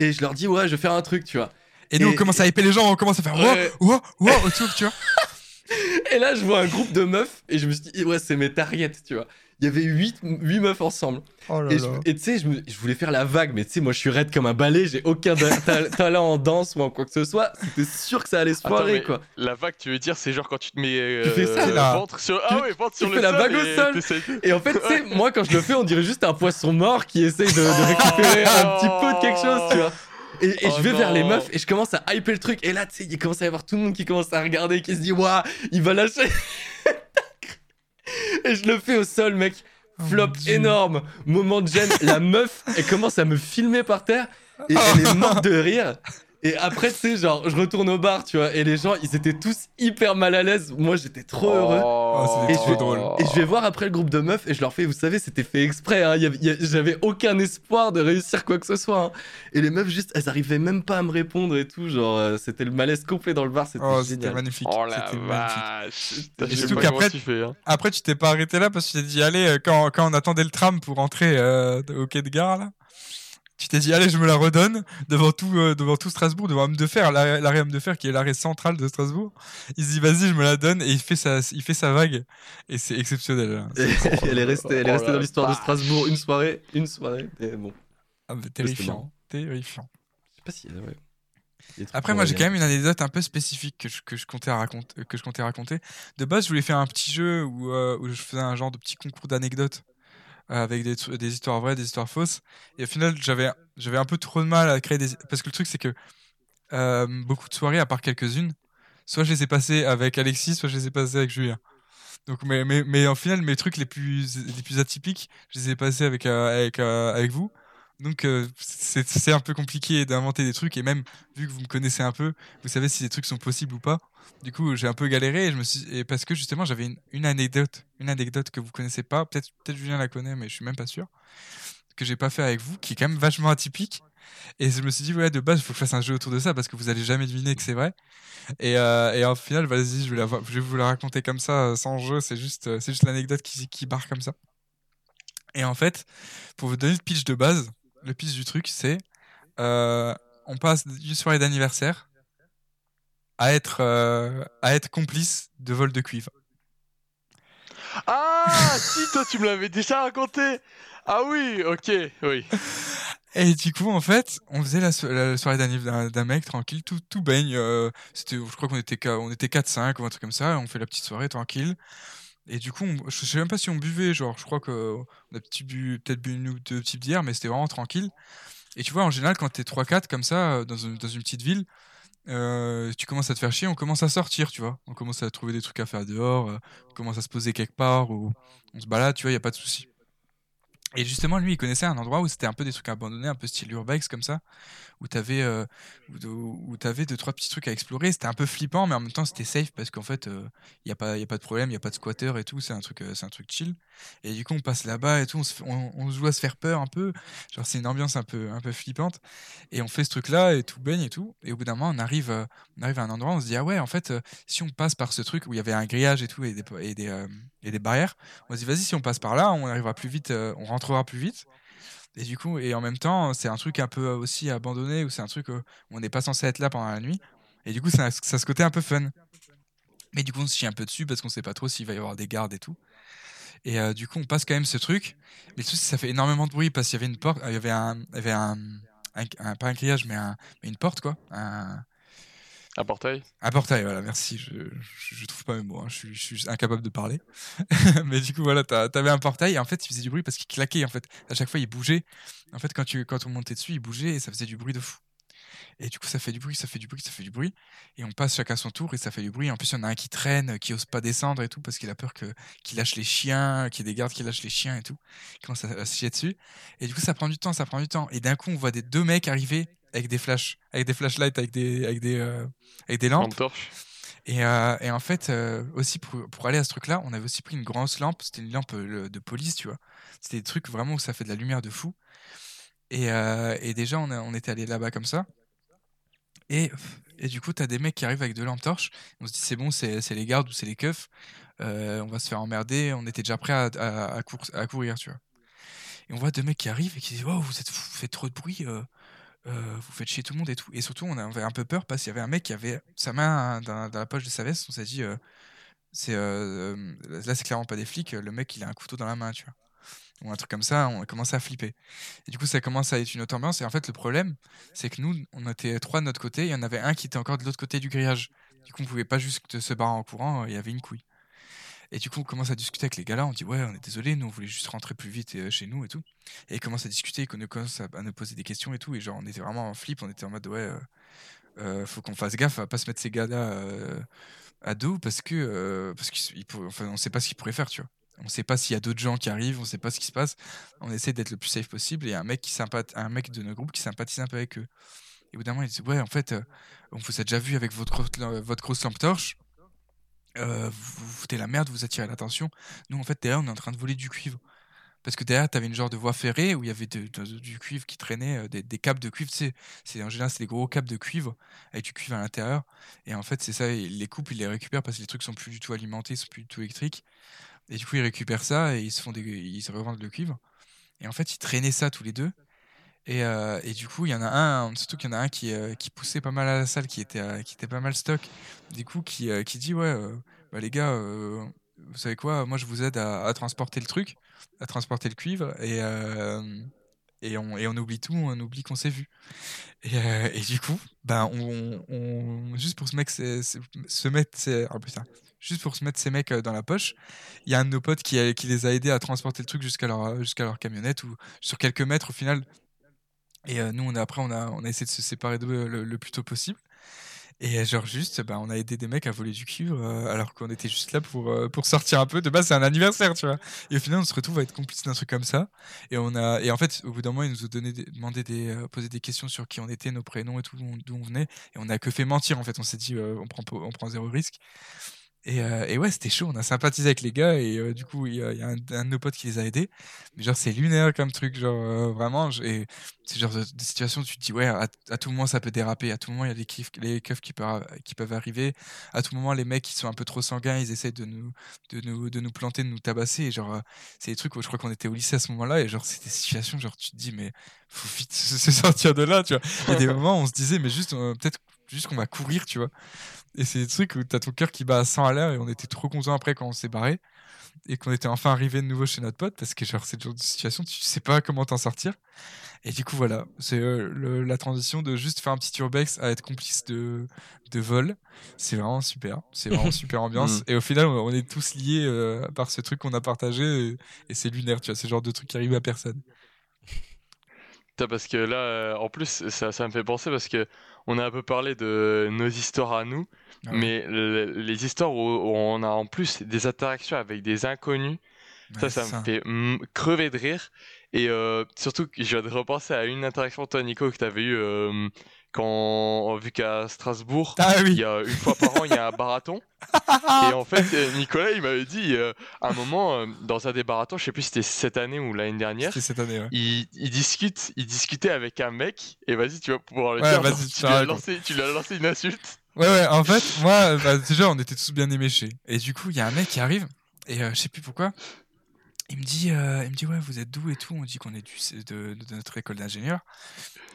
Et je leur dis, ouais, je vais faire un truc, tu vois. Et nous, on commence à hyper les gens, on commence à faire wow, wow, wow autour, tu vois. et là, je vois un groupe de meufs et je me suis dit, ouais, c'est mes targets, tu vois. Il y avait 8, 8 meufs ensemble. Oh et tu sais, je, je, voulais faire la vague, mais tu sais, moi je suis raide comme un balai, j'ai aucun talent en danse ou en quoi que ce soit. C'était sûr que ça allait se foirer, quoi. La vague, tu veux dire, c'est genre quand tu te mets. Euh, tu fais ça, là. Ventre sur... Ah ouais, ventre sur tu le fais la vague au sol. Et en fait, tu sais, moi quand je le fais, on dirait juste un poisson mort qui essaye de, de récupérer un petit peu de quelque chose, tu vois. Et, je vais vers les oh meufs et je commence à hyper le truc. Et là, tu sais, il commence à y avoir tout le monde qui commence à regarder, qui se dit, waouh, il va lâcher. et je le fais au sol, mec. Oh Flop énorme. Moment de gêne. La meuf, elle commence à me filmer par terre. Et elle est morte de rire. Et après, tu sais, genre, je retourne au bar, tu vois, et les gens, ils étaient tous hyper mal à l'aise. Moi, j'étais trop heureux. Oh, et, je vais, drôle. et je vais voir après le groupe de meufs et je leur fais, vous savez, c'était fait exprès. Hein, J'avais aucun espoir de réussir quoi que ce soit. Hein. Et les meufs, juste, elles arrivaient même pas à me répondre et tout. Genre, euh, c'était le malaise complet dans le bar. C'était oh, génial. magnifique. Oh la vache. qu'après, tu fais, hein. après, tu t'es pas arrêté là parce que tu t'es dit, allez, euh, quand, quand on attendait le tram pour rentrer euh, au quai de gare, là tu t'es dit allez je me la redonne devant tout euh, devant tout Strasbourg devant Homme de Fer l'arrêt Homme de Fer qui est l'arrêt central de Strasbourg. Il se dit vas-y je me la donne et il fait sa il fait sa vague. Et c'est exceptionnel. Elle est restée elle est restée dans l'histoire de Strasbourg une soirée une soirée et bon. Ah, terrifiant terrifiant. Je sais pas si ouais. Après, moi, j'ai quand même une anecdote un peu spécifique que je, que je, comptais, raconter, que je comptais raconter. De base, je voulais faire un petit jeu où, euh, où je faisais un genre de petit concours d'anecdotes avec des, histoires vraies, des histoires fausses. Et au final, j'avais, j'avais un peu trop de mal à créer des. Parce que le truc, c'est que euh, beaucoup de soirées, à part quelques-unes, soit je les ai passées avec Alexis, soit je les ai passées avec Julien. Donc, mais, mais, mais en final, mes trucs les plus, les plus atypiques, je les ai passés avec, euh, avec, euh, avec vous. Donc c'est un peu compliqué d'inventer des trucs et même vu que vous me connaissez un peu, vous savez si ces trucs sont possibles ou pas. Du coup, j'ai un peu galéré et je me suis et parce que justement, j'avais une, anecdote, une anecdote que vous connaissez pas, peut-être peut-être Julien la connaît mais je suis même pas sûr que j'ai pas fait avec vous qui est quand même vachement atypique. Et je me suis dit ouais, de base, il faut que je fasse un jeu autour de ça parce que vous allez jamais deviner que c'est vrai. Et, euh, et au final, vas-y, je vais vous la raconter comme ça euh, sans jeu, c'est juste euh, c'est juste l'anecdote qui qui barre comme ça. Et en fait, pour vous donner le pitch de base, le pitch du truc, c'est on passe d'une soirée d'anniversaire à être, euh, à être complice de vol de cuivre. Ah, si, toi, tu me l'avais déjà raconté. Ah oui, ok, oui. Et du coup, en fait, on faisait la, soirée d'anniversaire d'un mec tranquille, tout, tout baigne. Euh, c'était, je crois qu'on était, on était 4-5 ou un truc comme ça. On fait la petite soirée tranquille. Et du coup, je sais même pas si on buvait, genre, je crois qu'on a peut-être bu une ou deux petites bières, mais c'était vraiment tranquille. Et tu vois, en général, quand t'es 3-4 comme ça, euh, dans une, dans une petite ville, euh, tu commences à te faire chier, on commence à sortir, tu vois. On commence à trouver des trucs à faire dehors, euh, on commence à se poser quelque part, ou on se balade, tu vois, il n'y a pas de souci. Et justement, lui, il connaissait un endroit où c'était un peu des trucs abandonnés, un peu style urbex comme ça, où t'avais euh, où, avais deux trois petits trucs à explorer. C'était un peu flippant, mais en même temps c'était safe parce qu'en fait, il euh, y a pas a pas de problème, il y a pas de squatter et tout. C'est un truc euh, c'est un truc chill. Et du coup, on passe là-bas et tout, on se, on, joue à se faire peur un peu. Genre c'est une ambiance un peu un peu flippante. Et on fait ce truc-là et tout baigne et tout. Et au bout d'un moment, on arrive on arrive à un endroit, on se dit ah ouais, en fait, si on passe par ce truc où il y avait un grillage et tout et des et des, et des barrières, on se dit vas-y si on passe par là, on arrivera plus vite, on rentrera plus vite. Et du coup, et en même temps, c'est un truc un peu aussi abandonné, ou c'est un truc où on n'est pas censé être là pendant la nuit. Et du coup, ça, ça a ce côté un peu fun. Mais du coup, on se chie un peu dessus parce qu'on sait pas trop s'il va y avoir des gardes et tout. Et euh, du coup, on passe quand même ce truc. Mais le truc, ça fait énormément de bruit parce qu'il y avait une porte, il y avait un, il y avait un, pas un grillage, mais, un, mais une porte, quoi. Un portail Un portail, voilà, merci. Je, je, trouve pas mes mots, hein. je, suis, incapable de parler. Mais du coup, voilà, t'avais un portail et en fait, il faisait du bruit parce qu'il claquait. En fait, à chaque fois, il bougeait. En fait, quand, tu, quand on montait dessus, il bougeait et ça faisait du bruit de fou. Et du coup, ça fait du bruit, ça fait du bruit, ça fait du bruit. Et on passe chacun son tour et ça fait du bruit. En plus, il y en a un qui traîne, qui ose pas descendre et tout parce qu'il a peur que qu'il lâche les chiens, qu'il y ait des gardes qui lâchent les chiens et tout. Commence à, se chier dessus. Et du coup, ça prend du temps, ça prend du temps. Et d'un coup, on voit des deux mecs arriver avec des flashs, avec des flashlights, avec des, avec des, euh, avec des lampes. Et, euh, et, en fait, euh, aussi pour, pour, aller à ce truc-là, on avait aussi pris une grosse lampe. C'était une lampe de police, tu vois. C'était des trucs vraiment où ça fait de la lumière de fou. Et, et déjà, on, on était allé là-bas comme ça. Et, et du coup, t'as des mecs qui arrivent avec deux lampes torches. On se dit, c'est bon, c'est les gardes ou c'est les keufs. On va se faire emmerder. On était déjà prêt à, à, à, courir, tu vois. Et on voit deux mecs qui arrivent et qui disent, oh, vous, êtes, vous faites trop de bruit. Euh, euh, vous faites chier tout le monde et tout. Et surtout, on avait un peu peur parce qu'il y avait un mec qui avait sa main dans, dans la poche de sa veste. On s'est dit, c'est là, c'est clairement pas des flics. Le mec, il a un couteau dans la main, tu vois ou un truc comme ça, on a commencé à flipper. Et du coup, ça commence à être une autre ambiance. Et en fait, le problème, c'est que nous, on était trois de notre côté, il y en avait un qui était encore de l'autre côté du grillage. Du coup, on pouvait pas juste se barrer en courant, il y avait une couille. Et du coup, on commence à discuter avec les gars là, on dit ouais, on est désolé, nous on voulait juste rentrer plus vite euh, chez nous et tout. Et ils commencent à discuter, ils commencent à, nous poser des questions et tout. Et genre, on était vraiment en flip, on était en mode ouais, euh, euh, faut qu'on fasse gaffe à pas se mettre ces gars là à dos parce que, parce qu'on enfin, on sait pas ce qu'ils pourraient faire, tu vois. On sait pas s'il y a d'autres gens qui arrivent, on ne sait pas ce qui se passe. On essaie d'être le plus safe possible. Et un mec, qui un mec de notre groupe qui sympathise un peu avec eux. Et au bout d'un moment, il dit Ouais, en fait, on vous a déjà vu avec votre, votre grosse lampe torche. Euh, vous, foutez la merde, vous attirez l'attention. Nous, en fait, derrière, on est en train de voler du cuivre. Parce que derrière, tu avais une genre de voie ferrée où il y avait du cuivre qui traînait, euh, des, des câbles de cuivre. Sais, en général, c'est des gros câbles de cuivre avec du cuivre à l'intérieur. Et en fait, c'est ça, les coupent, ils les récupèrent parce que les trucs sont plus du tout alimentés, ils sont plus du tout électriques. Et du coup, ils récupèrent ça et ils se font des, ils se revendent le cuivre. Et en fait, ils traînaient ça tous les deux. Et, euh, et du coup, il y en a un, surtout qu'il y en a un qui, euh, qui poussait pas mal à la salle, qui était, euh, qui était pas mal stock. Du coup, qui, qui dit Ouais, bah, les gars, vous savez quoi Moi, je vous aide à, transporter le truc, à transporter le cuivre. Et, et, on, et on oublie tout, on oublie qu'on s'est vu. Et, et, du coup, ben, on, juste pour se mettre, se mettre, oh juste pour se mettre ces mecs dans la poche. Il y a un de nos potes qui, qui les a aidés à transporter le truc jusqu'à leur, jusqu'à leur camionnette ou sur quelques mètres au final. Et euh, nous, on a, après, on a, on a essayé de se séparer d'eux le, plus tôt possible. Et genre juste, bah, on a aidé des mecs à voler du cuivre alors qu'on était juste là pour, pour sortir un peu. De base, c'est un anniversaire, tu vois. Et au final, on se retrouve à être complice d'un truc comme ça. Et, on a, et en fait, au bout d'un moment, ils nous ont demandé des, posé des questions sur qui on était, nos prénoms et tout, d'où on venait. Et on a que fait mentir, en fait. On s'est dit, on, prend, on prend zéro risque. Et, euh, et, ouais, c'était chaud. On a sympathisé avec les gars et euh, du coup, il y, a, un, de nos potes qui les a aidés. Mais genre, c'est lunaire comme truc. Genre, euh, vraiment. Et c'est genre de, situation où tu te dis, ouais, à, tout moment, ça peut déraper. À tout moment, il y a les, keufs, les keufs qui, peuvent, qui peuvent arriver. À tout moment, les mecs qui sont un peu trop sanguins, ils essayent de nous, de nous, de nous planter, de nous tabasser. Et genre, c'est des trucs où je crois qu'on était au lycée à ce moment-là. Et genre, c'est des situations, genre, tu te dis, mais faut vite se sortir de là, tu vois. Il y a des moments où on se disait, mais juste, peut-être juste qu'on va courir, tu vois. Et c'est des trucs où t'as ton cœur qui bat à 100 à l'heure et on était trop contents après quand on s'est barré et qu'on était enfin arrivé de nouveau chez notre pote parce que genre c'est le genre de situation tu sais pas comment t'en sortir. Et du coup voilà, c'est euh, la transition de juste faire un petit urbex à être complice de, de vol. C'est vraiment super, c'est vraiment super ambiance. Mm. Et au final on est tous liés euh, par ce truc qu'on a partagé et, c'est lunaire, tu vois, c'est le genre de truc qui arrive à personne. Parce que là, euh, en plus, ça, ça me fait penser parce que on a un peu parlé de nos histoires à nous, ah mais les histoires où, on a en plus des interactions avec des inconnus, ça, ça, me fait crever de rire. Et euh, surtout, je viens de repenser à une interaction, toi, Nico, que tu avais eue euh, quand, vu qu'à Strasbourg, ah il y a une fois par an, il y a un marathon. et en fait, euh, Nicolas, il m'avait dit, euh, à un moment, euh, dans un des marathons, je sais plus si c'était cette année ou l'année dernière, cette année, il, il, discute, il discutait avec un mec, et vas-y, tu vas pouvoir le dire. tu, lui as lancé, tu lui as lancé une insulte. Ouais, ouais, en fait, moi, bah, déjà, on était tous bien éméchés. Et du coup, il y a un mec qui arrive, et je sais plus pourquoi, il me dit, euh, il me dit ouais, vous êtes d'où et tout. On dit qu'on est de, notre école d'ingénieur.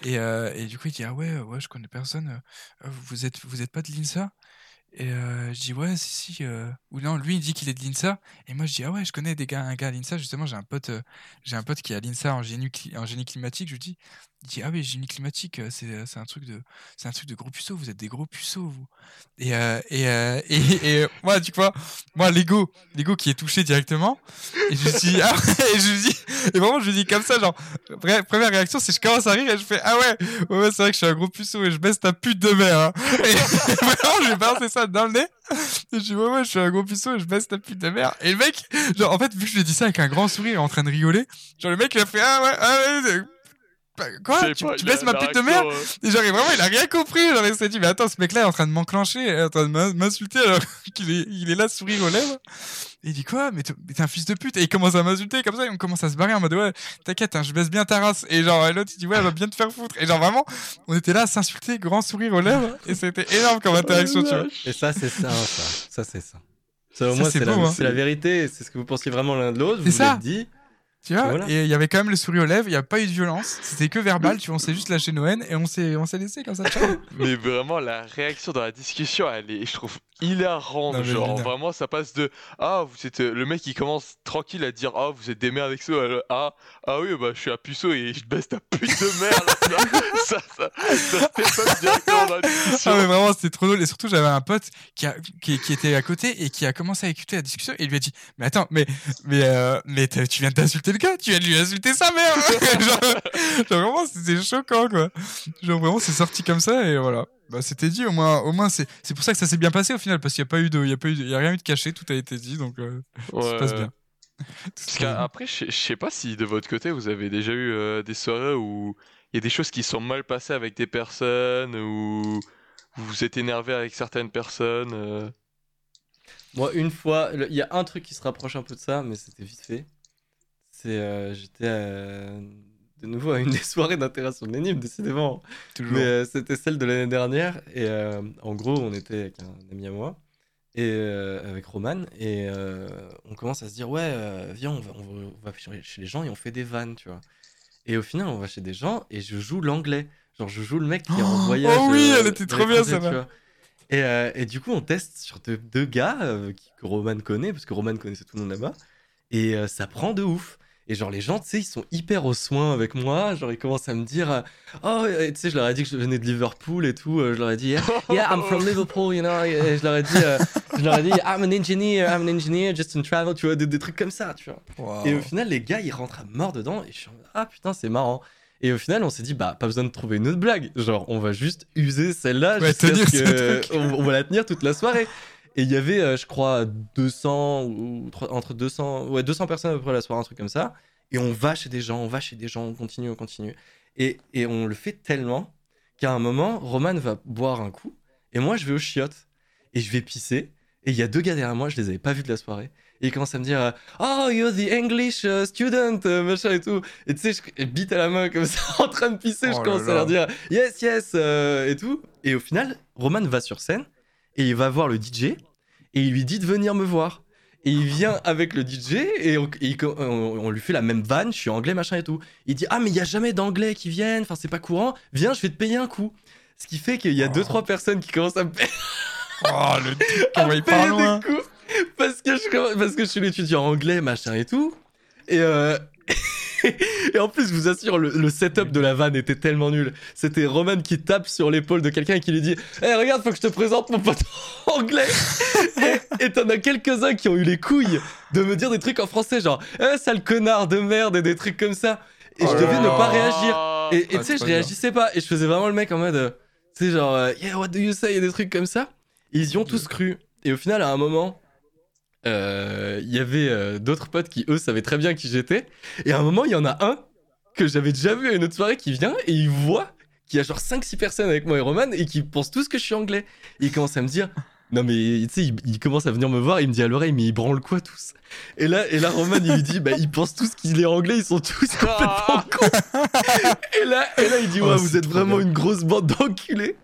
Et, euh, et, du coup, il dit ah ouais, ouais, je connais personne. Euh, vous êtes, vous êtes pas de l'INSA? Et je dis ouais, si, si. Ou non, lui il dit qu'il est de l'INSA. Et moi je dis ah ouais, je connais des gars, un gars à l'INSA. Justement, j'ai un pote, j'ai un pote qui est à l'INSA en génie, en génie climatique. Je lui dis Il dit ah oui génie climatique c'est c'est un truc de c'est un truc de gros puceaux vous êtes des gros puceaux vous et et, et, et, moi tu vois moi l'ego l'ego qui est touché directement et je dis ah, et je dis et vraiment je lui dis comme ça genre première réaction c'est je commence à rire et je fais ah ouais ouais, c'est vrai que je suis un gros puceau et je baisse ta pute de mère hein. et vraiment je vais balancer ça dans le nez et je dis ouais ouais je suis un gros puceau et je baisse ta pute de mère et le mec genre en fait vu que je lui ai dit ça avec un grand sourire en train de rigoler genre le mec il a fait ah ouais ah ouais quoi Tu, tu baisses ma pute de merde Et genre, vraiment, il a rien compris. Genre, il s'est dit, mais attends, ce mec-là est en train de m'enclencher, en train de m'insulter alors qu'il est, il est là, sourire aux lèvres. Et il dit quoi Mais t'es un fils de pute Et il commence à m'insulter comme ça, et on commence à se barrer en mode ouais, t'inquiète, hein, je baisse bien ta race. Et genre l'autre il dit ouais, elle va bien te faire foutre. Et genre vraiment, on était là à s'insulter, grand sourire aux lèvres, et c'était énorme comme interaction, tu vois. Et ça, c'est ça, ça, ça c'est ça. Ça, au moins, c'est la, hein. la, vérité, c'est ce que vous pensiez vraiment l'un de l'autre. Vous ça. dit. Tu vois Et il y avait quand même le sourire aux lèvres, il n'y a pas eu de violence, c'était que verbal, tu vois, on s'est juste lâché Noël et on s'est, on s'est laissé comme ça. Mais vraiment, la réaction dans la discussion, elle est, je trouve, hilarante. genre, vraiment, ça passe de Ah, vous êtes. Le mec, il commence tranquille à dire Ah, vous êtes des merdes avec ça. Ah, ah oui, bah, je suis un puceau et je baisse ta pute de merde. ça, ça, ça, ça directement dans la discussion. Ah, mais vraiment, c'était trop drôle. Et surtout, j'avais un pote qui, a, qui, qui, était à côté et qui a commencé à écouter la discussion et il lui a dit Mais attends, mais, mais, euh, mais tu viens d'insulter le gars, tu viens de lui insulter sa mère. genre, genre, vraiment, c'était choquant, quoi. Genre, vraiment, c'est sorti comme ça et voilà. Bah, c'était dit, au moins, au moins c'est, c'est pour ça que ça s'est bien passé au final, parce qu'il n'y a pas eu de, il y a pas eu, il y a rien eu de caché, tout a été dit, donc euh, ça se passe bien. Parce qu'après, je sais pas si de votre côté vous avez déjà eu euh, des soirées où il y a des choses qui sont mal passées avec des personnes, ou vous vous êtes énervé avec certaines personnes. Euh? Moi, une fois, il y a un truc qui se rapproche un peu de ça, mais c'était vite fait. C'est, j'étais de nouveau à une des soirées d'interaction de l'énigme, décidément. Toujours. Mais euh, c'était celle de l'année dernière. Et euh, en gros, on était avec un ami à moi, et euh, avec Roman, et on commence à se dire Ouais, viens, on va, on va, chez les gens et on fait des vannes, tu vois. Et au final, on va chez des gens et je joue l'anglais. Genre, je joue le mec qui est en oh, voyage. Oh oui, elle était trop bien, ça va. Et, et, du coup, on teste sur deux, deux gars que Roman connaît, parce que Roman connaissait tout le monde là-bas. Et ça prend de ouf. Et genre, les gens, tu sais, ils sont hyper au soin avec moi. Genre, ils commencent à me dire euh, Oh, tu sais, je leur ai dit que je venais de Liverpool et tout. Euh, je leur ai dit Yeah, I'm from Liverpool, you know. Et je leur ai dit, euh, je leur ai dit I'm an engineer, I'm an engineer, just in travel, tu vois, des, trucs comme ça, tu vois. Et au final, les gars, ils rentrent à mort dedans. Et je suis en Ah putain, c'est marrant. Et au final, on s'est dit, bah, pas besoin de trouver une autre blague. Genre, on va juste user celle-là ouais, jusqu'à ce on, va la tenir toute la soirée. Et il y avait, je crois, 200 ou entre 200, ouais, 200 personnes à peu près la soirée, un truc comme ça. Et on va chez des gens, on va chez des gens, on continue, on continue. Et, et on le fait tellement qu'à un moment, Roman va boire un coup. Et moi, je vais au chiottes. Et je vais pisser. Et il y a deux gars derrière moi, je les avais pas vus de la soirée. Et ils commencent à me dire Oh, you're the English uh, student, euh, machin et tout. Et tu sais, je bite à la main comme ça, en train de pisser. je oh commence à leur dire Yes, yes, euh, et tout. Et au final, Roman va sur scène et il va voir le DJ et il lui dit de venir me voir. Et il vient avec le DJ et, on, lui fait la même vanne, je suis anglais, machin et tout. Il dit Ah, mais il n'y a jamais d'anglais qui viennent, enfin, c'est pas courant, viens, je vais te payer un coup. Ce qui fait qu'il y a deux, trois personnes qui commencent à me payer. Oh, le parle loin. Parce que, je, parce que je suis l'étudiant anglais, machin et tout. Et, euh, et en plus, je vous assure, le, setup de la vanne était tellement nul. C'était Roman qui tape sur l'épaule de quelqu'un et qui lui dit Hé, hey, regarde, faut que je te présente mon pote anglais. et t'en as quelques-uns qui ont eu les couilles de me dire des trucs en français, genre Eh, sale connard de merde et des trucs comme ça. Et je oh devais ne pas réagir. Et tu sais, je réagissais pas. Et je faisais vraiment le mec en mode Tu sais, genre euh, Yeah, what do you say Et des trucs comme ça. ils y ont tous cru. Et au final, à un moment, euh, il y avait euh, d'autres potes qui, eux, savaient très bien qui j'étais. Et à un moment, il y en a un que j'avais déjà vu à une autre soirée qui vient et il voit qu'il y a genre 5-6 personnes avec moi et Roman et qui pensent tous que je suis anglais. Et il commence à me dire Non, mais tu sais, il, commence à venir me voir, il me dit à l'oreille Mais ils branlent quoi tous? Et là, et là, Roman, il lui dit Bah, ils pensent tous qu'il est anglais, ils sont tous complètement cons. et, là, et là, il dit oh, Ouais, vous êtes vraiment une grosse bande d'enculés.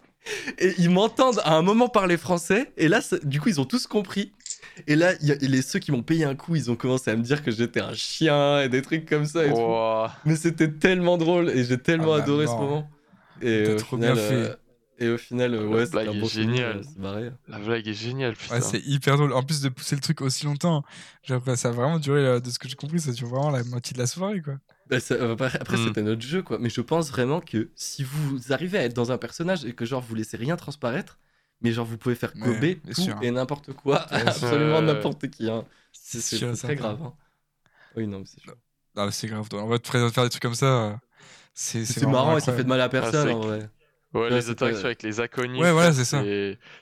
Et ils m'entendent à un moment parler français. Et là, du coup, ils ont tous compris. Et là, y a, les, ceux qui m'ont payé un coup, ils ont commencé à me dire que j'étais un chien et des trucs comme ça. Et tout. Mais c'était tellement drôle et j'ai tellement ah bah adoré ce moment. Et trop bien fait. Euh, Et au final, euh, ouais, La c'était blague est géniale. La blague est géniale, putain. Ouais, c'est hyper drôle. En plus de pousser le truc aussi longtemps, genre, ça a vraiment duré, euh, de ce que j'ai compris, ça dure vraiment la moitié de la soirée, quoi. Bah, ça- après, après, Mm. c'était notre jeu, quoi. Mais je pense vraiment que si vous arrivez à être dans un personnage et que, genre, vous laissez rien transparaître, mais genre, vous pouvez faire Ouais, gober tout sûr. et n'importe quoi, Ouais, absolument Ouais. n'importe qui. Hein. C'est très certain. grave. Hein. Oui, non, mais c'est. Ah, c'est grave. En vrai, de faire faire des trucs comme ça, euh, c'est marrant et ça fait de mal à personne, c'est en vrai. Ouais, Ouais, les interactions pas- avec les inconnus. Ouais, voilà, c'est ça.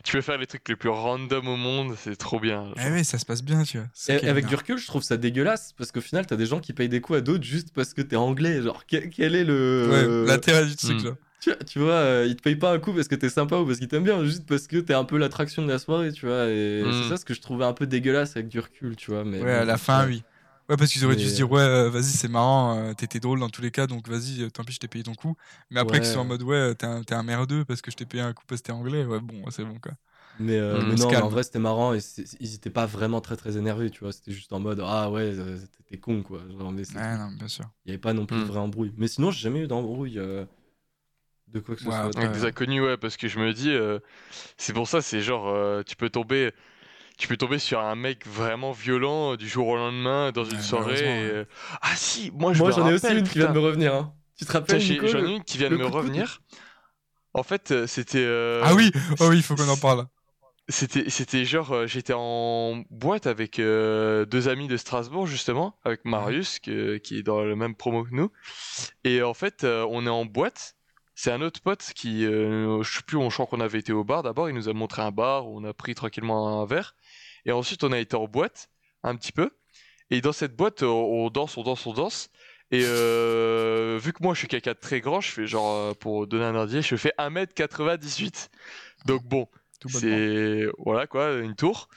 Tu peux faire les trucs les plus random au monde, c'est trop bien. Eh oui, ça se passe bien, tu vois. Et avec du recul, je trouve ça dégueulasse parce qu'au final, t'as des gens qui payent des coups à d'autres juste parce que t'es anglais. Genre, quel, quel est le. Ouais, l'intérêt du truc, Hmm. là. Tu, tu vois, euh, ils te payent pas un coup parce que t'es sympa ou parce qu'ils t'aiment bien, juste parce que t'es un peu l'attraction de la soirée, tu vois. Et Mm. c'est ça ce que je trouvais un peu dégueulasse avec du recul, tu vois. Mais Ouais, à la fin, vois. oui. Ouais, parce qu'ils auraient dû se dire, ouais, euh, vas-y, c'est marrant, euh, t'étais drôle dans tous les cas, donc vas-y, euh, tant pis, je t'ai payé ton coup. Mais après, que ce soit en mode, ouais, t'es un, t'es un merdeux parce que je t'ai payé un coup parce que t'es anglais, ouais, bon, c'est bon, quoi. Mais, euh, Mm. mais non, mais en vrai, c'était marrant et c'est- ils étaient pas vraiment très très énervés, tu vois. C'était juste en mode, ah ouais, euh, t'es con, quoi. Genre, mais Ouais, non, bien sûr. il y avait pas non plus de Mm. vraie embrouille. Mais sinon, j'ai jamais eu d'embrouille euh, de quoi que ce Ouais, soit. Avec des inconnus, ouais, parce que je me dis, euh, c'est pour ça, c'est genre, euh, tu peux tomber, tu peux tomber sur un mec vraiment violent euh, du jour au lendemain dans une Ouais, soirée. malheureusement, et, ouais. Ah si, moi je Moi, me j'en ai aussi une qui vient de me revenir. Hein. Tu te rappelles, J'en ai une qui vient de me revenir. En fait, c'était. euh, Ah oui, oh oui, il faut qu'on en parle. C'était, c'était genre, euh, j'étais en boîte avec euh, deux amis de Strasbourg, justement, avec Marius, que- qui est dans le même promo que nous. Et en fait, euh, on est en boîte. C'est un autre pote qui, euh, je sais plus, on, je crois qu'on avait été au bar d'abord. Il nous a montré un bar où on a pris tranquillement un verre. Et ensuite, on a été en boîte, un petit peu. Et dans cette boîte, on, danse, on danse, on danse. Et euh, vu que moi, je suis quelqu'un de très grand, je fais genre, euh, pour donner un indice, je fais 1m98. Donc bon, c'est voilà quoi, une tour.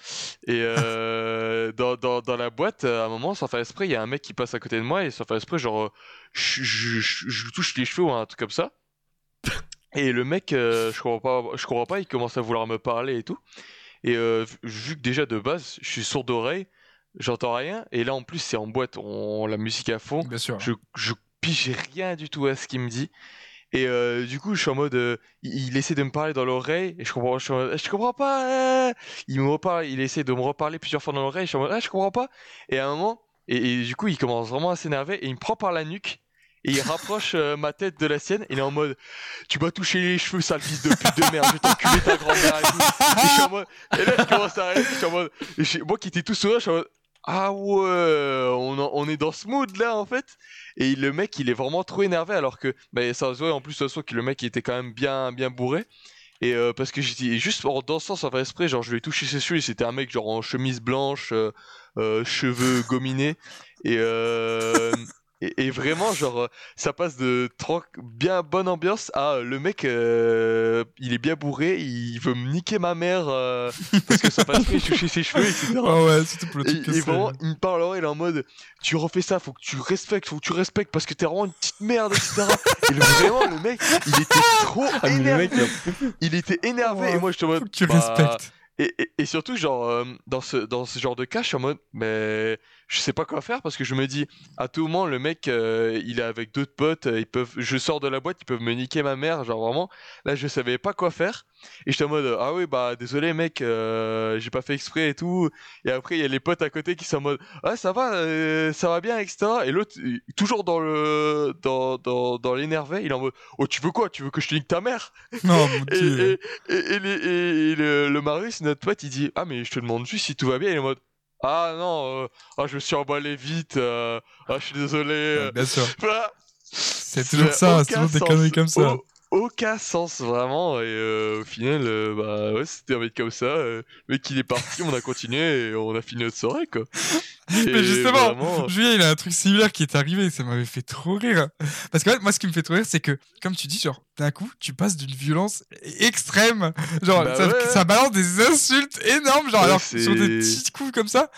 Et euh, dans, dans, dans la boîte, à un moment, sans faire esprit, il y a un mec qui passe à côté de moi et sans faire esprit, genre, je, je, je- je lui touche les cheveux ou un truc comme ça. Et le mec, euh, je comprends pas, je comprends pas, il commence à vouloir me parler et tout. Et euh, vu- que déjà de base, je suis sourd d'oreille, j'entends rien. Et là, en plus, c'est en boîte, on la musique à fond. Bien sûr. Je, je pige rien du tout à ce qu'il me dit. Et euh, du coup, je suis en mode. euh, il, il essaie de me parler dans l'oreille. Et je comprends, je, suis en mode, je comprends pas. euh. Il me reparle, il essaie de me reparler plusieurs fois dans l'oreille. Je suis en mode. Ah, je comprends pas. Et à un moment. Et, et du coup, il commence vraiment à s'énerver. Et il me prend par la nuque. Et il rapproche euh, ma tête de la sienne. Il est en mode. Tu m'as touché les cheveux, sale fils de pute de merde. Je vais t'enculer ta grand-mère et tout. Et je là, je commence à rire. Je suis en mode. moi qui étais tout sourire, je suis en mode. Ah ouais, on, est dans ce mood là en fait. Et le mec, il est vraiment trop énervé alors que bah, ça se voit en plus de toute façon que le mec il était quand même bien bien bourré. Et euh, parce que j'étais juste en dansant sans faire exprès, genre je lui ai touché ses cheveux et c'était un mec genre en chemise blanche, euh, euh, cheveux gominés et, et et vraiment genre euh, ça passe de bien bonne ambiance à euh, le mec euh, il est bien bourré, il veut me niquer ma mère euh, parce que ça passe exprès, il touchait ses cheveux etc. Ah ouais, surtout pour le Et, que vraiment, il me parle l'oreille, il est en mode Tu refais ça, faut que tu respectes, faut que tu respectes parce que t'es vraiment une petite merde, etc. et le- vraiment, le mec, il était trop Ah, énervé. mec, il était énervé et moi, je en mode tu bah, respectes. Et, et, et surtout, genre, euh, dans, ce, dans ce genre de cas, je suis en mode Mais je sais pas quoi faire parce que je me dis À tout moment, le mec, euh, il est avec d'autres potes, euh, ils peuvent, je sors de la boîte, ils peuvent me niquer ma mère, genre vraiment. Là, je savais pas quoi faire. Et j'étais en mode Ah oui, bah désolé, mec, euh, j'ai pas fait exprès et tout. Et après, il y a les potes à côté qui sont en mode Ah, ça va, euh, ça va bien, etc. Et l'autre, il- toujours dans le dans, dans, dans l'énervé, il est en mode Oh, tu veux quoi? Tu veux que je te nique ta mère? Non, mon et, dieu. et, et, et les- et- et le, le Marius, notre pote, il dit Ah, mais je te demande juste si tout va bien. Il est en mode Ah non, euh, ah, je me suis emballé vite, euh, ah, je suis désolé. Bien sûr. Voilà. C'est toujours ça, c'est aucun toujours des conneries comme ça. Au- aucun sens vraiment et euh, au final euh, bah ouais c'était un mec comme ça euh, le mec il est parti on a continué et on a fini notre soirée quoi Mais justement, vraiment, Julien, il a un truc similaire qui est arrivé, ça m'avait fait trop rire. Parce que moi, ce qui me fait trop rire, c'est que, comme tu dis, genre, d'un coup, tu passes d'une violence extrême. Genre, Bah ça, ouais. ça balance des insultes énormes, genre, Ouais, alors, sur des petits coups comme ça.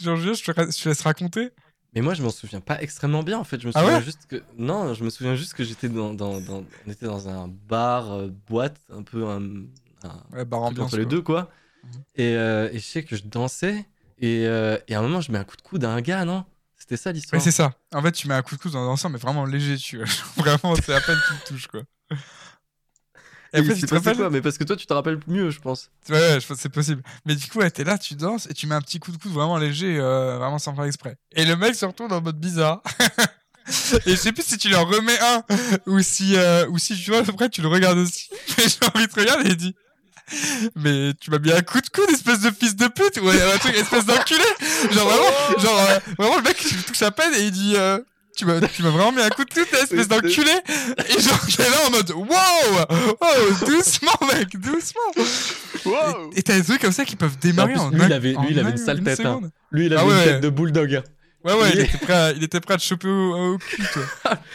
Genre, Julien, je te, je te laisse raconter. Mais moi, je m'en souviens pas extrêmement bien en fait. Je me Ah souviens ouais juste que. Non, je me souviens juste que j'étais dans, dans, dans- On était dans un bar, euh, boîte, un peu un. un Ouais, bar ambiance. entre les deux, quoi. Mhm. Et, euh, et je sais que je dansais. Et, euh, et à un moment, je mets un coup de coude à un gars, non? C'était ça Ouais, l'histoire c'est ça. En fait, tu mets un coup de coude dans l'ensemble, mais vraiment léger, tu vois. Vraiment, c'est à peine tu le touches, quoi. Et après, il tu te rappelles quoi? Mais parce que toi, tu te rappelles mieux, je pense. Ouais, ouais, je pense que c'est possible. Mais du coup, ouais, t'es là, tu danses et tu mets un petit coup de coude vraiment léger, euh, vraiment sans faire exprès. Et le mec se retourne en mode bizarre. et je sais plus si tu en remets un ou si, euh, ou si tu vois, après tu le regardes aussi. Mais j'ai envie de te regarder et il dit. Mais tu m'as mis un coup de coude, espèce de fils de pute, ou un truc, espèce d'enculé. Genre vraiment, genre, euh, vraiment le mec lui touche à peine et il dit, euh, tu m'as, tu m'as vraiment mis un coup de coude, espèce d'enculé. Et genre, j'étais là en mode, wow, wow, doucement, mec, doucement. Wow Et et t'as des trucs comme ça qui peuvent démarrer En en, plus, lui, il avait- en lui, il avait un- une sale tête, hein. Lui, il Ah avait ouais. une tête de bulldog. hein. Ouais, ouais, il était prêt à, il était prêt à te choper au, au cul, toi.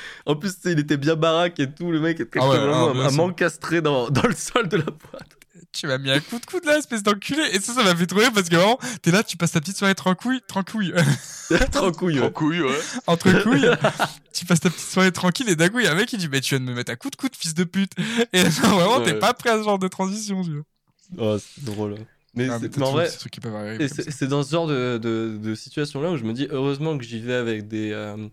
En plus, il était bien baraque et tout. Le mec était Ah ouais, vraiment ah, un sûr. mancastré dans, dans le sol de la boîte. Tu m'as mis un coup de coude là, espèce d'enculé. Et ça, ça m'a fait trop rire parce que vraiment, t'es là, tu passes ta petite soirée tranquille, tranquille, Tranquille. En ouais. couille, ouais. entre couilles. tu passes ta petite soirée tranquille et d'un coup, il y a un mec qui dit, mais tu viens de me mettre un coup de coude, fils de pute. Et genre, vraiment, t'es Ouais. pas prêt à ce genre de transition, tu vois. Oh, c'est drôle. hein. Mais, Ah, c'est- t'as mais en vrai, c'est dans ce genre de, de, de situation-là où je me dis heureusement que j'y vais avec des, euh,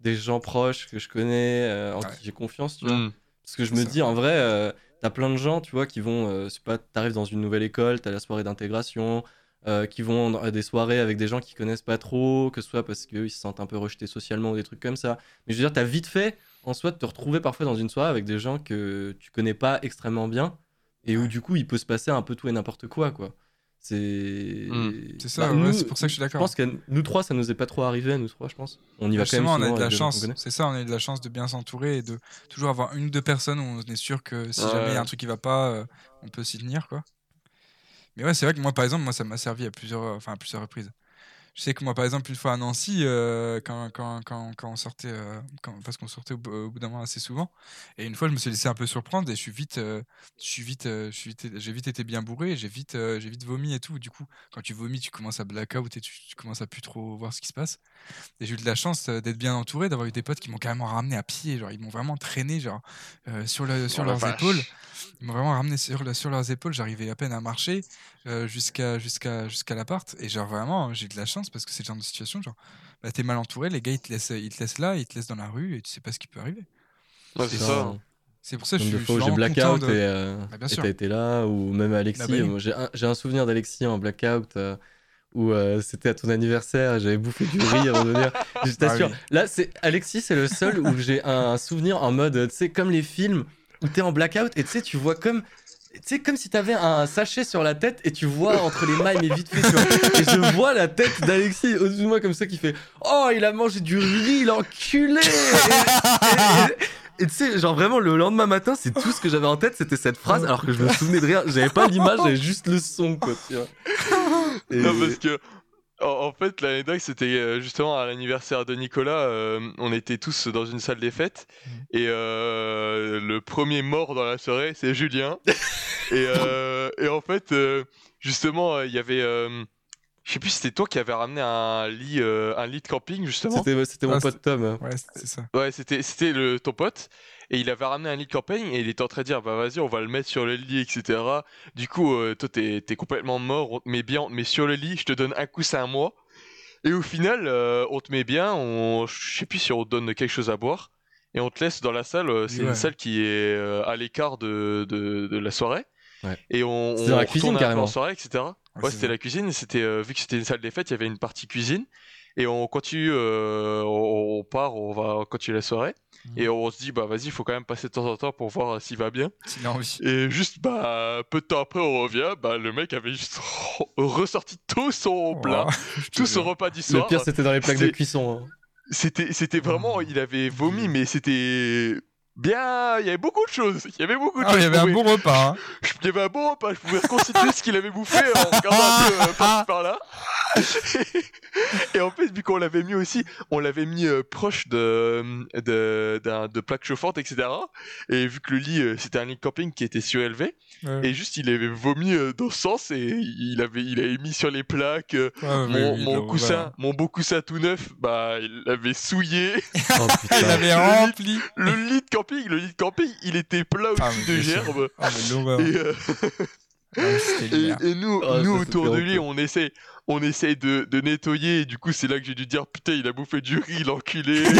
des gens proches que je connais, euh, en Ouais. qui j'ai confiance, tu vois. Mm. Parce que je C'est me ça. dis en vrai, euh, t'as plein de gens, tu vois, qui vont, euh, c'est pas, t'arrives dans une nouvelle école, t'as la soirée d'intégration, euh, qui vont à des soirées avec des gens qui connaissent pas trop, que ce soit parce qu'ils se sentent un peu rejetés socialement ou des trucs comme ça. Mais je veux dire, t'as vite fait en soi de te retrouver parfois dans une soirée avec des gens que tu connais pas extrêmement bien et où du coup il peut se passer un peu tout et n'importe quoi, quoi. C'est Mm. C'est ça, Bah, ouais, c'est pour ça que je suis Je d'accord. pense que nous trois, ça nous est pas trop arrivé, nous trois, je pense. On y va quand même Justement, on a de la chance. C'est ça, on a eu de la chance de bien s'entourer et de toujours avoir une ou deux personnes où on est sûr que si jamais il y a un truc qui va pas, euh, on peut s'y tenir, quoi. Mais ouais, c'est vrai que moi, par exemple, moi, ça m'a servi à plusieurs, enfin, à plusieurs reprises. Je sais que moi, par exemple, une fois à Nancy, euh, quand, quand, quand, quand on sortait, euh, parce qu'on sortait au, bout- au bout d'un moment assez souvent, et une fois, je me suis laissé un peu surprendre et je suis vite, euh, je suis vite, je suis vite, j'ai vite été bien bourré, et j'ai vite, j'ai vite vomi et tout. Du coup, quand tu vomis, tu commences à blackout et tu, tu commences à plus trop voir ce qui se passe. Et j'ai eu de la chance d'être bien entouré, d'avoir eu des potes qui m'ont carrément ramené à pied, genre ils m'ont vraiment traîné, genre sur, le, sur Oh leurs vache. épaules. Ils m'ont vraiment ramené sur, sur leurs épaules. J'arrivais à peine à marcher jusqu'à jusqu'à jusqu'à l'appart. Et genre vraiment, j'ai eu de la chance parce que c'est le genre de situation, genre bah, t'es mal entouré, les gars ils te laissent, ils te laissent là, ils te laissent dans la rue et tu sais pas ce qui peut arriver. Ouais, c'est ça. C'est pour ça que je suis, de je fois suis où j'ai blackout de- et euh, Bah, sûr. t'as été là, ou même Alexis. Ah bah oui. moi, j'ai un, j'ai un souvenir d'Alexis en blackout euh, où euh, c'était à ton anniversaire, j'avais bouffé du riz avant de venir. Je t'assure, Ah oui. là, c'est Alexis, c'est le seul où j'ai un, souvenir en mode, tu sais, comme les films où t'es en blackout et tu sais, tu vois comme. Sais, comme si t'avais un sachet sur la tête et tu vois entre les mailles, mais vite fait, tu vois. Et je vois la tête d'Alexis au-dessus de moi comme ça qui fait Oh, il a mangé du riz, l'enculé Et- tu sais, genre vraiment, le lendemain matin, c'est tout ce que j'avais en tête, c'était cette phrase, alors que je me souvenais de rien. J'avais pas l'image, j'avais juste le son, quoi, tu vois. Non, parce que. En, fait, l'anecdote, c'était euh, justement à l'anniversaire de Nicolas. euh, on était tous dans une salle des fêtes. Et euh, le premier mort dans la soirée, c'est Julien. et, euh, et en fait, euh, justement, il y avait. euh, je sais plus, si c'était toi qui avais ramené un lit, euh, un lit de camping, justement. C'était, c'était mon Ah, pote Tom. Ouais, ça. Ouais, c'était c'était le ton pote et il avait ramené un lit de campagne et il était en train de dire bah vas-y on va le mettre sur le lit etc. Du coup euh, toi t'es complètement mort, on te met bien, on te met sur le lit, je te donne un coussin à moi et au final euh, on te met bien, on je sais plus si on te donne quelque chose à boire et on te laisse dans la salle. euh, C'est Ouais. une salle qui est euh, à l'écart de, de, de la soirée. Ouais. Et on, dans la on cuisine, un carrément. en soirée, etc. Ouais, Ouais, c'est c'était la cuisine. C'était euh, vu que c'était une salle des fêtes, il y avait une partie cuisine. Et on continue, on, on part, on va continuer la soirée. Et on se dit, bah vas-y, il faut quand même passer de temps en temps pour voir s'il va bien. S'il a envie. Et juste, bah, peu de temps après, on revient, bah le mec avait juste ressorti tout son plat, je te tout son repas du Le soir. pire, c'était dans les plaques de cuisson. hein. C'était, c'était vraiment, il avait vomi, mais c'était bien, il y avait beaucoup de choses. Il y avait beaucoup de Ah, choses. il y avait un bon repas. Hein. je- Il y avait un bon repas, je pouvais reconstituer ce qu'il avait bouffé en regardant un peu euh, par-ci par-là. Et en fait, vu qu'on l'avait mis aussi, on l'avait mis euh, proche de, de, d'un- de plaques chauffantes, etc. Et vu que le lit, euh, c'était un lit de camping qui était surélevé, Ouais. et juste il avait vomi euh, dans ce sens, et il avait, il avait mis sur les plaques euh, mon, oui, mon donc, coussin, mon beau coussin tout neuf, bah il l'avait souillé. Oh Il avait rempli. Le lit de camping, le lit de camping, il était plat Ah, au-dessus de gerbes. Ah. Et, euh, Ah, Et, nous, Oh, nous autour de lui, on essaie, on essaie de, de nettoyer. Et du coup, c'est là que j'ai dû dire putain, il a bouffé du riz, l'enculé.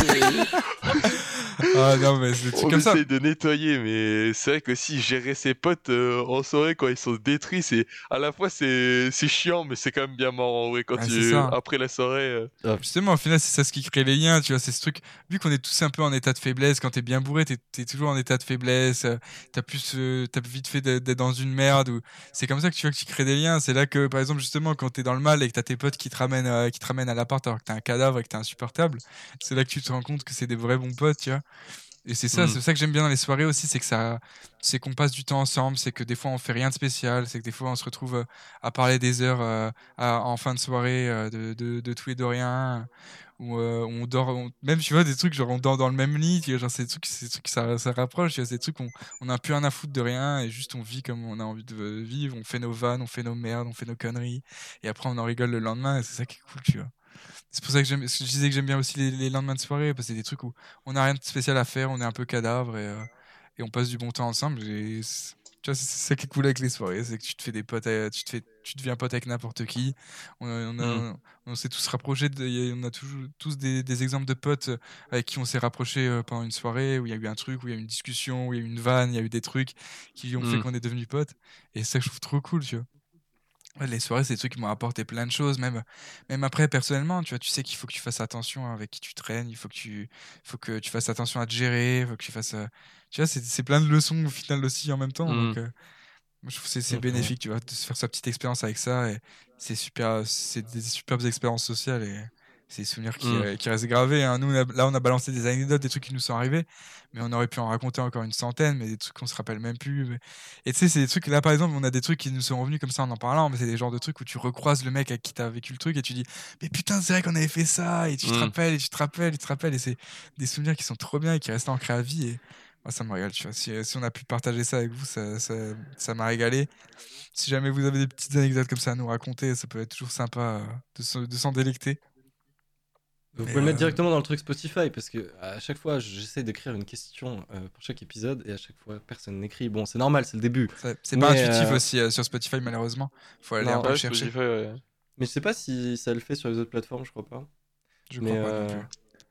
Ah non, mais c'est On comme ça. essaye de nettoyer, mais c'est vrai que si gérer ses potes euh, en soirée quand ils sont détruits, c'est à la fois c'est c'est chiant, mais c'est quand même bien marrant en vrai quand Ouais, tu après la soirée. euh, Justement, au final, c'est ça ce qui crée les liens, tu vois, c'est ce truc. Vu qu'on est tous un peu en état de faiblesse, quand t'es bien bourré, t'es es toujours en état de faiblesse, euh, t'as plus, euh, t'as vite fait d'être d'être dans une merde. Ou... C'est comme ça que tu vois que tu crées des liens. C'est là que, par exemple, justement, quand t'es dans le mal et que t'as tes potes qui te ramènent, euh, qui te ramènent à l'appart alors que t'es un cadavre et que t'es insupportable, c'est là que tu te rends compte que c'est des vrais bons potes, tu vois. Et c'est ça, Mm. c'est ça que j'aime bien dans les soirées aussi, c'est que ça, c'est qu'on passe du temps ensemble, c'est que des fois on fait rien de spécial, c'est que des fois on se retrouve euh, à parler des heures euh, à- en fin de soirée euh, de, de, de tout et de rien, euh, on dort, on- même tu vois des trucs genre on dort dans le même lit, tu vois, genre c'est des trucs, c'est des trucs ça, ça rapproche, tu vois, c'est des trucs on, on a plus rien à foutre de rien et juste on vit comme on a envie de vivre, on fait nos vannes, on fait nos merdes, on fait nos conneries et après on en rigole le lendemain et c'est ça qui est cool, tu vois. C'est pour ça que j'aime, je disais que j'aime bien aussi les, les lendemains de soirée parce que c'est des trucs où on n'a rien de spécial à faire, on est un peu cadavre et, euh, et on passe du bon temps ensemble. Et c'est- tu vois, c'est ça qui est cool avec les soirées, c'est que tu te fais des potes, à- tu te fais, tu deviens pote avec n'importe qui. On, on, a- Mm. on s'est tous rapprochés, de- on a toujours, tous des, des exemples de potes avec qui on s'est rapprochés euh, pendant une soirée où il y a eu un truc, où il y a eu une discussion, où il y a eu une vanne, il y a eu des trucs qui ont fait Mm. qu'on est devenus potes. Et ça je trouve trop cool, tu vois. Ouais, les soirées, c'est des trucs qui m'ont apporté plein de choses, même, même après, personnellement, tu vois, tu sais qu'il faut que tu fasses attention avec qui tu traînes, il faut que tu, faut que tu fasses attention à te gérer, il faut que tu fasses... euh, Tu vois, c'est c'est plein de leçons au final aussi en même temps. Mm. Donc, euh, moi, je trouve que c'est bénéfique, tu vois, de se faire sa petite expérience avec ça. Et c'est super, c'est des superbes expériences sociales et c'est des souvenirs qui, Mm. euh, qui restent gravés. hein. Nous, on a- là, on a balancé des anecdotes, des trucs qui nous sont arrivés, mais on aurait pu en raconter encore une centaine, mais des trucs qu'on se rappelle même plus. mais- Et tu sais, c'est des trucs, là, par exemple, on a des trucs qui nous sont revenus comme ça en en parlant, mais c'est des genres de trucs où tu recroises le mec avec qui t'as vécu le truc et tu dis, mais putain, c'est vrai qu'on avait fait ça, et tu te Mm. rappelles, et tu te rappelles, et tu te rappelles, et c'est des souvenirs qui sont trop bien et qui restent ancrés à vie. Et moi, ça me régale, tu vois. Si, si on a pu partager ça avec vous, ça ça- ça m'a régalé. Si jamais vous avez des petites anecdotes comme ça à nous raconter, ça peut être toujours sympa euh, de s'en délecter. Vous pouvez le mettre directement dans le truc Spotify parce que à chaque fois j'essaie d'écrire une question euh, pour chaque épisode et à chaque fois personne n'écrit. Bon, c'est normal, c'est le début. C'est pas Mais, intuitif euh, aussi euh, sur Spotify, malheureusement. faut aller Non. un peu Ouais, chercher. Spotify, ouais. Mais je sais pas si ça le fait sur les autres plateformes, je crois pas. Je mais, crois pas non plus.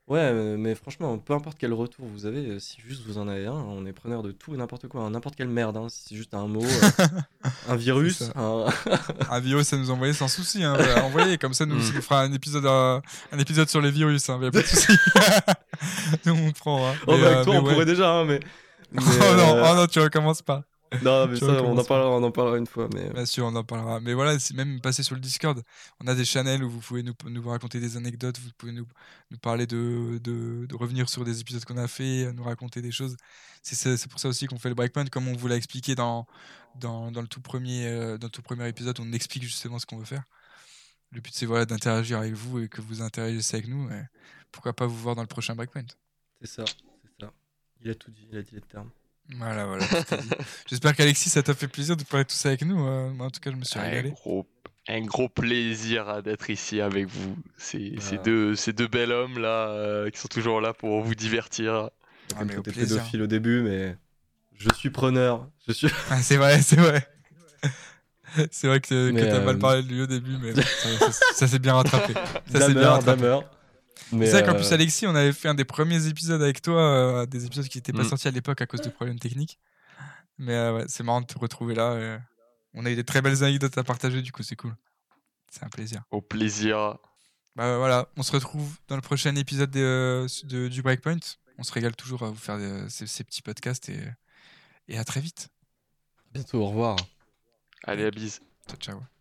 Ouais, euh, mais franchement, peu importe quel retour vous avez, euh, si juste vous en avez un, on est preneur de tout et n'importe quoi, hein, n'importe quelle merde, hein, si c'est juste un mot, euh, un virus, un- Un virus, ça nous envoyer sans souci. Hein. Envoyez, comme ça, nous, Mm. nous fera un épisode, euh, un épisode sur les virus. Hein, a pas de souci. nous, on prend. Hein. Oh, Mais, bah, avec euh, toi, on ouais. pourrait déjà, hein, mais. mais, oh non, euh, oh non, tu recommences pas. Non, mais ça, on en, parlera, on en parlera une fois. Mais... Bien sûr, on en parlera. Mais voilà, c'est même passer sur le Discord. On a des channels où vous pouvez nous, nous raconter des anecdotes, vous pouvez nous, nous parler de, de, de revenir sur des épisodes qu'on a fait, nous raconter des choses. C'est pour ça aussi qu'on fait le breakpoint, comme on vous l'a expliqué dans, dans, dans le tout premier, euh, dans le tout premier épisode, on explique justement ce qu'on veut faire. Le but, c'est voilà, d'interagir avec vous et que vous interagissez avec nous. Et pourquoi pas vous voir dans le prochain breakpoint. C'est ça, c'est ça. Il a tout dit, il a dit les termes. Voilà, voilà. J'espère qu'Alexis, ça t'a fait plaisir de parler tout ça avec nous. moi, en tout cas, je me suis Un régalé. gros, un gros plaisir hein, d'être ici avec vous. C'est ces Ah. deux, ces deux bels hommes là euh, qui sont toujours là pour vous divertir. Ah, mais t'étais pédophile au début, mais je suis preneur. Je suis. Ah, c'est vrai, c'est vrai. C'est vrai que, t'as mal euh, parlé de lui au début, mais ça, ça- ça s'est bien rattrapé. Ça s'est bien rattrapé. C'est vrai qu'en plus, euh, Alexis, on avait fait un des premiers épisodes avec toi, euh, des épisodes qui n'étaient pas Mm. sortis à l'époque à cause de problèmes techniques. Mais euh, ouais, c'est marrant de te retrouver là. On a eu des très belles anecdotes à partager, du coup, c'est cool. C'est un plaisir. Au plaisir. Bah voilà, on se retrouve dans le prochain épisode de, de- du Breakpoint. On se régale toujours à vous faire ces, ces petits podcasts et, et à très vite. Bientôt, au revoir. Allez, à bise. Ciao, ciao.